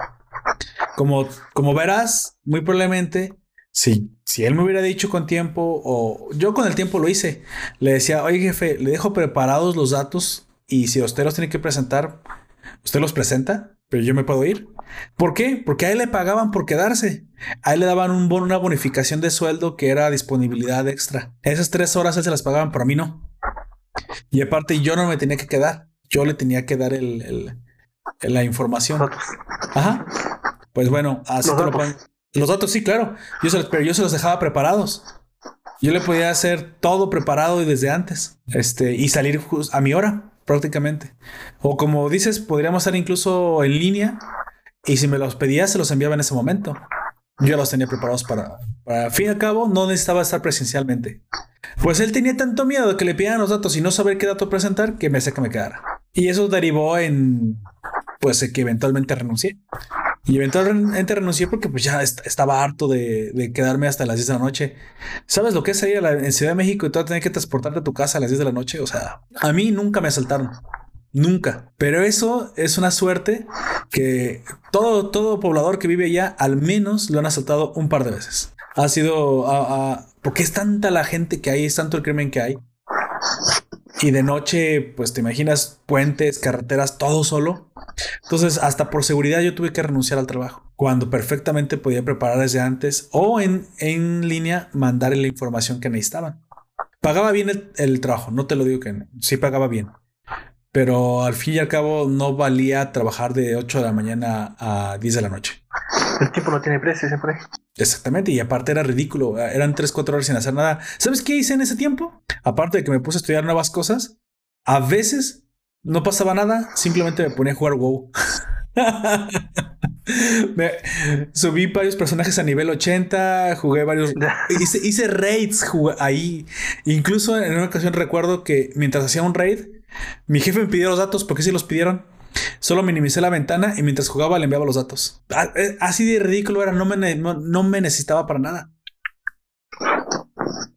Como, como verás, muy probablemente, si, si él me hubiera dicho con tiempo o yo con el tiempo lo hice, le decía, oye jefe, le dejo preparados los datos y si usted los tiene que presentar, usted los presenta, pero yo me puedo ir. ¿Por qué? Porque a él le pagaban por quedarse. A él le daban un una bonificación de sueldo que era disponibilidad extra. Esas tres horas él se las pagaban, pero a mí no. Y aparte yo no me tenía que quedar. Yo le tenía que dar el, la información. Ajá. Pues bueno, así los te datos. lo Los datos, sí, claro. Yo se los, pero yo se los dejaba preparados. Yo le podía hacer todo preparado y desde antes. Este, y salir a mi hora prácticamente. O como dices, podríamos estar incluso en línea y si me los pedía, se los enviaba en ese momento. Yo los tenía preparados para, para fin y al cabo, no necesitaba estar presencialmente. Pues él tenía tanto miedo de que le pidieran los datos y no saber qué dato presentar que me hacía que me quedara. Y eso derivó en, pues, que eventualmente renuncié. Y eventualmente renuncié porque pues ya estaba harto de, quedarme hasta las 10 de la noche. ¿Sabes lo que es ir en Ciudad de México y tú tener que transportarte a tu casa a las 10 de la noche? O sea, a mí nunca me asaltaron. Nunca. Pero eso es una suerte que todo, todo poblador que vive allá al menos lo han asaltado un par de veces. Ha sido... porque es tanta la gente que hay, es tanto el crimen que hay. Y de noche, pues te imaginas puentes, carreteras, todo solo. Entonces, hasta por seguridad yo tuve que renunciar al trabajo, cuando perfectamente podía preparar desde antes o en, en línea mandarle la información que necesitaban. Pagaba bien el, el trabajo, no te lo digo que sí pagaba bien. Pero al fin y al cabo no valía trabajar de 8 de la mañana a 10 de la noche. El tiempo no tiene precio siempre. Exactamente, y aparte era ridículo, eran 3, 4 horas sin hacer nada. ¿Sabes qué hice en ese tiempo? Aparte de que me puse a estudiar nuevas cosas, a veces no pasaba nada, simplemente me ponía a jugar WoW. me, subí varios personajes a nivel 80, jugué varios. hice, hice raids ahí. Incluso en una ocasión recuerdo que mientras hacía un raid, mi jefe me pidió los datos porque si los pidieron. Solo minimicé la ventana y mientras jugaba le enviaba los datos. Ah, eh, así de ridículo era, no me, no me necesitaba para nada.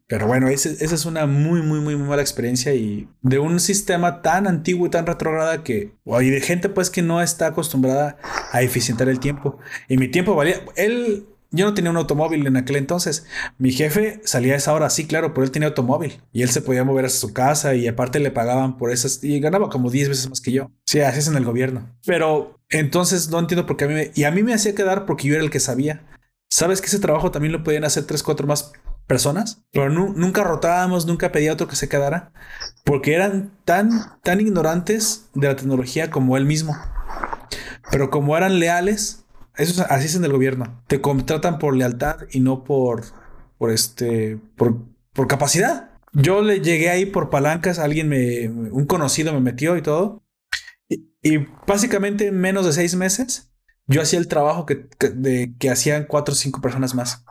Pero bueno, esa es una muy, muy, muy, muy mala experiencia y de un sistema tan antiguo y tan retrograda que, y de gente pues que no está acostumbrada a eficientar el tiempo. Y mi tiempo valía, él, yo no tenía un automóvil en aquel entonces. Mi jefe salía a esa hora, sí, claro, pero él tenía automóvil y él se podía mover hasta su casa y aparte le pagaban por esas y ganaba como 10 veces más que yo. Sí, así es en el gobierno. Pero entonces no entiendo por qué a mí me, y a mí me hacía quedar porque yo era el que sabía. ¿Sabes que ese trabajo también lo podían hacer tres, cuatro más personas? Pero nunca rotábamos, nunca pedía otro que se quedara, porque eran tan, tan ignorantes de la tecnología como él mismo. Pero como eran leales, eso así es en el gobierno. Te contratan por lealtad y no por, por este, por, por capacidad. Yo le llegué ahí por palancas, alguien me, un conocido me metió y todo. Y, y básicamente en menos de seis meses yo hacía el trabajo que, que hacían cuatro o cinco personas más.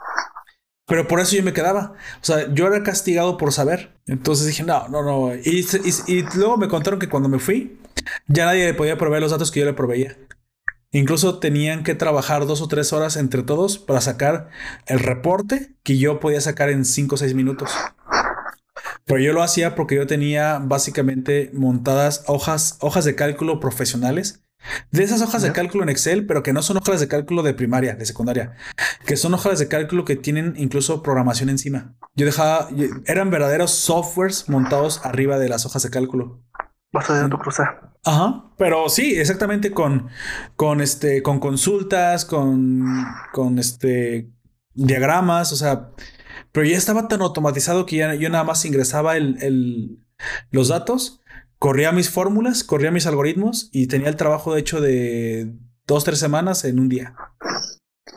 Pero por eso yo me quedaba. O sea, yo era castigado por saber. Entonces dije, no, no, no. Y, y, luego me contaron que cuando me fui, ya nadie le podía proveer los datos que yo le proveía. Incluso tenían que trabajar dos o tres horas entre todos para sacar el reporte que yo podía sacar en cinco o seis minutos. Pero yo lo hacía porque yo tenía básicamente montadas hojas, hojas de cálculo profesionales de esas hojas de cálculo en Excel, pero que no son hojas de cálculo de primaria, de secundaria, que son hojas de cálculo que tienen incluso programación encima. Yo dejaba, eran verdaderos softwares montados arriba de las hojas de cálculo. Vas a tu. Ajá, pero sí, exactamente con, con este, con consultas, con, con este, diagramas, o sea, pero ya estaba tan automatizado que ya, yo nada más ingresaba el, el, los datos corría mis fórmulas, corría mis algoritmos y tenía el trabajo de hecho de dos, tres semanas en un día.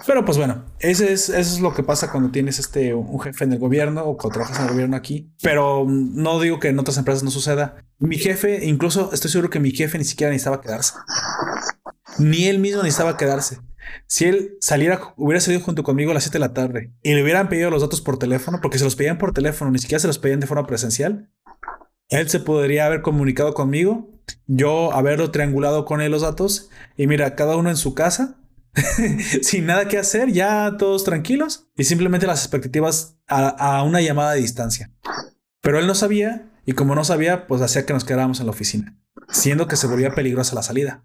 Pero pues bueno, ese es, eso es lo que pasa cuando tienes este un jefe en el gobierno o cuando trabajas en el gobierno aquí. Pero no digo que en otras empresas no suceda. Mi jefe, incluso estoy seguro que mi jefe ni siquiera necesitaba quedarse. Ni él mismo necesitaba quedarse. Si él saliera, hubiera salido junto conmigo a las 7 de la tarde y le hubieran pedido los datos por teléfono, porque se los pedían por teléfono, ni siquiera se los pedían de forma presencial, él se podría haber comunicado conmigo, yo haberlo triangulado con él los datos y mira, cada uno en su casa, sin nada que hacer, ya todos tranquilos y simplemente las expectativas a, una llamada de distancia. Pero él no sabía y como no sabía, pues hacía que nos quedáramos en la oficina, siendo que se volvía peligrosa la salida.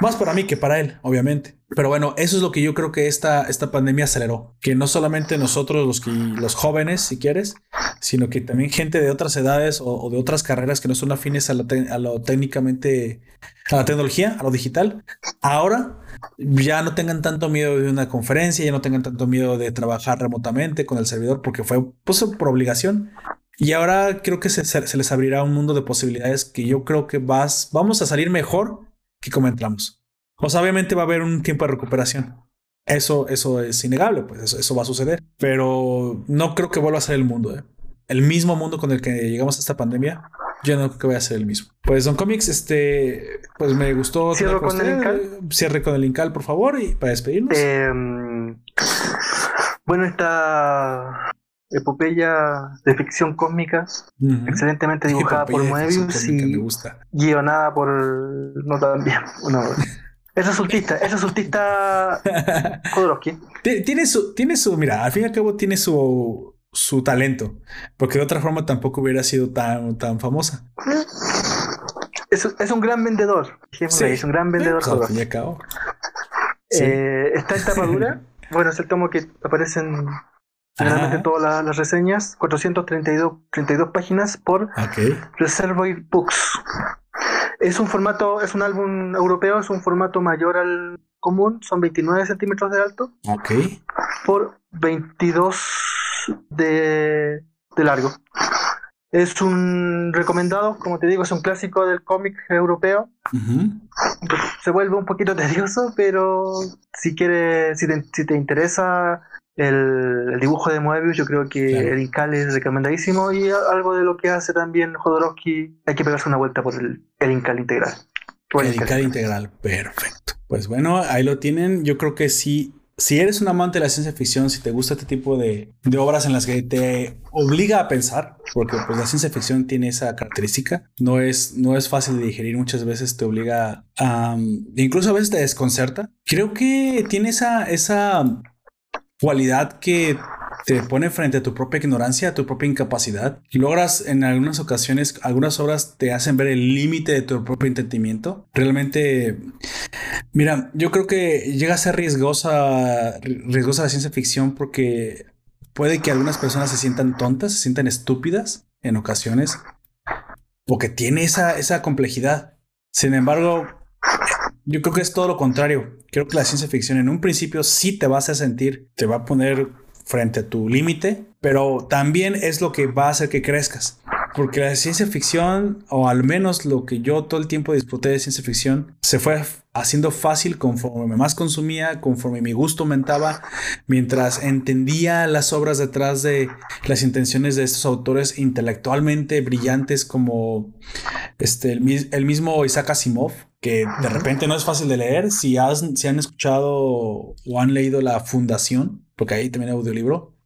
Más para mí que para él, obviamente. Pero bueno, eso es lo que yo creo que esta, esta pandemia aceleró. Que no solamente nosotros, los, que, los jóvenes, si quieres, sino que también gente de otras edades o, de otras carreras que no son afines a lo, a lo técnicamente, a la tecnología, a lo digital, ahora ya no tengan tanto miedo de una conferencia, ya no tengan tanto miedo de trabajar remotamente con el servidor porque fue pues, por obligación. Y ahora creo que se, se, les abrirá un mundo de posibilidades que yo creo que vas, vamos a salir mejor que como entramos. Pues obviamente va a haber un tiempo de recuperación. Eso, eso es innegable, pues eso, eso va a suceder. Pero no creo que vuelva a ser el mundo. ¿eh? El mismo mundo con el que llegamos a esta pandemia, yo no creo que vaya a ser el mismo. Pues Don Comics, este, pues me gustó. Cierro con, el Incal. Cierre con el Incal, por favor, y para despedirnos. Eh, bueno, esta epopeya de ficción cósmica, uh -huh. excelentemente dibujada por Moebius y guionada por no también. No, es resultista, es resultista Jodorowsky. Tiene su, tiene su, mira, al fin y al cabo tiene su, su talento, porque de otra forma tampoco hubiera sido tan, tan famosa. Es, es un gran vendedor, sí. es un gran vendedor. Sí, al fin y al cabo. Sí. Eh, está en tapadura. bueno, es el tomo que aparece en generalmente todas la, las reseñas, 432 32 páginas por okay. Reservoir Books. Es un formato, es un álbum europeo, es un formato mayor al común, son 29 centímetros de alto por 22 de, de largo. Es un recomendado, como te digo, es un clásico del cómic europeo. Uh -huh. Se vuelve un poquito tedioso, pero si quieres, si te, si te interesa el, el, dibujo de Moebius, yo creo que claro. el Incal es recomendadísimo y algo de lo que hace también Jodorowsky, hay que pegarse una vuelta por el, el Incal integral. el, el Incal integral, perfecto. Pues bueno, ahí lo tienen. Yo creo que sí. Si eres un amante de la ciencia ficción, si te gusta este tipo de, de obras en las que te obliga a pensar, porque pues la ciencia ficción tiene esa característica, no es, no es fácil de digerir, muchas veces te obliga a, incluso a veces te desconcerta. Creo que tiene esa, esa cualidad que te pone frente a tu propia ignorancia, a tu propia incapacidad. Logras en algunas ocasiones, algunas obras te hacen ver el límite de tu propio entendimiento. Realmente, mira, yo creo que llega a ser riesgosa, riesgosa la ciencia ficción porque puede que algunas personas se sientan tontas, se sientan estúpidas en ocasiones, porque tiene esa, esa complejidad. Sin embargo, yo creo que es todo lo contrario. Creo que la ciencia ficción en un principio sí te vas a sentir, te va a poner frente a tu límite, pero también es lo que va a hacer que crezcas. Porque la ciencia ficción, o al menos lo que yo todo el tiempo disfruté de ciencia ficción, se fue haciendo fácil conforme más consumía, conforme mi gusto aumentaba, mientras entendía las obras detrás de las intenciones de estos autores intelectualmente brillantes como este, el, el mismo Isaac Asimov, que de repente no es fácil de leer. Si, has, si han escuchado o han leído La Fundación, porque ahí también hay audiolibro,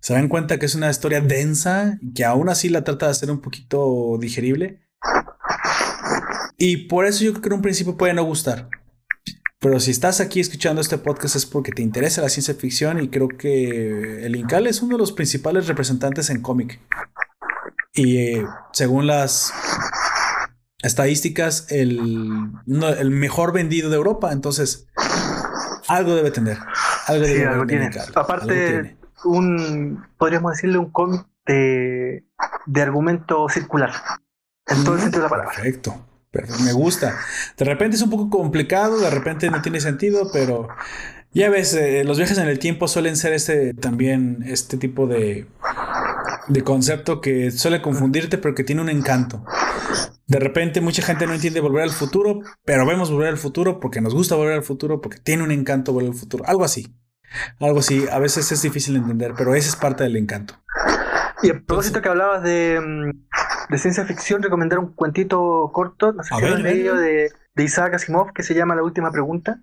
se dan cuenta que es una historia densa, que aún así la trata de hacer un poquito digerible. Y por eso yo creo que en un principio puede no gustar. Pero si estás aquí escuchando este podcast es porque te interesa la ciencia ficción y creo que el Incal es uno de los principales representantes en cómic. Y eh, según las estadísticas, el, no, el mejor vendido de Europa. Entonces, algo debe tener. Algo, sí, debe algo tiene. Incal. Aparte, algo tiene. un, podríamos decirle un cómic de, de argumento circular. En todo el sentido de la palabra. Perfecto. Me gusta. De repente es un poco complicado, de repente no tiene sentido, pero ya ves, eh, los viajes en el tiempo suelen ser este también este tipo de, de concepto que suele confundirte, pero que tiene un encanto. De repente mucha gente no entiende volver al futuro, pero vemos volver al futuro porque nos gusta volver al futuro, porque tiene un encanto volver al futuro. Algo así. Algo así. A veces es difícil de entender, pero esa es parte del encanto. Y a propósito que hablabas de, mm, de ciencia ficción, recomendar un cuentito corto, no sé si ver, ver. de, de Isaac Asimov, que se llama La Última Pregunta.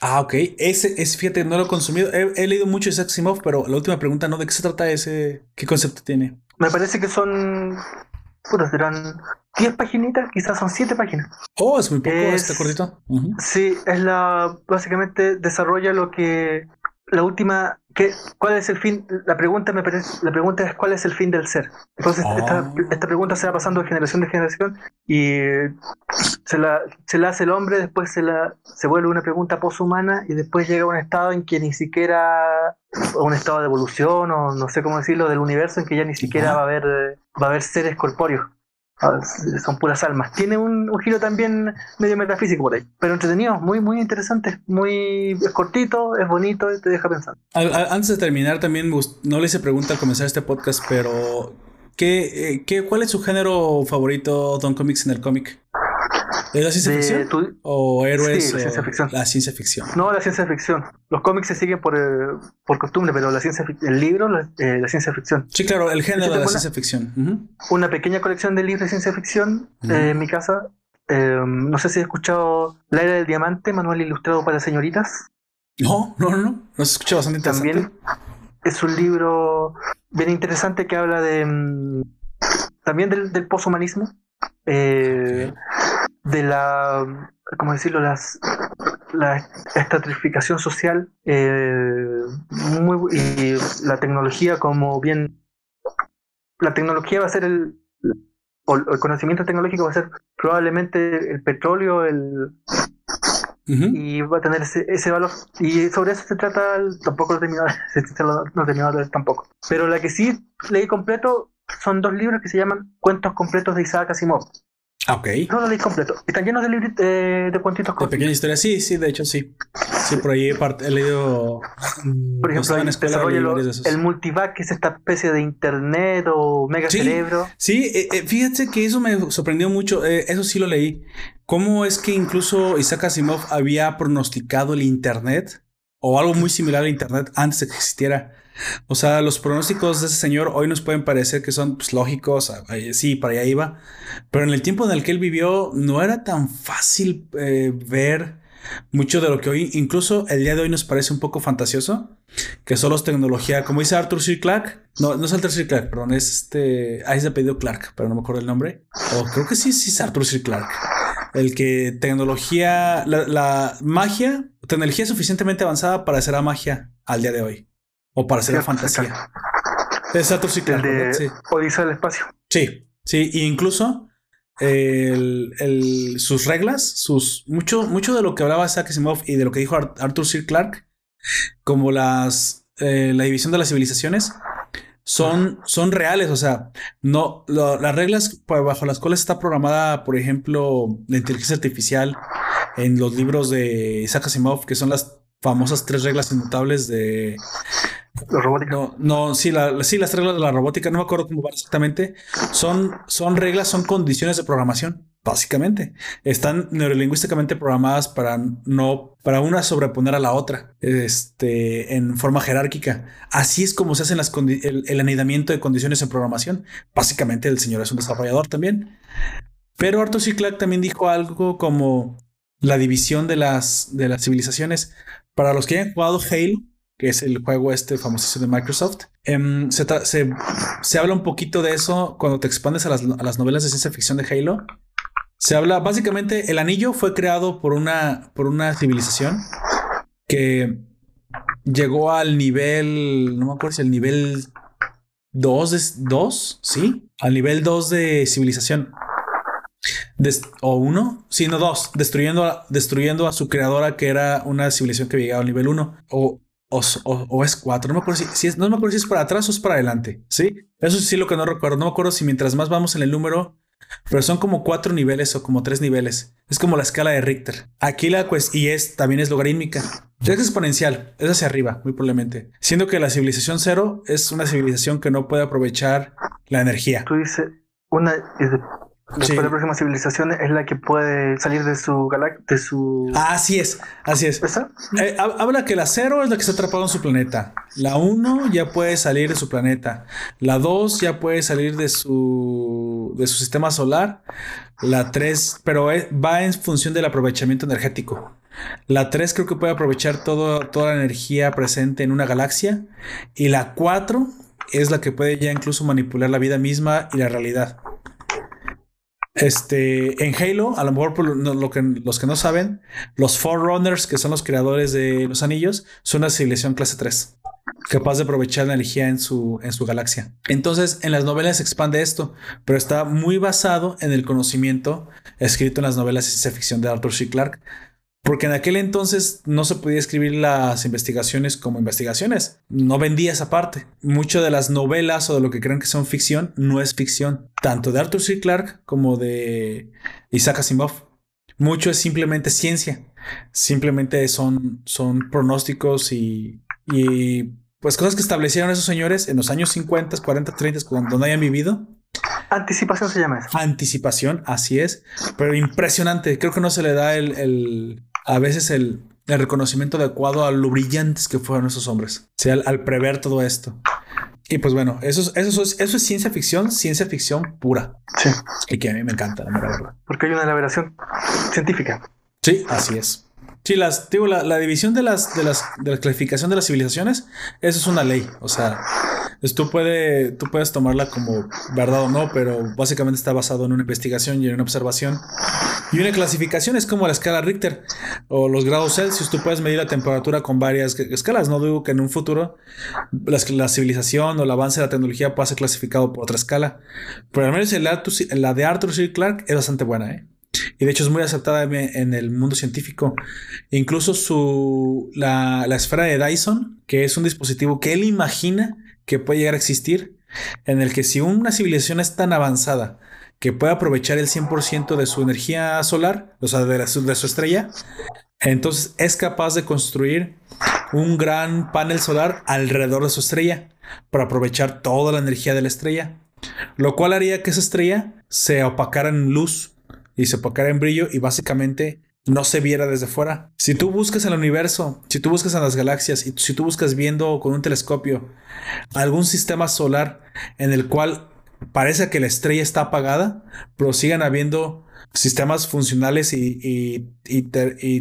Ah, ok. Ese, es, fíjate, no lo he consumido. He, he leído mucho Isaac Asimov, pero la última pregunta, ¿no? ¿De qué se trata ese? ¿Qué concepto tiene? Me parece que son, puta, serán 10 paginitas, quizás son 7 páginas. Oh, es muy poco, Es- este cortito. Sí, es la, básicamente desarrolla lo que, la última, que, ¿cuál es el fin? La pregunta me parece, la pregunta es ¿cuál es el fin del ser? Entonces Oh. esta, esta pregunta se va pasando de generación en generación y se la, se la hace el hombre, después se la, se vuelve una pregunta poshumana y después llega a un estado en que ni siquiera, o un estado de evolución o no sé cómo decirlo, del universo en que ya ni siquiera va a haber, va a haber seres corpóreos. Son puras almas. Tiene un, un giro también medio metafísico por ahí, pero entretenido, muy, muy interesante, muy es cortito, es bonito y te deja pensando. Al- al- antes de terminar, también no le hice pregunta al comenzar este podcast, pero ¿qué, eh, qué, ¿cuál es su género favorito, Don Comics, en el cómic? ¿Es la ciencia De ficción? tu- ¿O héroes? Sí, la o ciencia ficción. La ciencia ficción. no, la ciencia ficción. Los cómics se siguen por, eh, por costumbre, pero la ciencia el libro, la, eh, la ciencia ficción. Sí, claro, el género de la ciencia ficción. Una pequeña colección de libros de ciencia ficción eh, en mi casa. Eh, no sé si has escuchado La Era del Diamante, manual ilustrado para señoritas. No, no, no, no. Nos escucha bastante interesante. También es un libro bien interesante que habla de mm, también del, del poshumanismo, eh, de la, ¿cómo decirlo? Las, la estratificación social eh, muy, y la tecnología como bien... La tecnología va a ser el... O el conocimiento tecnológico va a ser probablemente el petróleo, el, y va a tener ese, ese valor. Y sobre eso se trata, el- tampoco lo terminado, no he terminado de tampoco. Pero la que sí leí completo son dos libros que se llaman Cuentos completos de Isaac Asimov. Ah, Ok. De No lo leí completo. Están llenos de, libri- eh, de cuentitos cortos. pequeña historia, sí, sí, de hecho sí. Sí, por ahí he, leído. mm, Por ejemplo, de esos. el multivac, que es esta especie de internet o mega Sí. cerebro. Sí, eh, eh, fíjate que eso me sorprendió mucho. eh, eso sí lo leí. ¿Cómo es que incluso Isaac Asimov había pronosticado el Internet o algo muy similar al Internet antes de que existiera? O sea, los pronósticos de ese señor hoy nos pueden parecer que son pues, lógicos. Sí, para allá iba. Pero en el tiempo en el que él vivió no era tan fácil eh, ver mucho de lo que hoy, incluso el día de hoy nos parece un poco fantasioso, que solo es tecnología, como dice Arthur C. Clarke, no, no es Arthur C. Clarke, perdón, es este, ah, es de apellido Clark, pero no me acuerdo el nombre, o creo que sí, sí es Arthur C. Clarke, el que tecnología, la, la magia, tecnología suficientemente avanzada para hacer la magia al día de hoy, o para hacer la fantasía. Es Arthur C. El de sí. Odisea del Espacio. Sí, sí, e incluso el- el- sus reglas, sus mucho, mucho de lo que hablaba Isaac Asimov y de lo que dijo Ar- Arthur C. Clarke, como las eh, la división de las civilizaciones, son, son reales. O sea, no lo- las reglas bajo las cuales está programada, por ejemplo, la inteligencia artificial en los libros de Isaac Asimov, que son las famosas tres reglas inmutables de Los robótica. no, no, sí, la, sí, las reglas de la robótica, no me acuerdo cómo van exactamente. Son, son reglas, son condiciones de programación, básicamente. Están neurolingüísticamente programadas para no, para una sobreponer a la otra, este, en forma jerárquica. Así es como se hacen el, el anidamiento de condiciones en programación. Básicamente, el señor es un desarrollador también. Pero Arthur C. Clarke también dijo algo como la división de las, de las civilizaciones. Para los que hayan jugado Halo, que es el juego este famosísimo de Microsoft. Em, se, se- se habla un poquito de eso cuando te expandes a las, a las novelas de ciencia ficción de Halo. Se habla, básicamente, el anillo fue creado por una, por una civilización que llegó al nivel, no me acuerdo si el nivel 2 de, 2, sí, al nivel 2 de civilización. O uno, sí, no dos, destruyendo destruyendo a su creadora, que era una civilización que había llegado al nivel 1. O, o, es 4, no me acuerdo si, si es, no me acuerdo si es para atrás o es para adelante. Sí, eso sí lo que no recuerdo. No me acuerdo si mientras más vamos en el número, pero son como cuatro niveles o como tres niveles. Es como la escala de Richter. Aquí la cuestión, y es también es logarítmica. Es exponencial, es hacia arriba, muy probablemente. Siendo que la civilización cero es una civilización que no puede aprovechar la energía. Tú dices, una, Después Sí. la próxima civilización es la que puede salir de su galaxia, de su... Ah, así es, así es. Eh, hab- habla que la 0 es la que está atrapada en su planeta. La 1 ya puede salir de su planeta. La 2 ya puede salir de su, de su sistema solar. La 3, pero es- va en función del aprovechamiento energético. La 3 creo que puede aprovechar todo, toda la energía presente en una galaxia. Y la 4 es la que puede ya incluso manipular la vida misma y la realidad. Este, en Halo, a lo mejor por lo, que, los que no saben, los Forerunners, que son los creadores de los anillos, son una civilización clase 3, capaz de aprovechar la energía en su, en su galaxia. Entonces, en las novelas se expande esto, pero está muy basado en el conocimiento escrito en las novelas de ciencia ficción de Arthur C. Clarke. Porque en aquel entonces no se podía escribir las investigaciones como investigaciones. No vendía esa parte. Mucho de las novelas o de lo que creen que son ficción no es ficción. Tanto de Arthur C. Clarke como de Isaac Asimov. Mucho es simplemente ciencia. Simplemente son, son pronósticos y, y pues cosas que establecieron esos señores en los años 50, 40, 30, cuando no hayan vivido. Anticipación se llama eso. Anticipación, así es. Pero impresionante. Creo que no se le da el, el- a veces el, el reconocimiento adecuado a lo brillantes que fueron esos hombres. O sea, al, al prever todo esto. Y pues bueno, eso es, eso, es, eso es ciencia ficción, ciencia ficción pura. Sí, Y que a mí me encanta, la verdad. porque hay una elaboración científica. Sí, así es. Sí, las, digo, la, la división de las, de las, de la clasificación de las civilizaciones, eso es una ley. O sea, es- tú, puede, tú puedes tomarla como verdad o no, pero básicamente está basado en una investigación y en una observación. Y una clasificación es como la escala Richter o los grados Celsius. Tú puedes medir la temperatura con varias escalas. No digo que en un futuro la, la civilización o el avance de la tecnología pueda ser clasificado por otra escala. Pero al menos la de Arthur C. Clarke es bastante buena, ¿eh? Y de hecho es muy aceptada en, el mundo científico. Incluso su la, la esfera de Dyson, que es un dispositivo que él imagina que puede llegar a existir, en el que si una civilización es tan avanzada que puede aprovechar el 100% de su energía solar, o sea, de, la- de su estrella, entonces es capaz de construir un gran panel solar alrededor de su estrella para aprovechar toda la energía de la estrella, lo cual haría que esa estrella se opacara en luz y se en brillo y básicamente no se viera desde fuera. Si tú buscas el universo, si tú buscas en las galaxias y si tú buscas viendo con un telescopio algún sistema solar en el cual parece que la estrella está apagada, pero sigan habiendo sistemas funcionales y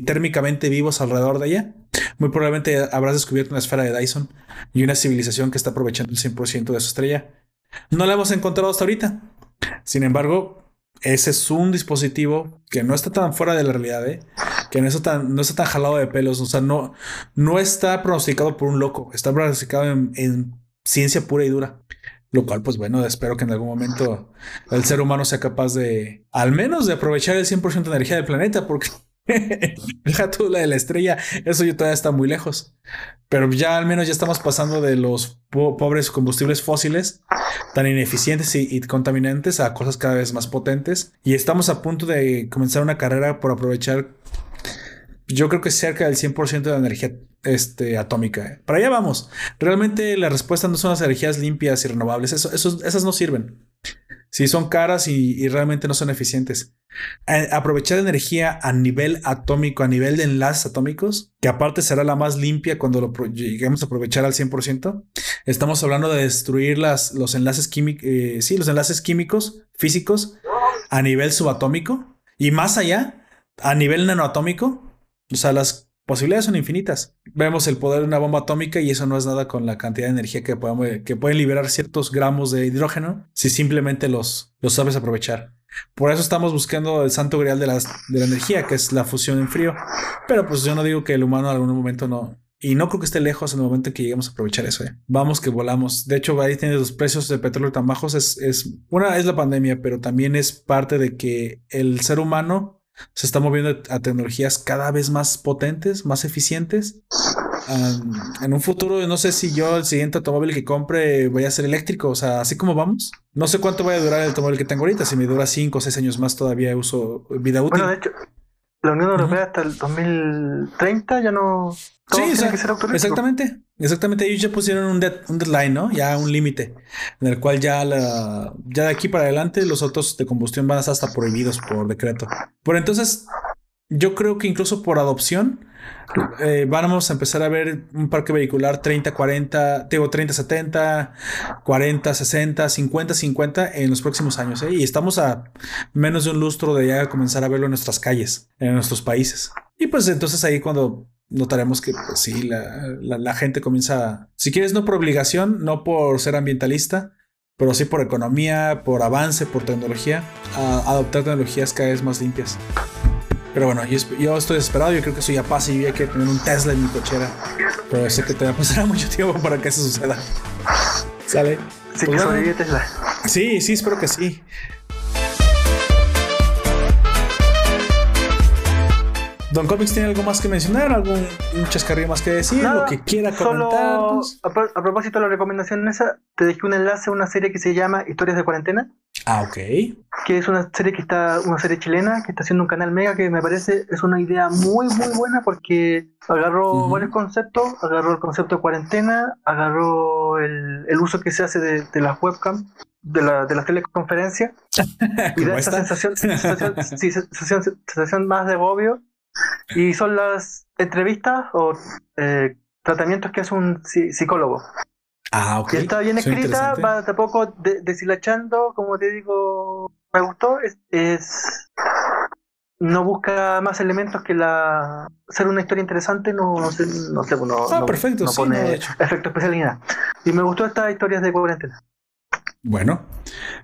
térmicamente vivos alrededor de ella, muy probablemente habrás descubierto una esfera de Dyson y una civilización que está aprovechando el 100% de su estrella. No la hemos encontrado hasta ahorita. Sin embargo, ese es un dispositivo que no está tan fuera de la realidad, ¿eh? que no está tan, no está tan jalado de pelos, o sea, no, no está pronosticado por un loco, está pronosticado en, en ciencia pura y dura. Lo cual, pues bueno, espero que en algún momento el ser humano sea capaz de, al menos de aprovechar el 100% de energía del planeta, porque deja tú la de la estrella, eso ya todavía está muy lejos. Pero ya al menos ya estamos pasando de los po- pobres combustibles fósiles tan ineficientes y, contaminantes a cosas cada vez más potentes. Y estamos a punto de comenzar una carrera por aprovechar, yo creo que cerca del 100% de la energía este, atómica. ¿eh? Para allá vamos. Realmente la respuesta no son las energías limpias y renovables. Eso, esas no sirven. Sí, son caras y, realmente no son eficientes. Aprovechar energía a nivel atómico, a nivel de enlaces atómicos, que aparte será la más limpia cuando lo lleguemos a aprovechar al 100%. Estamos hablando de destruir las, los enlaces químicos, sí, los enlaces químicos, físicos, a nivel subatómico y más allá, a nivel nanoatómico. O sea, las posibilidades son infinitas. Vemos el poder de una bomba atómica y eso no es nada con la cantidad de energía que, pueden liberar ciertos gramos de hidrógeno si simplemente los, los sabes aprovechar. Por eso estamos buscando el santo grial de, de la energía, que es la fusión en frío. Pero pues yo no digo que el humano en algún momento no. Y no creo que esté lejos en el momento en que lleguemos a aprovechar eso. ¿eh? Vamos que volamos. De hecho, ahí tienes los precios de petróleo tan bajos. Es, es una es la pandemia, pero también es parte de que el ser humano se está moviendo a tecnologías cada vez más potentes, más eficientes. Um, en un futuro, no sé si yo el siguiente automóvil que compre vaya a ser eléctrico, o sea, así como vamos. No sé cuánto vaya a durar el automóvil que tengo ahorita, si me dura 5 o 6 años más todavía uso vida útil. Bueno, de hecho, la Unión Europea hasta el 2030 ya no. Sí, que ser exactamente. Exactamente. Ellos ya pusieron un, dead- un deadline, ¿no? Ya un límite. En el cual ya la, ya de aquí para adelante los autos de combustión van a estar hasta prohibidos por decreto. Por entonces, yo creo que incluso por adopción, eh, vamos a empezar a ver un parque vehicular 30, 40, digo 30, 70, 40, 60, 50, 50 en los próximos años. ¿eh? Y estamos a menos de un lustro de ya comenzar a verlo en nuestras calles, en nuestros países. Y pues entonces ahí cuando notaremos que pues sí, la, la- la gente comienza, si quieres, no por obligación, no por ser ambientalista, pero sí por economía, por avance, por tecnología, a adoptar tecnologías cada vez más limpias. Pero bueno, yo, yo estoy desesperado, yo creo que eso ya pasa y yo ya quiero tener un Tesla en mi cochera. Pero sé que te va a pasar mucho tiempo para que eso suceda. ¿Sale? Sí, Pues que bueno. sobrevive Tesla. Sí, sí, espero que sí. Don Comics tiene algo más que mencionar, algún un chascarrillo más que decir, Nada, lo que quiera Solo comentarnos. a, a propósito de la recomendación esa, te dejé un enlace a una serie que se llama Historias de Cuarentena, Ah, ok. que es una serie que está, una serie chilena que está haciendo un canal mega que me parece es una idea muy muy buena porque agarró Ujú. varios conceptos, agarró el concepto de cuarentena, agarró el, el uso que se hace de, de las webcam, de, la, de las teleconferencias, y da ¿Cómo esa está? sensación, sensación, sí, sensación, sensación más de agobio. Y son las entrevistas o eh, tratamientos que hace un psi- psicólogo. Ah, ok. Y está bien escrita, va tampoco de- deshilachando, como te digo, me gustó. Es, es- no busca más elementos que la ser una historia interesante, no, no sé, no sé, no, Ah, no- perfecto, no sí, pone efecto especial ni nada. Y me gustó estas historias de cuarentena. Bueno,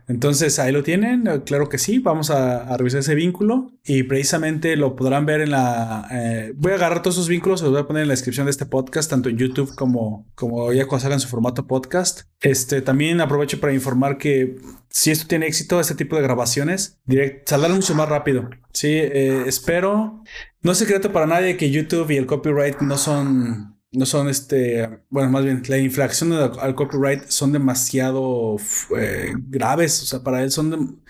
entonces ahí lo tienen, eh, claro que sí, vamos a, revisar ese vínculo y precisamente lo podrán ver en la... eh, voy a agarrar todos esos vínculos, los voy a poner en la descripción de este podcast, tanto en YouTube como, como ya cuando en su formato podcast. Este, también aprovecho para informar que si esto tiene éxito, este tipo de grabaciones, direct, saldrán mucho más rápido. Sí, eh, espero... No es secreto para nadie que YouTube y el copyright no son no son este, bueno, más bien la infracción al, al copyright son demasiado eh, graves, o sea, para él son,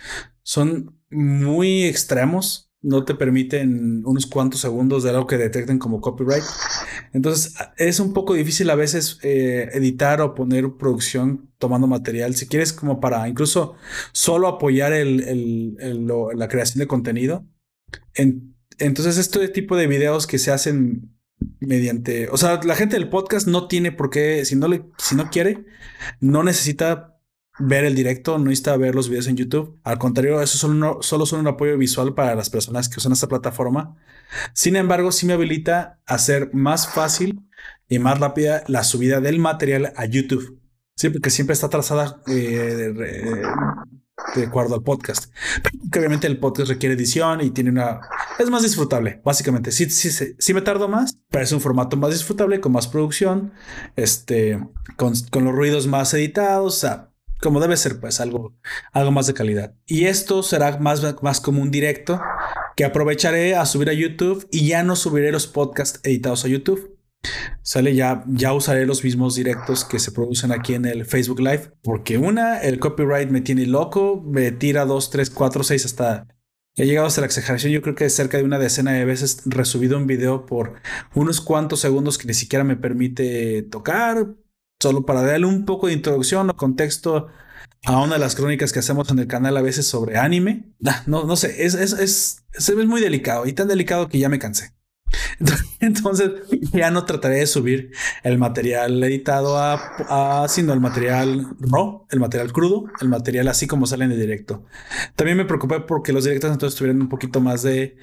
son muy extremos, no te permiten unos cuantos segundos de algo que detecten como copyright. Entonces es un poco difícil a veces eh, editar o poner producción tomando material. Si quieres como para incluso solo apoyar el, el- la creación de contenido. En- entonces este tipo de videos que se hacen mediante, o sea, la gente del podcast no tiene por qué, si no le, si no quiere, no necesita ver el directo, no necesita ver los videos en YouTube. Al contrario, eso solo, solo son un apoyo visual para las personas que usan esta plataforma. Sin embargo, sí me habilita a hacer más fácil y más rápida la subida del material a YouTube. Sí, porque siempre está trazada eh, de, acuerdo al podcast. Que obviamente el podcast requiere edición y tiene una... Es más disfrutable, básicamente. Sí, sí, sí, me tardo más, pero es un formato más disfrutable, con más producción, este, con, con los ruidos más editados, como debe ser, pues algo, algo más de calidad. Y esto será más, más como un directo que aprovecharé a subir a YouTube y ya no subiré los podcasts editados a YouTube. Sale ya, ya usaré los mismos directos que se producen aquí en el Facebook Live, porque una, el copyright me tiene loco, me tira dos, tres, cuatro, seis hasta. He llegado hasta la exageración. Yo creo que cerca de una decena de veces resubido un video por unos cuantos segundos que ni siquiera me permite tocar, solo para darle un poco de introducción o contexto a una de las crónicas que hacemos en el canal a veces sobre anime. Ah, No, no sé, es, es, es, ve muy delicado y tan delicado que ya me cansé. Entonces ya no trataré de subir el material editado a, a, sino el material raw, el material crudo, el material así como sale en el directo. También me preocupé porque los directos entonces tuvieran un poquito más de,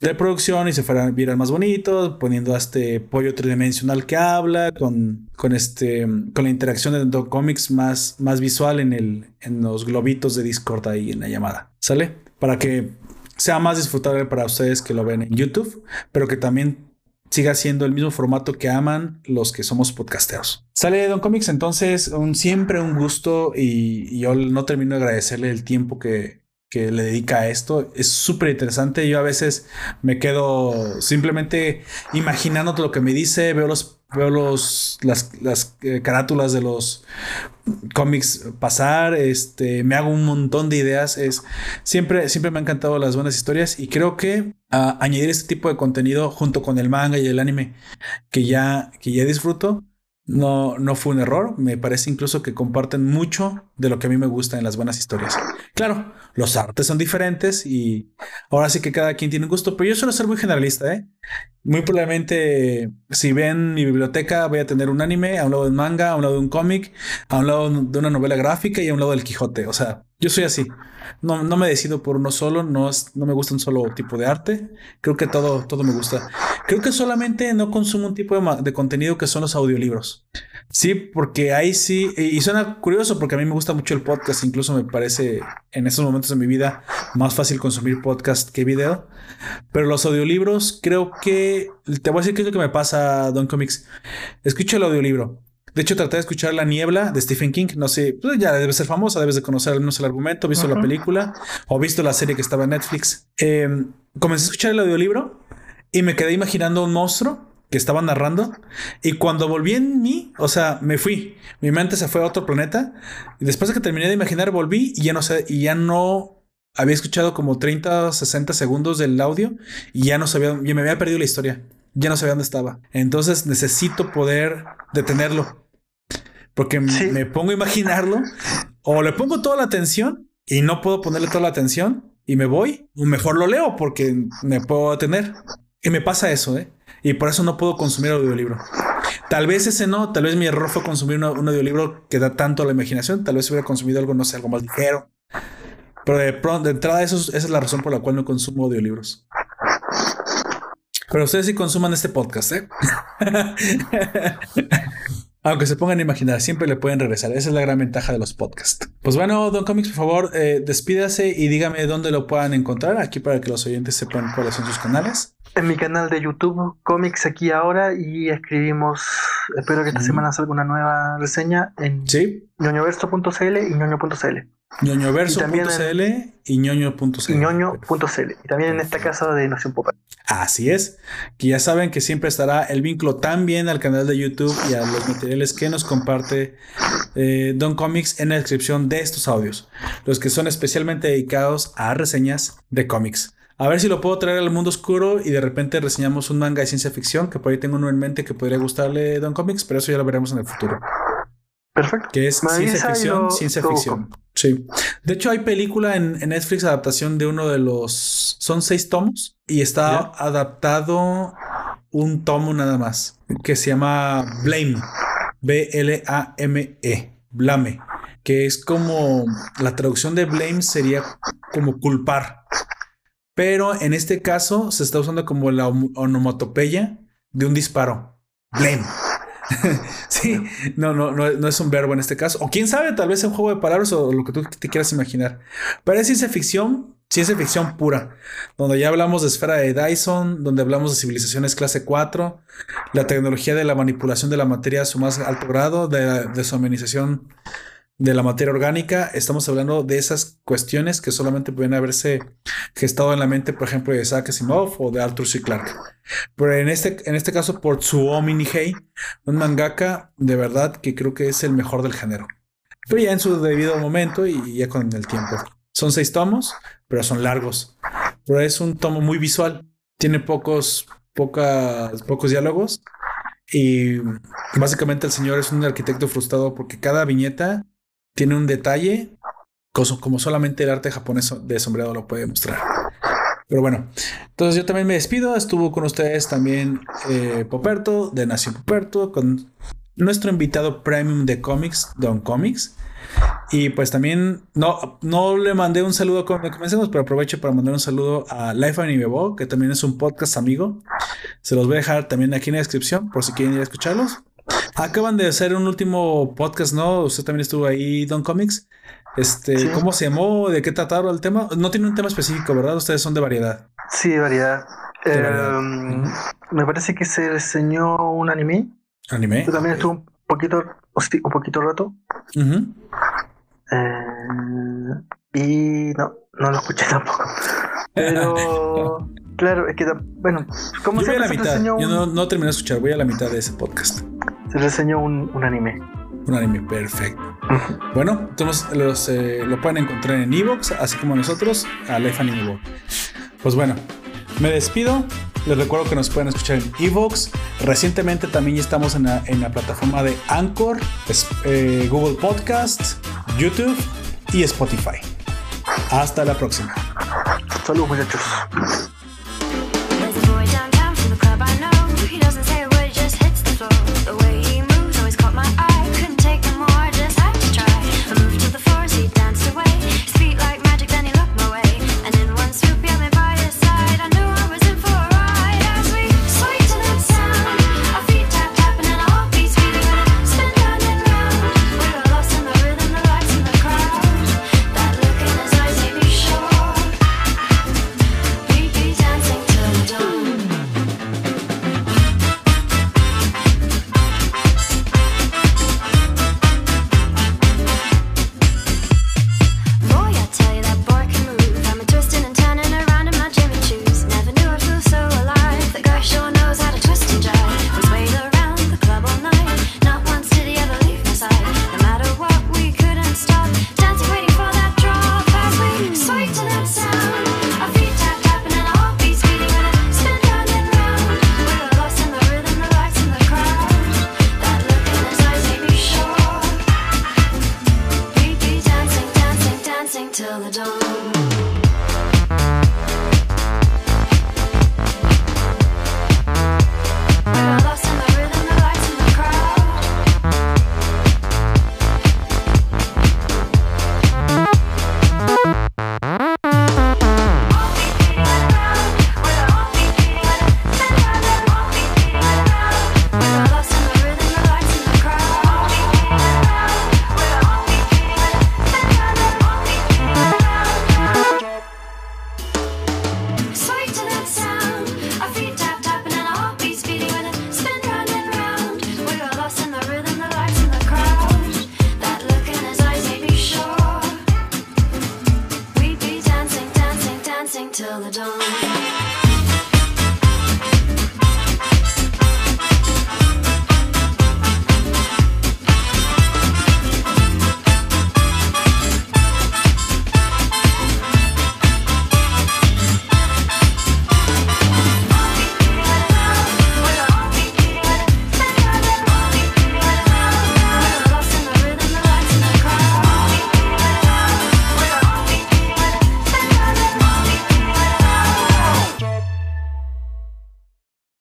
de producción y se fueran vieran más bonitos, poniendo este pollo tridimensional que habla, con, con este con la interacción de Dog Comics más, más visual en el en los globitos de Discord ahí en la llamada. ¿Sale? Para que sea más disfrutable para ustedes que lo ven en YouTube, pero que también siga siendo el mismo formato que aman los que somos podcasteros. Sale Don Comics, entonces un, siempre un gusto y, yo no termino de agradecerle el tiempo que, que le dedica a esto. Es súper interesante. Yo a veces me quedo simplemente imaginando lo que me dice, veo los veo los las, las eh, carátulas de los cómics pasar, este, me hago un montón de ideas, es siempre siempre me han encantado las buenas historias y creo que ah, añadir este tipo de contenido junto con el manga y el anime que ya que ya disfruto no, no fue un error. Me parece incluso que comparten mucho de lo que a mí me gusta en las buenas historias. Claro, los artes son diferentes y ahora sí que cada quien tiene un gusto, pero yo suelo ser muy generalista, ¿eh? Muy probablemente, si ven mi biblioteca, voy a tener un anime, a un lado de un manga, a un lado de un cómic, a un lado de una novela gráfica y a un lado del Quijote. O sea, yo soy así. No, no me decido por uno solo, no, no me gusta un solo tipo de arte. Creo que todo, todo me gusta. Creo que solamente no consumo un tipo de, de contenido que son los audiolibros. Sí, porque ahí sí, y suena curioso porque a mí me gusta mucho el podcast, incluso me parece en estos momentos de mi vida más fácil consumir podcast que video, pero los audiolibros creo que, te voy a decir qué es lo que me pasa, Don Comics, escucho el audiolibro, de hecho, traté de escuchar La Niebla de Stephen King. No sé, pues ya debe ser famosa, debes de conocer al menos el argumento, visto la película o visto la serie que estaba en Netflix. Em, comencé a escuchar el audiolibro y me quedé imaginando un monstruo que estaba narrando. Y cuando volví en mí, o sea, me fui. Mi mente se fue a otro planeta. Y después de que terminé de imaginar, volví y ya no sé, y ya no había escuchado como 30 o 60 segundos del audio y ya no sabía, ya me había perdido la historia. Ya no sabía dónde estaba. Entonces necesito poder detenerlo porque me pongo a imaginarlo o le pongo toda la atención y no puedo ponerle toda la atención y me voy, o mejor lo leo porque me puedo detener. Y me pasa eso, ¿eh? Y por eso no puedo consumir audiolibro. Tal vez ese no, tal vez mi error fue consumir un audiolibro que da tanto a la imaginación, tal vez hubiera consumido algo, no sé, algo más ligero. Pero de, pronto, de entrada, eso, esa es la razón por la cual no consumo audiolibros. Pero ustedes sí consuman este podcast, ¿eh? Aunque se pongan a imaginar, siempre le pueden regresar. Esa es la gran ventaja de los podcasts. Pues bueno, Don Comics, por favor, eh, despídase y dígame dónde lo puedan encontrar aquí para que los oyentes sepan cuáles son sus canales. En mi canal de YouTube, Comics aquí ahora, y escribimos, espero que esta semana salga una nueva reseña en ¿Sí? ñoñoverso.cl y ñoño.cl ñoñoverso.cl y ñoño.cl. ñoño.cl. Y también en esta casa de Nación Pop. Así es, que ya saben que siempre estará el vínculo también al canal de YouTube y a los materiales que nos comparte eh, Don Comics en la descripción de estos audios, los que son especialmente dedicados a reseñas de cómics. A ver si lo puedo traer al mundo oscuro y de repente reseñamos un manga de ciencia ficción, que por ahí tengo uno en mente que podría gustarle Don Comics, pero eso ya lo veremos en el futuro. Perfecto. Que es ciencia ficción, ciencia ficción. Sí. De hecho, hay película en, Netflix adaptación de uno de los. Son seis tomos y está adaptado un tomo nada más que se llama Blame. B-L-A-M-E. Blame. Que es como. La traducción de blame sería como culpar. Pero en este caso se está usando como la onomatopeya de un disparo. Blame. sí, no, no, no, es un verbo en este caso. O quién sabe, tal vez es un juego de palabras o lo que tú te quieras imaginar. Pero es ciencia ficción, ciencia ficción pura, donde ya hablamos de esfera de Dyson, donde hablamos de civilizaciones clase 4, la tecnología de la manipulación de la materia a su más alto grado, de la deshumanización de la materia orgánica, estamos hablando de esas cuestiones que solamente pueden haberse gestado en la mente, por ejemplo, de Isaac Asimov o de Arthur C. Clarke. Pero en este, en este caso, por Tsuomi Nihei, un mangaka de verdad que creo que es el mejor del género. Pero ya en su debido momento y ya con el tiempo. Son seis tomos, pero son largos. Pero es un tomo muy visual. Tiene pocos, pocas, pocos diálogos. Y básicamente el señor es un arquitecto frustrado porque cada viñeta tiene un detalle como solamente el arte japonés de sombreado lo puede mostrar. Pero bueno, entonces yo también me despido. Estuvo con ustedes también eh, Poperto, de Nación Poperto, con nuestro invitado premium de cómics, Don Comics. Y pues también no, no le mandé un saludo cuando comencemos, pero aprovecho para mandar un saludo a Life Anime Bo, que también es un podcast amigo. Se los voy a dejar también aquí en la descripción por si quieren ir a escucharlos. Acaban de hacer un último podcast, ¿no? Usted también estuvo ahí, Don Comics. Este, ¿cómo se llamó? ¿De qué trataron el tema? No tiene un tema específico, ¿verdad? Ustedes son de variedad. Sí, de variedad. Em, me parece que se diseñó un anime. Anime. Yo también estuvo un poquito, un poquito rato. Uh y no, no lo escuché tampoco. Pero. Claro, es que bueno, como se la mitad. Yo no, terminé de escuchar, voy a la mitad de ese podcast. Se reseñó un, un anime. Un anime, perfecto. Bueno, entonces los, eh, lo pueden encontrar en Evox, así como nosotros, a Life Anime Pues bueno, me despido. Les recuerdo que nos pueden escuchar en Evox. Recientemente también estamos en la, en la, plataforma de Anchor, eh, Google Podcasts, YouTube y Spotify. Hasta la próxima. Saludos muchachos.